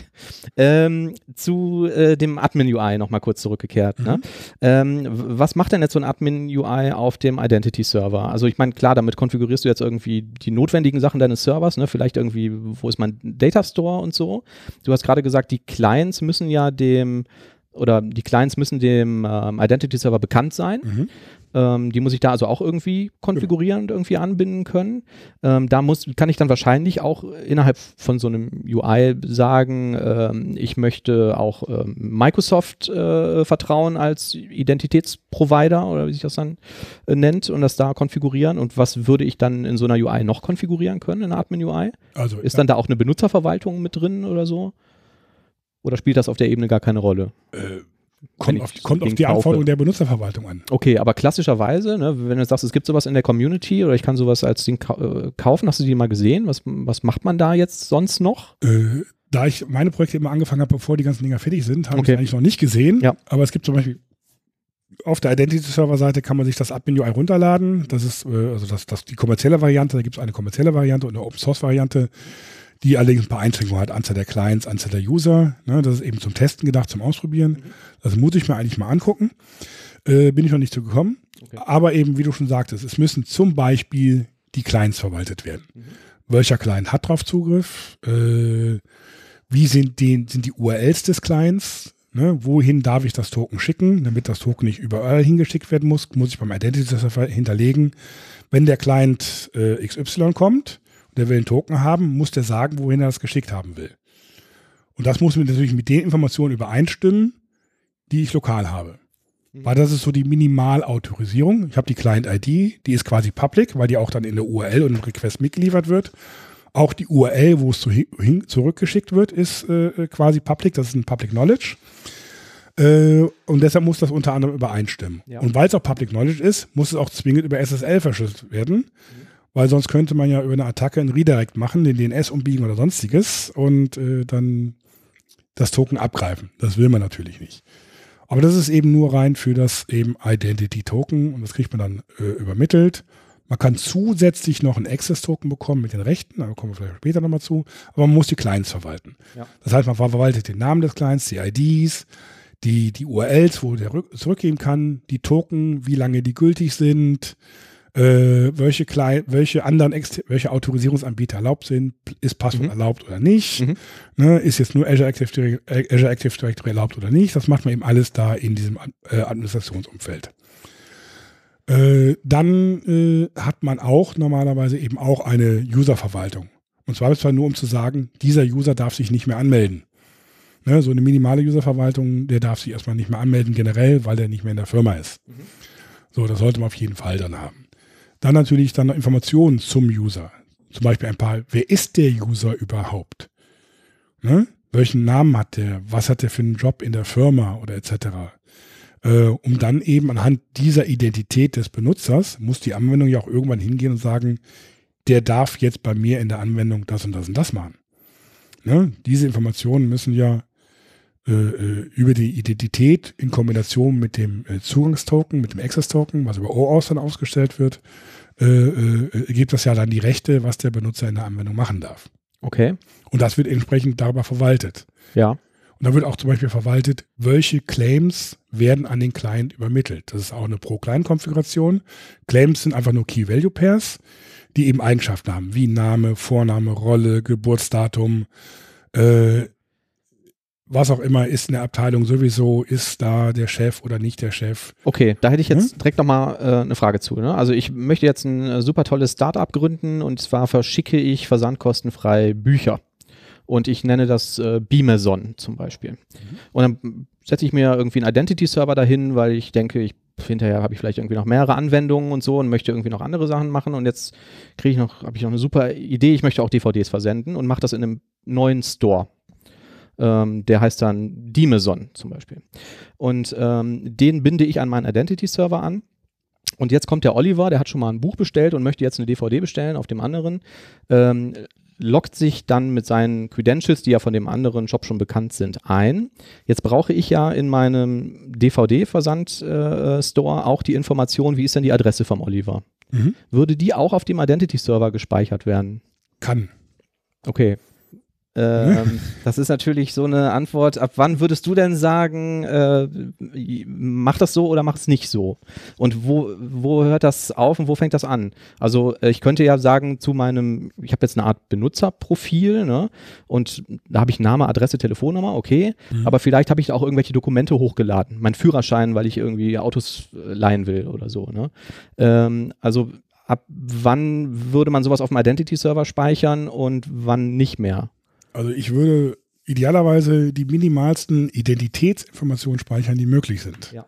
Ähm, zu äh, dem Admin-UI nochmal kurz zurückgekehrt. Ne? Ähm, w- was macht denn jetzt so ein Admin-UI auf dem Identity-Server? Also ich meine, klar, damit konfigurierst du jetzt irgendwie die notwendigen Sachen deines Servers, ne? vielleicht irgendwie, wo ist mein Data Store und so. Du hast gerade gesagt, die Clients müssen ja dem oder die Clients müssen dem ähm, Identity-Server bekannt sein. Mhm. Ähm, die muss ich da also auch irgendwie konfigurieren und irgendwie anbinden können. Ähm, da muss, kann ich dann wahrscheinlich auch innerhalb von so einem UI sagen, ähm, ich möchte auch ähm, Microsoft äh, vertrauen als Identitätsprovider oder wie sich das dann äh, nennt und das da konfigurieren. Und was würde ich dann in so einer UI noch konfigurieren können, in einer Admin-UI? Also, Ist dann da auch eine Benutzerverwaltung mit drin oder so? Oder spielt das auf der Ebene gar keine Rolle? äh, kommt auf, kommt auf die kaufe. Anforderungen der Benutzerverwaltung an. Okay, aber klassischerweise, ne, wenn du sagst, es gibt sowas in der Community oder ich kann sowas als Ding äh, kaufen, hast du die mal gesehen? Was, was macht man da jetzt sonst noch? Äh, da ich meine Projekte immer angefangen habe, bevor die ganzen Dinger fertig sind, habe Okay. ich eigentlich noch nicht gesehen. Ja. Aber es gibt zum Beispiel auf der Identity-Server-Seite kann man sich das Admin UI runterladen. Das ist äh, also das, das die kommerzielle Variante. Da gibt es eine kommerzielle Variante und eine Open-Source-Variante, die allerdings ein paar Einschränkungen hat. Anzahl der Clients, Anzahl der User. Ne, das ist eben zum Testen gedacht, zum Ausprobieren. Das muss ich mir eigentlich mal angucken. Äh, bin ich noch nicht zu gekommen. Okay. Aber eben, wie du schon sagtest, es müssen zum Beispiel die Clients verwaltet werden. Welcher Client hat drauf Zugriff? Äh, wie sind, den, sind die URLs des Clients? Ne? Wohin darf ich das Token schicken, damit das Token nicht überall hingeschickt werden muss? Muss ich beim Identity Server hinterlegen. Wenn der Client äh, XY kommt, der will einen Token haben, muss der sagen, wohin er das geschickt haben will. Und das muss natürlich mit den Informationen übereinstimmen, die ich lokal habe. Weil das ist so die Minimalautorisierung. Ich habe die Client-ID, die ist quasi public, weil die auch dann in der URL und im Request mitgeliefert wird. Auch die URL, wo es zu, hin, zurückgeschickt wird, ist äh, quasi public. Das ist ein Public Knowledge. Äh, und deshalb muss das unter anderem übereinstimmen. Ja. Und weil es auch Public Knowledge ist, muss es auch zwingend über SSL verschlüsselt werden. Weil sonst könnte man ja über eine Attacke einen Redirect machen, den DNS umbiegen oder sonstiges und äh, dann das Token abgreifen. Das will man natürlich nicht. Aber das ist eben nur rein für das eben Identity Token und das kriegt man dann äh, übermittelt. Man kann zusätzlich noch einen Access Token bekommen mit den Rechten, da kommen wir vielleicht später nochmal zu, aber man muss die Clients verwalten. Ja. Das heißt, man verwaltet den Namen des Clients, die IDs, die, die URLs, wo der rück- zurückgeben kann, die Token, wie lange die gültig sind, äh, welche, Client, welche anderen welche Autorisierungsanbieter erlaubt sind, ist Passwort Mhm. erlaubt oder nicht, Mhm. ne, ist jetzt nur Azure Active, Directory, Azure Active Directory erlaubt oder nicht, das macht man eben alles da in diesem äh, Administrationsumfeld. Äh, dann äh, hat man auch normalerweise eben auch eine Userverwaltung. Und zwar zwar nur um zu sagen, dieser User darf sich nicht mehr anmelden. Ne, so eine minimale Userverwaltung, der darf sich erstmal nicht mehr anmelden generell, weil der nicht mehr in der Firma ist. So, das sollte man auf jeden Fall dann haben. Dann natürlich dann Informationen zum User. Zum Beispiel ein paar, wer ist der User überhaupt? Ne? Welchen Namen hat der? Was hat der für einen Job in der Firma oder etc.? Äh, um dann eben anhand dieser Identität des Benutzers muss die Anwendung ja auch irgendwann hingehen und sagen, der darf jetzt bei mir in der Anwendung das und das und das machen. Ne? Diese Informationen müssen ja über die Identität in Kombination mit dem äh, Zugangstoken, mit dem Access-Token, was über OAuth dann ausgestellt wird, äh, äh, gibt das ja dann die Rechte, was der Benutzer in der Anwendung machen darf. Okay. Und das wird entsprechend darüber verwaltet. Ja. Und da wird auch zum Beispiel verwaltet, welche Claims werden an den Client übermittelt. Das ist auch eine Pro-Client-Konfiguration. Claims sind einfach nur Key-Value-Pairs, die eben Eigenschaften haben, wie Name, Vorname, Rolle, Geburtsdatum, äh, was auch immer ist in der Abteilung sowieso, ist da der Chef oder nicht der Chef. Okay, da hätte ich jetzt direkt nochmal äh, eine Frage zu. Ne? Also ich möchte jetzt ein äh, super tolles Startup gründen und zwar verschicke ich versandkostenfrei Bücher. Und ich nenne das äh, Beamerson zum Beispiel. Und dann setze ich mir irgendwie einen Identity-Server dahin, weil ich denke, ich hinterher habe ich vielleicht irgendwie noch mehrere Anwendungen und so und möchte irgendwie noch andere Sachen machen und jetzt kriege ich noch, habe ich noch eine super Idee, ich möchte auch DVDs versenden und mache das in einem neuen Store. Ähm, der heißt dann Dimeson zum Beispiel. Und ähm, den binde ich an meinen Identity-Server an. Und jetzt kommt der Oliver, der hat schon mal ein Buch bestellt und möchte jetzt eine DVD bestellen auf dem anderen. Ähm, loggt sich dann mit seinen Credentials, die ja von dem anderen Shop schon bekannt sind, ein. Jetzt brauche ich ja in meinem DVD-Versand-Store auch die Information, wie ist denn die Adresse vom Oliver? Mhm. Würde die auch auf dem Identity-Server gespeichert werden? Kann. Okay. Ähm, [laughs] das ist natürlich so eine Antwort. Ab wann würdest du denn sagen, äh, mach das so oder mach es nicht so? Und wo, wo hört das auf und wo fängt das an? Also äh, ich könnte ja sagen zu meinem, ich habe jetzt eine Art Benutzerprofil, ne? Und da habe ich Name, Adresse, Telefonnummer, okay. Mhm. Aber vielleicht habe ich da auch irgendwelche Dokumente hochgeladen. Mein Führerschein, weil ich irgendwie Autos äh, leihen will oder so, ne? Ähm, also ab wann würde man sowas auf dem Identity-Server speichern und wann nicht mehr? Also ich würde idealerweise die minimalsten Identitätsinformationen speichern, die möglich sind. Ja.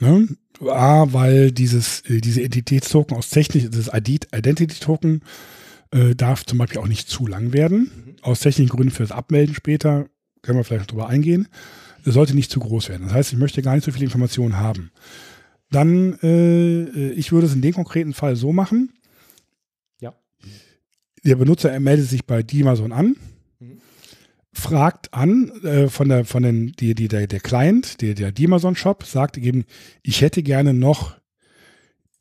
Ne? A, weil dieses, äh, diese Identitätstoken aus technisch, das Identity-Token äh, darf zum Beispiel auch nicht zu lang werden. Aus technischen Gründen für das Abmelden später, können wir vielleicht noch drüber eingehen. Es sollte nicht zu groß werden. Das heißt, ich möchte gar nicht so viele Informationen haben. Dann, äh, ich würde es in dem konkreten Fall so machen. Ja. Der Benutzer er meldet sich bei Dimason an, Mhm. Fragt an äh, von der von den die, die der, der Client, der der Dimason Shop sagt eben, ich hätte gerne noch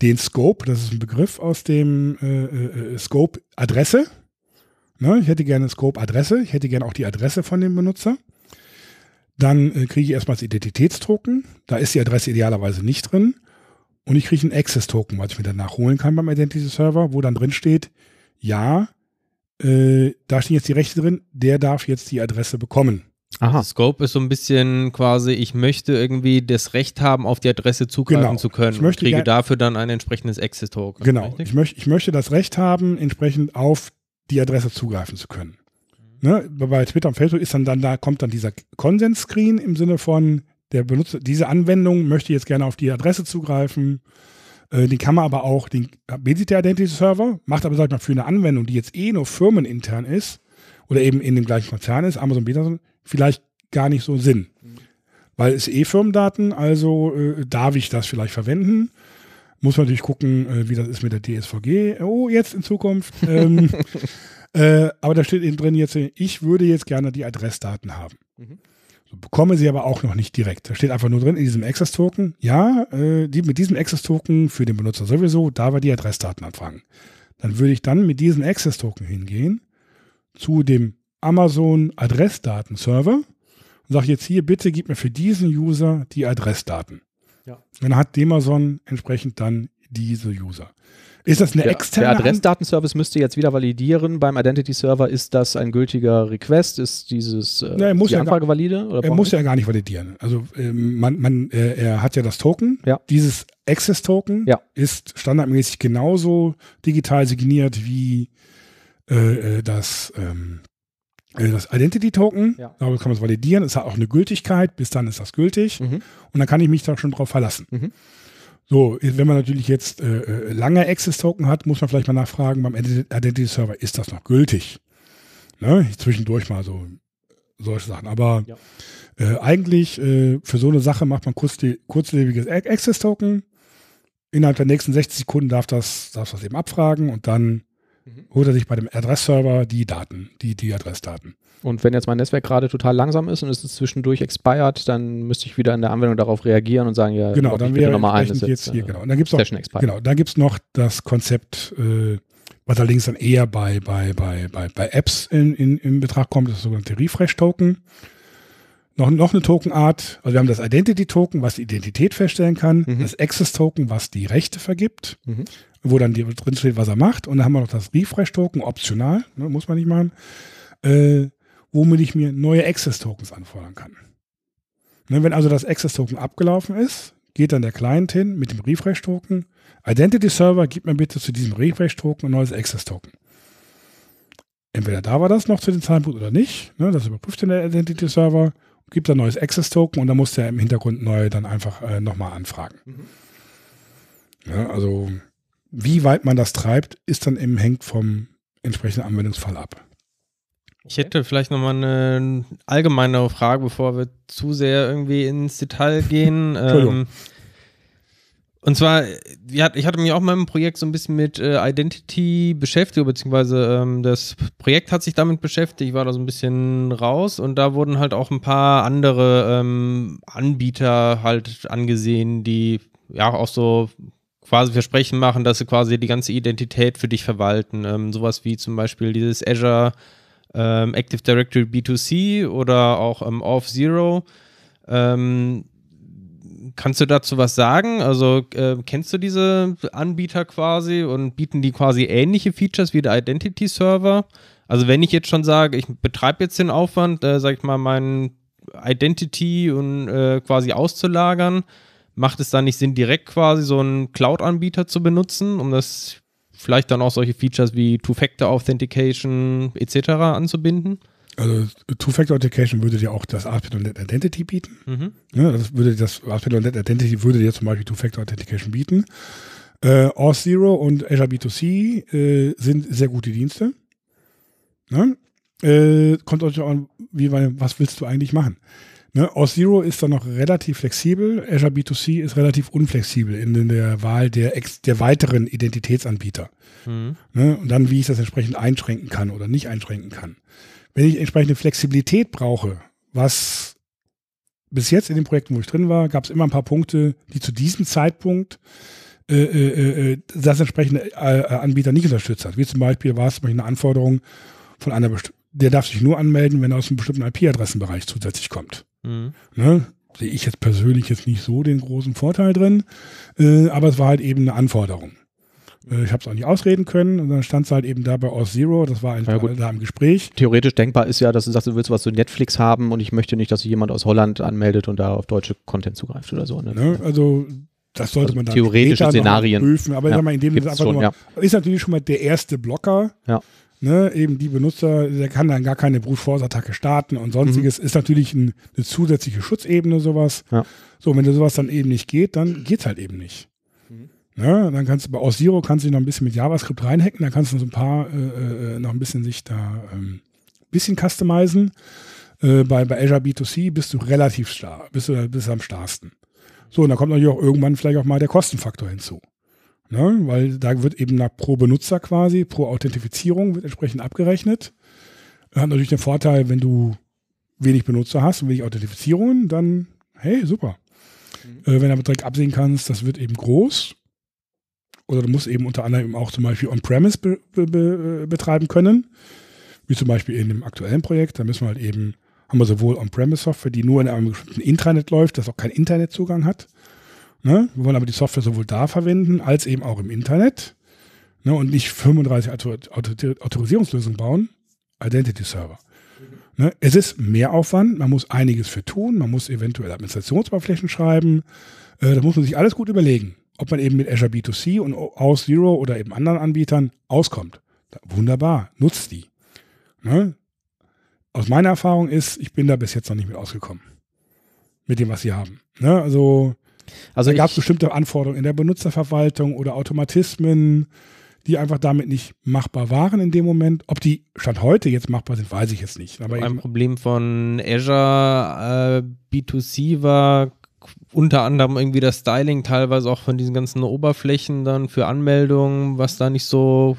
den Scope, das ist ein Begriff aus dem äh, äh, Scope Adresse. Ne, ich hätte gerne Scope Adresse, ich hätte gerne auch die Adresse von dem Benutzer. Dann äh, kriege ich erstmal das Identitätstoken. Da ist die Adresse idealerweise nicht drin. Und ich kriege einen Access-Token, was ich mir danach holen kann beim Identity-Server, wo dann drin steht, ja, äh, da stehen jetzt die Rechte drin, der darf jetzt die Adresse bekommen. Aha. Also Scope ist so ein bisschen quasi, ich möchte irgendwie das Recht haben, auf die Adresse zugreifen Genau. zu können Ich möchte und kriege dafür dann ein entsprechendes Access-Token. Genau. richtig? Ich, möcht, ich möchte das Recht haben, entsprechend auf die Adresse zugreifen zu können. Ne? Bei Twitter und Facebook ist dann, dann da kommt dann dieser Konsens-Screen im Sinne von der Benutzer, diese Anwendung möchte jetzt gerne auf die Adresse zugreifen. Äh, den kann man aber auch, den bietet der Identity Server, macht aber, sag ich mal, für eine Anwendung, die jetzt eh nur firmenintern ist oder eben in dem gleichen Konzern ist, Amazon bietet vielleicht gar nicht so Sinn. Weil es eh Firmendaten, also äh, darf ich das vielleicht verwenden. Muss man natürlich gucken, äh, wie das ist mit der DSVG. Oh, jetzt in Zukunft. [laughs] Ähm, äh, aber da steht eben drin jetzt, ich würde jetzt gerne die Adressdaten haben. Mhm. Bekomme sie aber auch noch nicht direkt. Da steht einfach nur drin in diesem Access-Token, ja, äh, die, mit diesem Access-Token für den Benutzer sowieso, da wir die Adressdaten anfangen. Dann würde ich dann mit diesem Access-Token hingehen zu dem Amazon Adressdaten-Server und sage jetzt hier, bitte gib mir für diesen User die Adressdaten. Ja. Dann hat Amazon entsprechend dann diese User. Ist das eine Der, externe der Adressdatenservice müsste jetzt wieder validieren beim Identity-Server. Ist das ein gültiger Request? Ist dieses äh, muss die ja Anfrage valide? Oder Er muss ja gar nicht validieren. Also ähm, man, man, äh, er hat ja das Token. Ja. Dieses Access-Token Ja. ist standardmäßig genauso digital signiert wie äh, äh, das, ähm, äh, das Identity-Token. Ja. Darüber kann man es validieren. Es hat auch eine Gültigkeit. Bis dann ist das gültig. Mhm. Und dann kann ich mich da schon drauf verlassen. Mhm. So, wenn man natürlich jetzt äh, äh, lange Access-Token hat, muss man vielleicht mal nachfragen beim Identity-Server, ist das noch gültig? Ne? Zwischendurch mal so solche Sachen. Aber Ja. äh, eigentlich äh, für so eine Sache macht man kurzle kurzlebiges A- Access-Token. Innerhalb der nächsten 60 Sekunden darf das, darf das eben abfragen und dann Mhm. holt er sich bei dem Adressserver die Daten, die, die Adressdaten. Und wenn jetzt mein Netzwerk gerade total langsam ist und es ist zwischendurch expired, dann müsste ich wieder in der Anwendung darauf reagieren und sagen, ja, Genau, dann wäre nochmal ein. ist jetzt hier, äh, genau. Und dann gibt es noch expired. Genau, da gibt es noch das Konzept, äh, was allerdings dann eher bei, bei, bei, bei, bei Apps in, in, in Betracht kommt, das sogenannte Refresh-Token. Noch, noch eine Tokenart, also wir haben das Identity-Token, was die Identität feststellen kann, Mhm. das Access-Token, was die Rechte vergibt, Mhm. wo dann die, drin steht, was er macht. Und dann haben wir noch das Refresh-Token, optional, ne, muss man nicht machen, äh, womit ich mir neue Access-Tokens anfordern kann. Ne, wenn also das Access-Token abgelaufen ist, geht dann der Client hin mit dem Refresh-Token. Identity-Server, gib mir bitte zu diesem Refresh-Token ein neues Access-Token. Entweder da war das noch zu dem Zeitpunkt oder nicht. Ne, das überprüft dann der Identity-Server, gibt ein neues Access-Token und dann muss der im Hintergrund neu dann einfach äh, nochmal anfragen. Ja, also wie weit man das treibt, ist dann eben hängt vom entsprechenden Anwendungsfall ab. Ich hätte vielleicht nochmal eine allgemeinere Frage, bevor wir zu sehr irgendwie ins Detail gehen. [laughs] Ähm, Und zwar, ich hatte mich auch mal im Projekt so ein bisschen mit äh, Identity beschäftigt, beziehungsweise ähm, das Projekt hat sich damit beschäftigt, ich war da so ein bisschen raus und da wurden halt auch ein paar andere ähm, Anbieter halt angesehen, die ja auch so quasi Versprechen machen, dass sie quasi die ganze Identität für dich verwalten. Ähm, sowas wie zum Beispiel dieses Azure ähm, Active Directory B2C oder auch ähm, Off Zero. Ähm, kannst du dazu was sagen? Also äh, kennst du diese Anbieter quasi und bieten die quasi ähnliche Features wie der Identity Server? Also wenn ich jetzt schon sage, ich betreibe jetzt den Aufwand, äh, sag ich mal, meinen Identity und äh, quasi auszulagern, macht es dann nicht Sinn, direkt quasi so einen Cloud-Anbieter zu benutzen, um das vielleicht dann auch solche Features wie Two-Factor-Authentication etc. anzubinden? Also Two-Factor-Authentication würde dir auch das ASP.NET Identity bieten. Mhm. Ja, das würde das ASP.NET Identity würde dir zum Beispiel Two-Factor-Authentication bieten. Äh, Auth0 und Azure B2C äh, sind sehr gute Dienste. Ne? Äh, kommt euch auch an, wie, was willst du eigentlich machen? Ne, Auth0 ist dann noch relativ flexibel, Azure B2C ist relativ unflexibel in der Wahl der, der weiteren Identitätsanbieter. Mhm. Ne, und dann, wie ich das entsprechend einschränken kann oder nicht einschränken kann. Wenn ich entsprechende Flexibilität brauche, was bis jetzt in den Projekten, wo ich drin war, gab es immer ein paar Punkte, die zu diesem Zeitpunkt äh, äh, äh das entsprechende äh, Anbieter nicht unterstützt hat. Wie zum Beispiel war es zum Beispiel eine Anforderung von einer, der darf sich nur anmelden, wenn er aus einem bestimmten IP-Adressenbereich zusätzlich kommt. Mhm. Ne? Sehe ich jetzt persönlich jetzt nicht so den großen Vorteil drin, äh, aber es war halt eben eine Anforderung. Äh, ich habe es auch nicht ausreden können und dann stand es halt eben da bei Aus Zero, das war einfach ja, da im Gespräch. Theoretisch denkbar ist ja, dass du sagst, du willst was zu Netflix haben und ich möchte nicht, dass sich jemand aus Holland anmeldet und da auf deutsche Content zugreift oder so. Ne? Ne? Also das sollte also man dann theoretische Szenarien prüfen, aber ja, mal, in dem ist einfach schon, nur, ja. ist natürlich schon mal der erste Blocker. Ja. Ne, eben die Benutzer, der kann dann gar keine Brute Force Attacke starten und sonstiges mhm. ist natürlich ein, eine zusätzliche Schutzebene sowas. Ja. So, wenn du sowas dann eben nicht geht, dann geht's halt eben nicht. Ne? Dann kannst du bei Auth0 kannst du noch ein bisschen mit JavaScript reinhacken, dann kannst du so ein paar äh, äh, noch ein bisschen sich da ähm, bisschen customizen. Äh, bei, bei Azure B2C bist du relativ stark, bist du, bist du am starksten. So, und da kommt natürlich auch irgendwann vielleicht auch mal der Kostenfaktor hinzu. Ne? Weil da wird eben nach pro Benutzer quasi, pro Authentifizierung wird entsprechend abgerechnet. Hat natürlich den Vorteil, wenn du wenig Benutzer hast und wenig Authentifizierungen, dann hey, super. Mhm. Äh, wenn du aber direkt absehen kannst, das wird eben groß oder du musst eben unter anderem auch zum Beispiel On-Premise be be betreiben können, wie zum Beispiel in dem aktuellen Projekt. Da müssen wir halt eben, haben wir sowohl On-Premise-Software, die nur in einem bestimmten Intranet läuft, das auch keinen Internetzugang hat. Ne? Wir wollen aber die Software sowohl da verwenden, als eben auch im Internet. Ne? Und nicht 35 Autor Autor Autorisierungslösungen bauen. Identity Server. Ne? Es ist Mehraufwand, man muss einiges für tun, man muss eventuell Administrationsoberflächen schreiben. Äh, da muss man sich alles gut überlegen ob man eben mit Azure B2C und aus Zero oder eben anderen Anbietern auskommt. Wunderbar, nutzt die. Ne? Aus meiner Erfahrung ist, ich bin da bis jetzt noch nicht mit ausgekommen. Mit dem, was sie haben. Ne? Also, also da gab es bestimmte Anforderungen in der Benutzerverwaltung oder Automatismen, die einfach damit nicht machbar waren in dem Moment. Ob die Stand heute jetzt machbar sind, weiß ich jetzt nicht. Aber ein Problem von Azure äh, B2C war unter anderem irgendwie das Styling teilweise auch von diesen ganzen Oberflächen dann für Anmeldungen, was da nicht so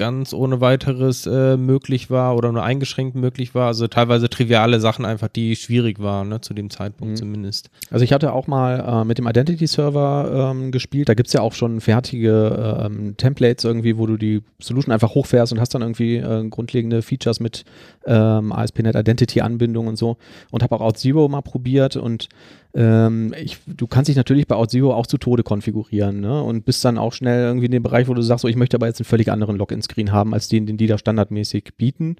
ganz ohne weiteres äh, möglich war oder nur eingeschränkt möglich war. Also teilweise triviale Sachen einfach, die schwierig waren, ne, zu dem Zeitpunkt mhm. zumindest. Also ich hatte auch mal äh, mit dem Identity Server ähm, gespielt. Da gibt es ja auch schon fertige ähm, Templates irgendwie, wo du die Solution einfach hochfährst und hast dann irgendwie äh, grundlegende Features mit ähm, ASP.NET Identity Anbindung und so. Und habe auch Auth0 mal probiert und ähm, ich, du kannst dich natürlich bei Auth0 auch zu Tode konfigurieren ne? und bist dann auch schnell irgendwie in dem Bereich, wo du sagst, so, ich möchte aber jetzt einen völlig anderen Login-Screen haben, als den, den die da standardmäßig bieten.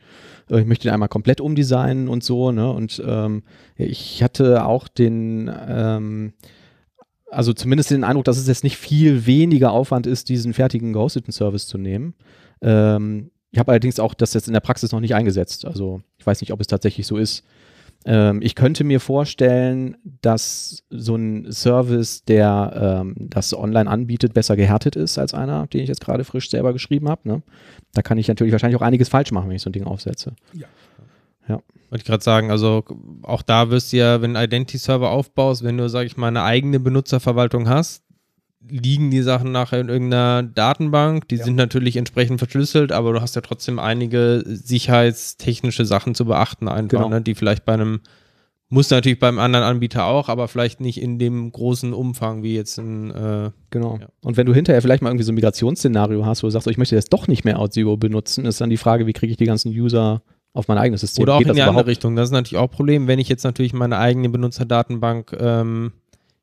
Äh, ich möchte den einmal komplett umdesignen und so. Ne? Und ähm, ich hatte auch den, ähm, also zumindest den Eindruck, dass es jetzt nicht viel weniger Aufwand ist, diesen fertigen gehosteten Service zu nehmen. Ähm, ich habe allerdings auch das jetzt in der Praxis noch nicht eingesetzt. Also ich weiß nicht, ob es tatsächlich so ist. Ähm, ich könnte mir vorstellen, dass so ein Service, der ähm, das online anbietet, besser gehärtet ist als einer, den ich jetzt gerade frisch selber geschrieben habe. Ne? Da kann ich natürlich wahrscheinlich auch einiges falsch machen, wenn ich so ein Ding aufsetze. Ja. Ja. Wollte ich gerade sagen, also auch da wirst du ja, wenn Identity-Server aufbaust, wenn du, sag ich mal, eine eigene Benutzerverwaltung hast, liegen die Sachen nachher in irgendeiner Datenbank. Die Ja. sind natürlich entsprechend verschlüsselt, aber du hast ja trotzdem einige sicherheitstechnische Sachen zu beachten, einfach, Genau. ne, die vielleicht bei einem, muss natürlich beim anderen Anbieter auch, aber vielleicht nicht in dem großen Umfang wie jetzt ein. Äh, Genau. Ja. Und wenn du hinterher vielleicht mal irgendwie so ein Migrationsszenario hast, wo du sagst, oh, ich möchte jetzt doch nicht mehr OutZero benutzen, ist dann die Frage, wie kriege ich die ganzen User auf mein eigenes System? oder auch Geht in die andere überhaupt? Richtung. Das ist natürlich auch ein Problem, wenn ich jetzt natürlich meine eigene Benutzerdatenbank ähm,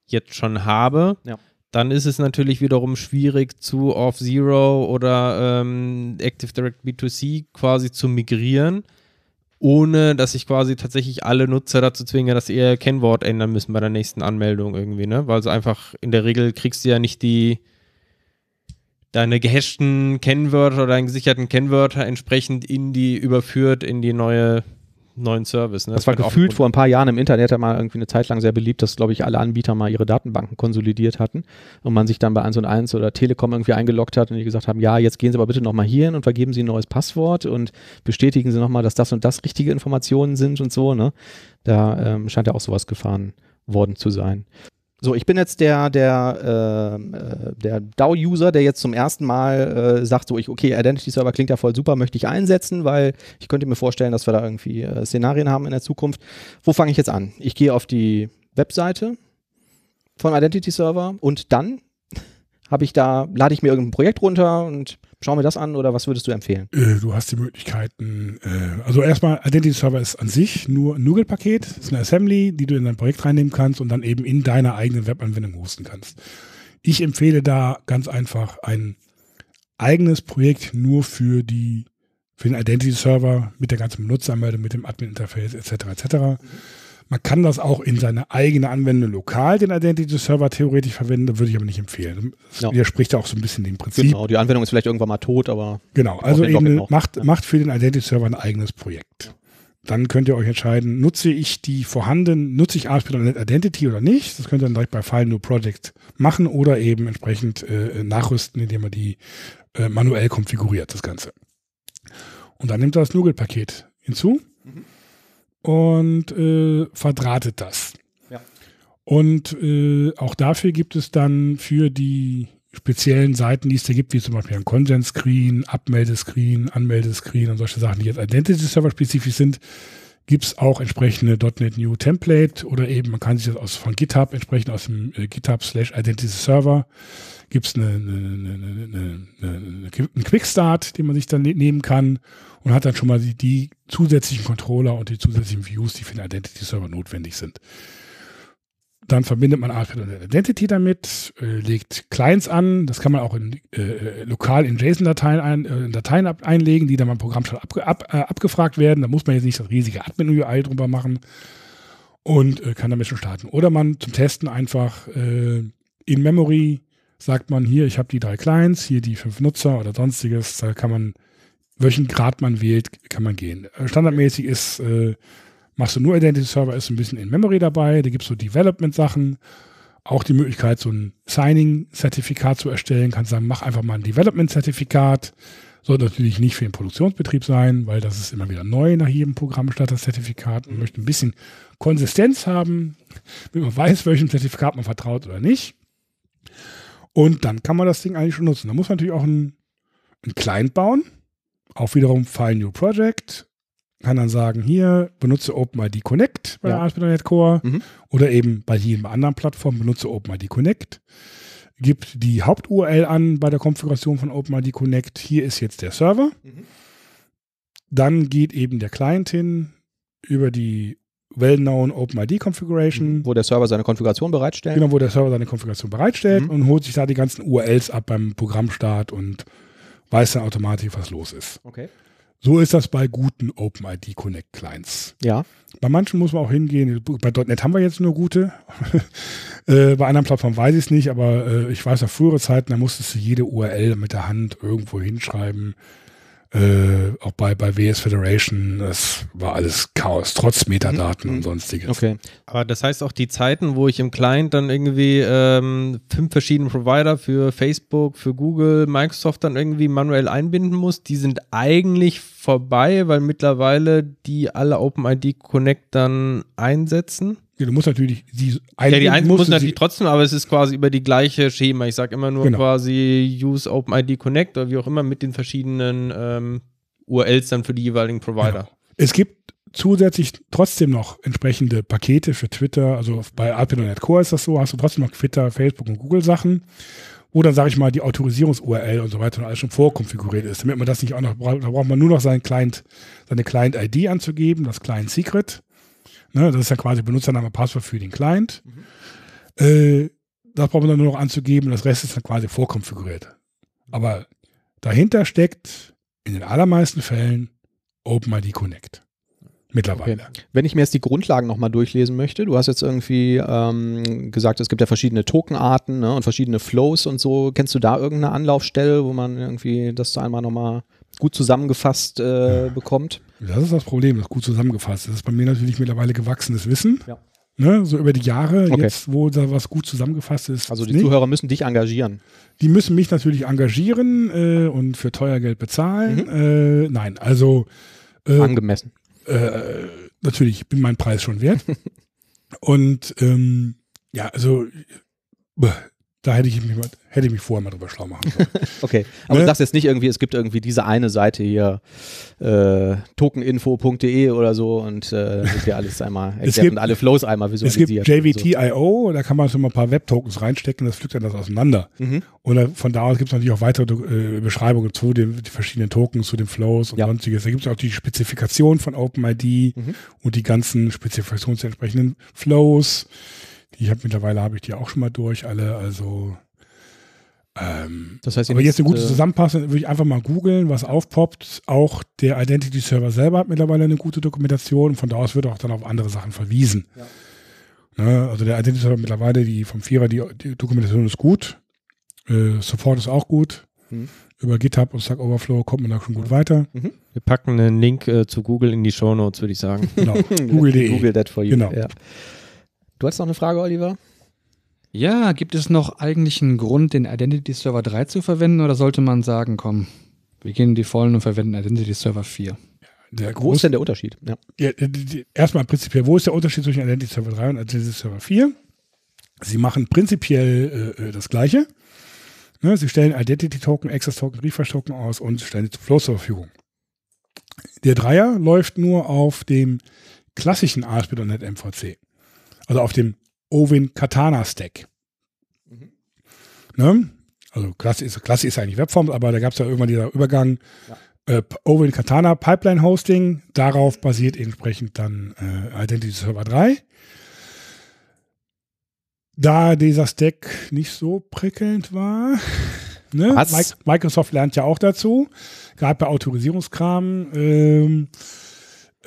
jetzt schon habe. Ja. Dann ist es natürlich wiederum schwierig zu Off-Zero oder ähm, Active Direct B2C quasi zu migrieren, ohne dass ich quasi tatsächlich alle Nutzer dazu zwinge, dass sie ihr Kennwort ändern müssen bei der nächsten Anmeldung irgendwie, ne? Weil so einfach in der Regel kriegst du ja nicht die deine gehashten Kennwörter oder deinen gesicherten Kennwörter entsprechend in die überführt in die neue neuen Service. Ne? Das war wird auch gefühlt vor ein paar Jahren im Internet ja mal irgendwie eine Zeit lang sehr beliebt, dass, glaube ich, alle Anbieter mal ihre Datenbanken konsolidiert hatten und man sich dann bei 1 und 1 oder Telekom irgendwie eingeloggt hat und die gesagt haben, ja, jetzt gehen Sie aber bitte nochmal hier hin und vergeben Sie ein neues Passwort und bestätigen Sie nochmal, dass das und das richtige Informationen sind und so. Ne? Da ähm, scheint ja auch sowas gefahren worden zu sein. So, ich bin jetzt der, der, ähm, äh, der DAO-User, der jetzt zum ersten Mal äh, sagt, so, ich, okay, Identity Server klingt ja voll super, möchte ich einsetzen, weil ich könnte mir vorstellen, dass wir da irgendwie äh, Szenarien haben in der Zukunft. Wo fange ich jetzt an? Ich gehe auf die Webseite von Identity Server und dann [laughs] habe ich da, lade ich mir irgendein Projekt runter und schaue mir das an oder was würdest du empfehlen? Äh, Du hast die Möglichkeiten, äh, also erstmal Identity Server ist an sich nur ein NuGet-Paket, ist eine Assembly, die du in dein Projekt reinnehmen kannst und dann eben in deiner eigenen Webanwendung hosten kannst. Ich empfehle da ganz einfach ein eigenes Projekt nur für die für den Identity Server mit der ganzen Benutzeranmeldung, mit dem Admin-Interface etc. etc. Man kann das auch in seine eigene Anwendung lokal, den Identity Server theoretisch verwenden, würde ich aber nicht empfehlen. Das Ja. widerspricht ja auch so ein bisschen dem Prinzip. Genau, die Anwendung ist vielleicht irgendwann mal tot, aber Genau, also eben macht, Ja. macht für den Identity Server ein eigenes Projekt. Dann könnt ihr euch entscheiden, nutze ich die vorhandenen, nutze ich ASP.NET Identity oder nicht. Das könnt ihr dann direkt bei File New Project machen oder eben entsprechend äh, nachrüsten, indem ihr die äh, manuell konfiguriert, das Ganze. Und dann nehmt ihr das NuGet-Paket hinzu und äh, verdrahtet das. Ja. Und äh, auch dafür gibt es dann für die speziellen Seiten, die es da gibt, wie zum Beispiel ein Consent-Screen, Abmeldescreen, Anmeldescreen und solche Sachen, die jetzt Identity-Server-spezifisch sind, gibt es auch entsprechende .NET New Template oder eben, man kann sich das aus, von GitHub, entsprechend aus dem äh, GitHub slash Identity Server, gibt es eine, eine, eine, eine, eine, einen Quickstart, den man sich dann ne- nehmen kann und hat dann schon mal die, die zusätzlichen Controller und die zusätzlichen Views, die für den Identity Server notwendig sind. Dann verbindet man ASP.NET Identity damit, äh, legt Clients an. Das kann man auch in, äh, lokal in JSON-Dateien ein, äh, Dateien ab, einlegen, die dann beim Programm schon ab, äh, abgefragt werden. Da muss man jetzt nicht das riesige Admin-UI drüber machen und äh, kann damit schon starten. Oder man zum Testen einfach äh, in Memory sagt man hier, ich habe die drei Clients, hier die fünf Nutzer oder sonstiges. Da kann man, welchen Grad man wählt, kann man gehen. Äh, Standardmäßig ist äh, machst du nur Identity Server, ist ein bisschen in Memory dabei. Da gibt es so Development-Sachen. Auch die Möglichkeit, so ein Signing-Zertifikat zu erstellen. Kannst sagen, mach einfach mal ein Development-Zertifikat. Soll natürlich nicht für den Produktionsbetrieb sein, weil das ist immer wieder neu nach jedem Programm statt das Zertifikat. Man möchte ein bisschen Konsistenz haben, damit man weiß, welchem Zertifikat man vertraut oder nicht. Und dann kann man das Ding eigentlich schon nutzen. Da muss man natürlich auch einen, einen Client bauen. Auch wiederum File New Project kann dann sagen, hier benutze OpenID Connect bei Ja. der ASP.NET Core Mhm. oder eben bei jedem anderen Plattform benutze OpenID Connect. Gibt die Haupt-URL an bei der Konfiguration von OpenID Connect. Hier ist jetzt der Server. Mhm. Dann geht eben der Client hin über die well-known OpenID Configuration. wo der Server seine Konfiguration bereitstellt. Genau, wo der Server seine Konfiguration bereitstellt Mhm. und holt sich da die ganzen URLs ab beim Programmstart und weiß dann automatisch, was los ist. Okay. So ist das bei guten OpenID Connect Clients. Ja. Bei manchen muss man auch hingehen. Bei .NET haben wir jetzt nur gute. [laughs] äh, bei anderen Plattformen weiß ich es nicht, aber äh, ich weiß noch frühere Zeiten, da musstest du jede URL mit der Hand irgendwo hinschreiben. Äh, auch bei, bei WS Federation, das war alles Chaos, trotz Metadaten Mhm. und sonstiges. Okay. Aber das heißt auch die Zeiten, wo ich im Client dann irgendwie ähm, fünf verschiedene Provider für Facebook, für Google, Microsoft dann irgendwie manuell einbinden muss, die sind eigentlich vorbei, weil mittlerweile die alle OpenID Connect dann einsetzen. Ja, du musst natürlich die Ja, die musst muss natürlich trotzdem, aber es ist quasi über die gleiche Schema. Ich sage immer nur Genau. quasi Use OpenID Connect oder wie auch immer mit den verschiedenen ähm, URLs dann für die jeweiligen Provider. Genau. Es gibt zusätzlich trotzdem noch entsprechende Pakete für Twitter. Also bei ARPANET Core ist das so, hast du trotzdem noch Twitter, Facebook und Google Sachen, wo dann, sage ich mal, die Autorisierungs-URL und so weiter und alles schon vorkonfiguriert ist. Damit man das nicht auch noch braucht, da braucht man nur noch seinen Client, seine Client-ID anzugeben, das Client-Secret. Ne, das ist ja quasi Benutzername, Passwort für den Client. Äh, das braucht man dann nur noch anzugeben, das Rest ist dann quasi vorkonfiguriert. Aber dahinter steckt in den allermeisten Fällen OpenID Connect. Mittlerweile. Okay. Wenn ich mir jetzt die Grundlagen nochmal durchlesen möchte, du hast jetzt irgendwie ähm, gesagt, es gibt ja verschiedene Tokenarten ne, und verschiedene Flows und so. Kennst du da irgendeine Anlaufstelle, wo man irgendwie das da einmal nochmal gut zusammengefasst äh, bekommt? Das ist das Problem, das gut zusammengefasst. Das ist bei mir natürlich mittlerweile gewachsenes Wissen. Ja. Ne, so über die Jahre, Okay. jetzt, wo da was gut zusammengefasst ist. Also die nicht. Zuhörer müssen dich engagieren. Die müssen mich natürlich engagieren äh, und für teuer Geld bezahlen. Mhm. Äh, nein, also äh, Angemessen. äh, natürlich, ich bin meinen Preis schon wert. [laughs] und ähm, ja, also bäh, da hätte ich mich, mal, hätte ich mich vorher mal drüber schlau machen sollen. [laughs] Okay. Aber Ne? du sagst jetzt nicht irgendwie, es gibt irgendwie diese eine Seite hier, äh, tokeninfo.de oder so und äh, das wird dir alles einmal [laughs] erklärt gibt- und alle Flows einmal es gibt visualisiert. und JVT.io, da kann man schon mal ein paar Web-Tokens reinstecken, das pflückt dann das auseinander. So. Mhm. Und von da aus gibt es natürlich auch weitere äh, Beschreibungen zu den die verschiedenen Tokens, zu den Flows und Ja. sonstiges. Da gibt es auch die Spezifikation von OpenID Mhm. und die ganzen Spezifikationen zu entsprechenden Flows. Die habe mittlerweile habe ich die auch schon mal durch, alle. Also ähm, Das heißt, aber jetzt eine gute äh, Zusammenfassung würde ich einfach mal googeln, was aufpoppt. Auch der Identity Server selber hat mittlerweile eine gute Dokumentation. Von da aus wird auch dann auf andere Sachen verwiesen. Ne, also der Identity Server mittlerweile, die vom Vierer, die, die Dokumentation ist gut. Äh, Support ist auch gut. Mhm. Über GitHub und Stack Overflow kommt man da schon gut weiter. Wir packen einen Link äh, zu Google in die Show Notes, würde ich sagen. Genau. [laughs] Google.de. Google that for you. Genau. Ja. Du hast noch eine Frage, Oliver? Ja, gibt es noch eigentlich einen Grund, den Identity Server 3 zu verwenden oder sollte man sagen, komm, wir gehen in die Vollen und verwenden Identity Server 4? Der Wo ist denn der Unterschied? Ja. Ja, die- die- erstmal prinzipiell, wo ist der Unterschied zwischen Identity Server 3 und Identity Server 4? Sie machen prinzipiell äh, äh, das Gleiche. Ne, sie stellen Identity Token, Access Token, Refresh Token aus und stellen die zu Flow zur Verfügung. Der Dreier läuft nur auf dem klassischen ASP.NET MVC. Also auf dem Ovin Katana Stack. Ne? Also Klasse ist, Klasse ist eigentlich Webform, aber da gab es ja irgendwann dieser Übergang. Äh, Ovin Katana Pipeline Hosting, darauf basiert entsprechend dann äh, Identity Server 3. Da dieser Stack nicht so prickelnd war, [laughs] ne? Microsoft lernt ja auch dazu, gerade bei Autorisierungskram. Ähm,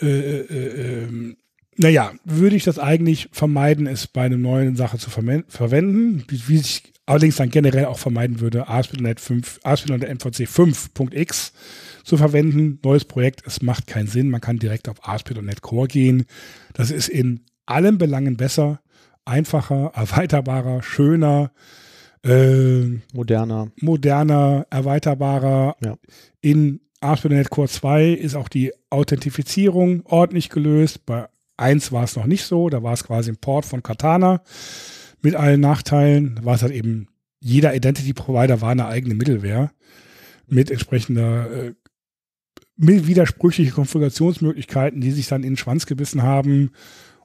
äh, äh, ähm, naja, würde ich das eigentlich vermeiden, es bei einer neuen Sache zu verwenden, wie, wie ich allerdings dann generell auch vermeiden würde, ASP.NET 5, ASP.NET MVC 5.x zu verwenden. Neues Projekt, es macht keinen Sinn, man kann direkt auf ASP.NET Core gehen. Das ist in allen Belangen besser, einfacher, erweiterbarer, schöner, äh, Moderner. moderner, erweiterbarer. Ja. In ASP.NET Core 2 ist auch die Authentifizierung ordentlich gelöst. Bei 1 war es noch nicht so, da war es quasi ein Port von Katana mit allen Nachteilen. Da war es halt eben, jeder Identity Provider war eine eigene Middleware mit entsprechender äh, mit widersprüchliche Konfigurationsmöglichkeiten, die sich dann in den Schwanz gebissen haben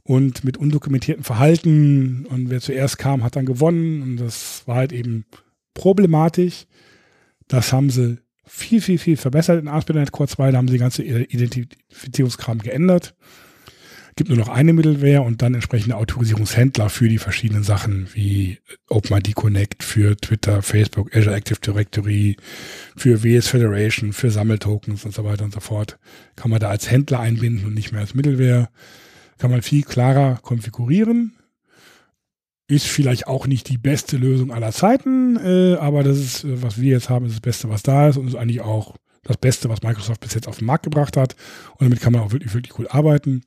und mit undokumentiertem Verhalten und wer zuerst kam, hat dann gewonnen und das war halt eben problematisch. Das haben sie viel, viel, viel verbessert in ASP.NET Core 2, da haben sie die ganze Identifizierungskram geändert. Gibt nur noch eine Middleware und dann entsprechende Autorisierungshändler für die verschiedenen Sachen wie OpenID Connect für Twitter, Facebook, Azure Active Directory, für WS Federation, für Sammeltokens und so weiter und so fort. Kann man da als Händler einbinden und nicht mehr als Middleware. Kann man viel klarer konfigurieren. Ist vielleicht auch nicht die beste Lösung aller Zeiten, äh, aber das ist, äh, was wir jetzt haben, ist das Beste, was da ist und ist eigentlich auch das Beste, was Microsoft bis jetzt auf den Markt gebracht hat. Und damit kann man auch wirklich, wirklich gut arbeiten.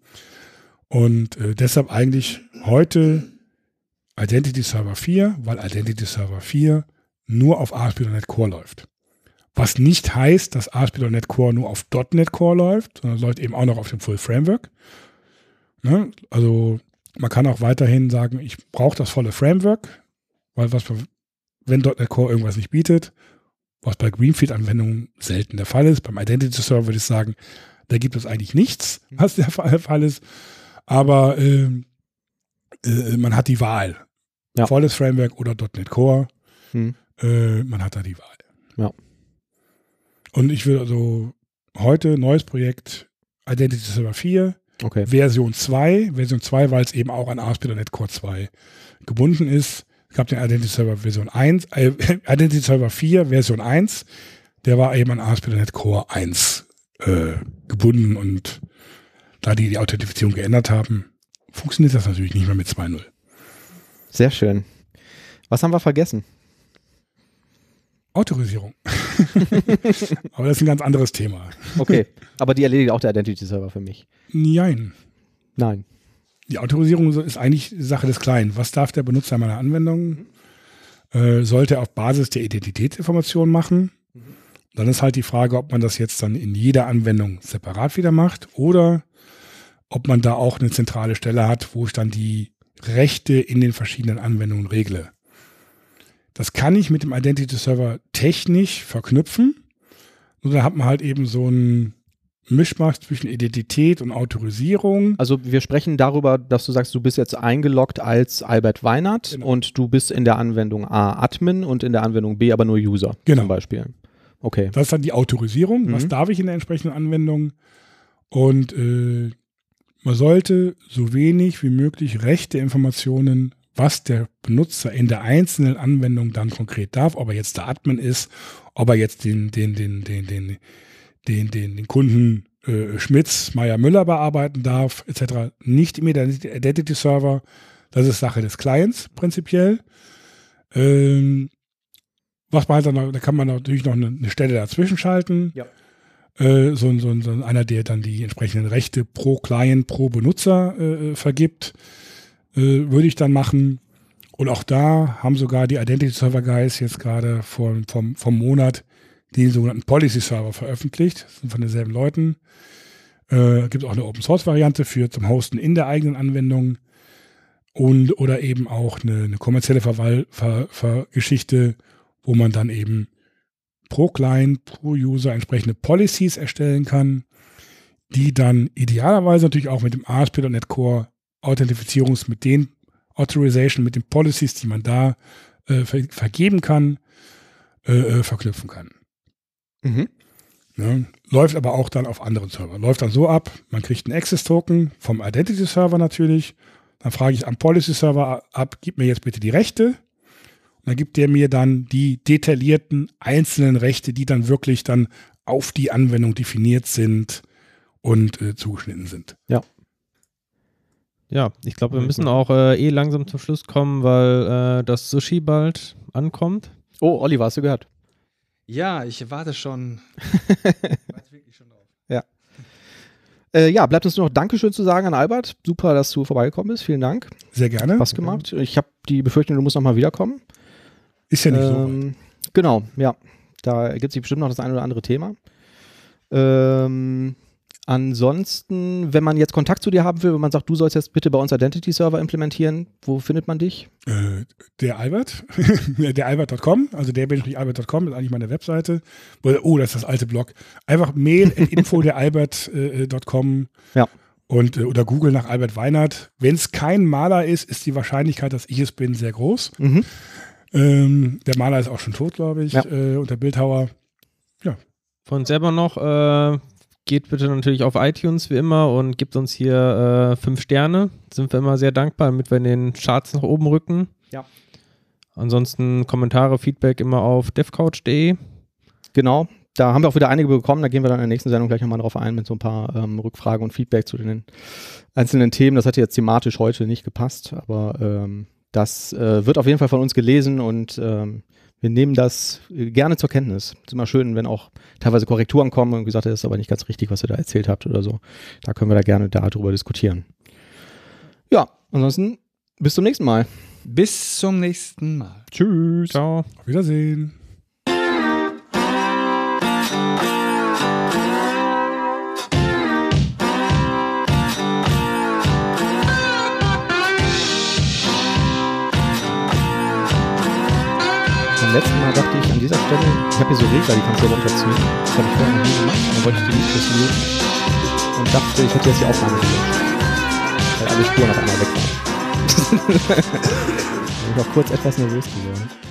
Und äh, deshalb eigentlich heute Identity Server 4, weil Identity Server 4 nur auf ASP.NET Core läuft. Was nicht heißt, dass ASP.NET Core nur auf .NET Core läuft, sondern läuft eben auch noch auf dem Full Framework. Ne? Also man kann auch weiterhin sagen, ich brauche das volle Framework, weil was, wenn .NET Core irgendwas nicht bietet, was bei Greenfield-Anwendungen selten der Fall ist, beim Identity Server würde ich sagen, da gibt es eigentlich nichts, was der Fall ist. Aber äh, äh, man hat die Wahl. Ja. Volles Framework oder .NET Core. Hm. Äh, man hat da die Wahl. Ja. Und ich will also heute neues Projekt Identity Server 4, Okay. Version 2. Version 2, weil es eben auch an ASP.NET Core 2 gebunden ist. Es gab den Identity Server Version 1, äh, [laughs] Identity Server 4 Version 1. Der war eben an ASP.NET Core 1 äh, gebunden und da die die Authentifizierung geändert haben, funktioniert das natürlich nicht mehr mit 2.0. Sehr schön. Was haben wir vergessen? Autorisierung. [laughs] Aber das ist ein ganz anderes Thema. Okay. Aber die erledigt auch der Identity Server für mich. Nein. Nein. Die Autorisierung ist eigentlich Sache des Kleinen. Was darf der Benutzer meiner Anwendung? Äh, sollte er auf Basis der Identitätsinformation machen? Dann ist halt die Frage, ob man das jetzt dann in jeder Anwendung separat wieder macht oder ob man da auch eine zentrale Stelle hat, wo ich dann die Rechte in den verschiedenen Anwendungen regle. Das kann ich mit dem Identity Server technisch verknüpfen. Nur dann hat man halt eben so einen Mischmasch zwischen Identität und Autorisierung. Also wir sprechen darüber, dass du sagst, du bist jetzt eingeloggt als Albert Weinert Genau. und du bist in der Anwendung A Admin und in der Anwendung B aber nur User Genau. zum Beispiel. Okay. Das ist dann die Autorisierung. Was Mhm. darf ich in der entsprechenden Anwendung? Und äh, man sollte so wenig wie möglich rechte Informationen, was der Benutzer in der einzelnen Anwendung dann konkret darf, ob er jetzt der Admin ist, ob er jetzt den, den, den, den, den, den, den, den Kunden äh, Schmitz, Meier, Müller bearbeiten darf, etc. Nicht im Identity Server. Das ist Sache des Clients prinzipiell. Ähm, was man halt dann, da kann man natürlich noch eine, eine Stelle dazwischen schalten. Ja. Äh, so, so, so ein- einer, der dann die entsprechenden Rechte pro Client, pro Benutzer äh, vergibt, äh, würde ich dann machen. Und auch da haben sogar die Identity Server Guys jetzt gerade vor, vom, vom Monat den sogenannten Policy Server veröffentlicht. Das sind von denselben Leuten. Äh, gibt auch eine Open Source Variante für zum Hosten in der eigenen Anwendung und oder eben auch eine, eine kommerzielle Verwal Ver Ver Geschichte, wo man dann eben pro Client, pro User entsprechende Policies erstellen kann, die dann idealerweise natürlich auch mit dem ASP.NET Core Authentifizierungs mit den Authorization, mit den Policies, die man da äh, ver vergeben kann, äh, äh, verknüpfen kann. Mhm. Ne? Läuft aber auch dann auf anderen Servern. Läuft dann so ab, man kriegt einen Access-Token vom Identity-Server natürlich. Dann frage ich am Policy-Server ab, gib mir jetzt bitte die Rechte. Dann gibt der mir dann die detaillierten einzelnen Rechte, die dann wirklich dann auf die Anwendung definiert sind und äh, zugeschnitten sind. Ja, ich glaube, wir müssen auch äh, eh langsam zum Schluss kommen, weil äh, das Sushi bald ankommt. Oh, Oliver, hast du gehört? Ja, ich warte schon. [laughs] warte wirklich schon drauf. Äh, ja, bleibt uns nur noch Dankeschön zu sagen an Albert. Super, dass du vorbeigekommen bist. Vielen Dank. Sehr gerne. Spaß gemacht. Ich habe die Befürchtung, du musst nochmal wiederkommen. Ist ja nicht so weit. Ähm, genau, ja. Da ergibt sich bestimmt noch das ein oder andere Thema. Ähm, ansonsten, wenn man jetzt Kontakt zu dir haben will, wenn man sagt, du sollst jetzt bitte bei uns Identity Server implementieren, wo findet man dich? Äh, der Albert, [laughs] der Albert.com, also der bin ich Albert.com, ist eigentlich meine Webseite. Oh, das ist das alte Blog. Einfach mail info der Albert.com Ja. und äh, oder Google nach Albert Weinert. Wenn es kein Maler ist, ist die Wahrscheinlichkeit, dass ich es bin, sehr groß. Mhm. Ähm, der Maler ist auch schon tot, glaube ich, Ja. äh, und der Bildhauer. Von uns selber noch, äh, geht bitte natürlich auf iTunes wie immer und gibt uns hier äh, fünf Sterne. Sind wir immer sehr dankbar, damit wir in den Charts nach oben rücken. Ja. Ansonsten Kommentare, Feedback immer auf devcouch.de. Genau. Da haben wir auch wieder einige bekommen. Da gehen wir dann in der nächsten Sendung gleich nochmal drauf ein mit so ein paar ähm, Rückfragen und Feedback zu den einzelnen Themen. Das hat jetzt thematisch heute nicht gepasst, aber ähm, das äh, wird auf jeden Fall von uns gelesen und ähm, wir nehmen das gerne zur Kenntnis. Es ist immer schön, wenn auch teilweise Korrekturen kommen und gesagt, das ist aber nicht ganz richtig, was ihr da erzählt habt oder so. Da können wir da gerne darüber diskutieren. Ja, ansonsten bis zum nächsten Mal. Bis zum nächsten Mal. Tschüss. Ciao. Auf Wiedersehen. Beim letzten Mal dachte ich an dieser Stelle, ich habe hier so Regler, die kannst du runterziehen. Das habe ich vorher noch nie gemacht. Dann wollte ich die nicht muten und dachte, ich hätte jetzt die Aufnahme gelöscht. Weil alle Spuren auf einmal weg waren. [laughs] ich bin auch kurz etwas nervös geworden.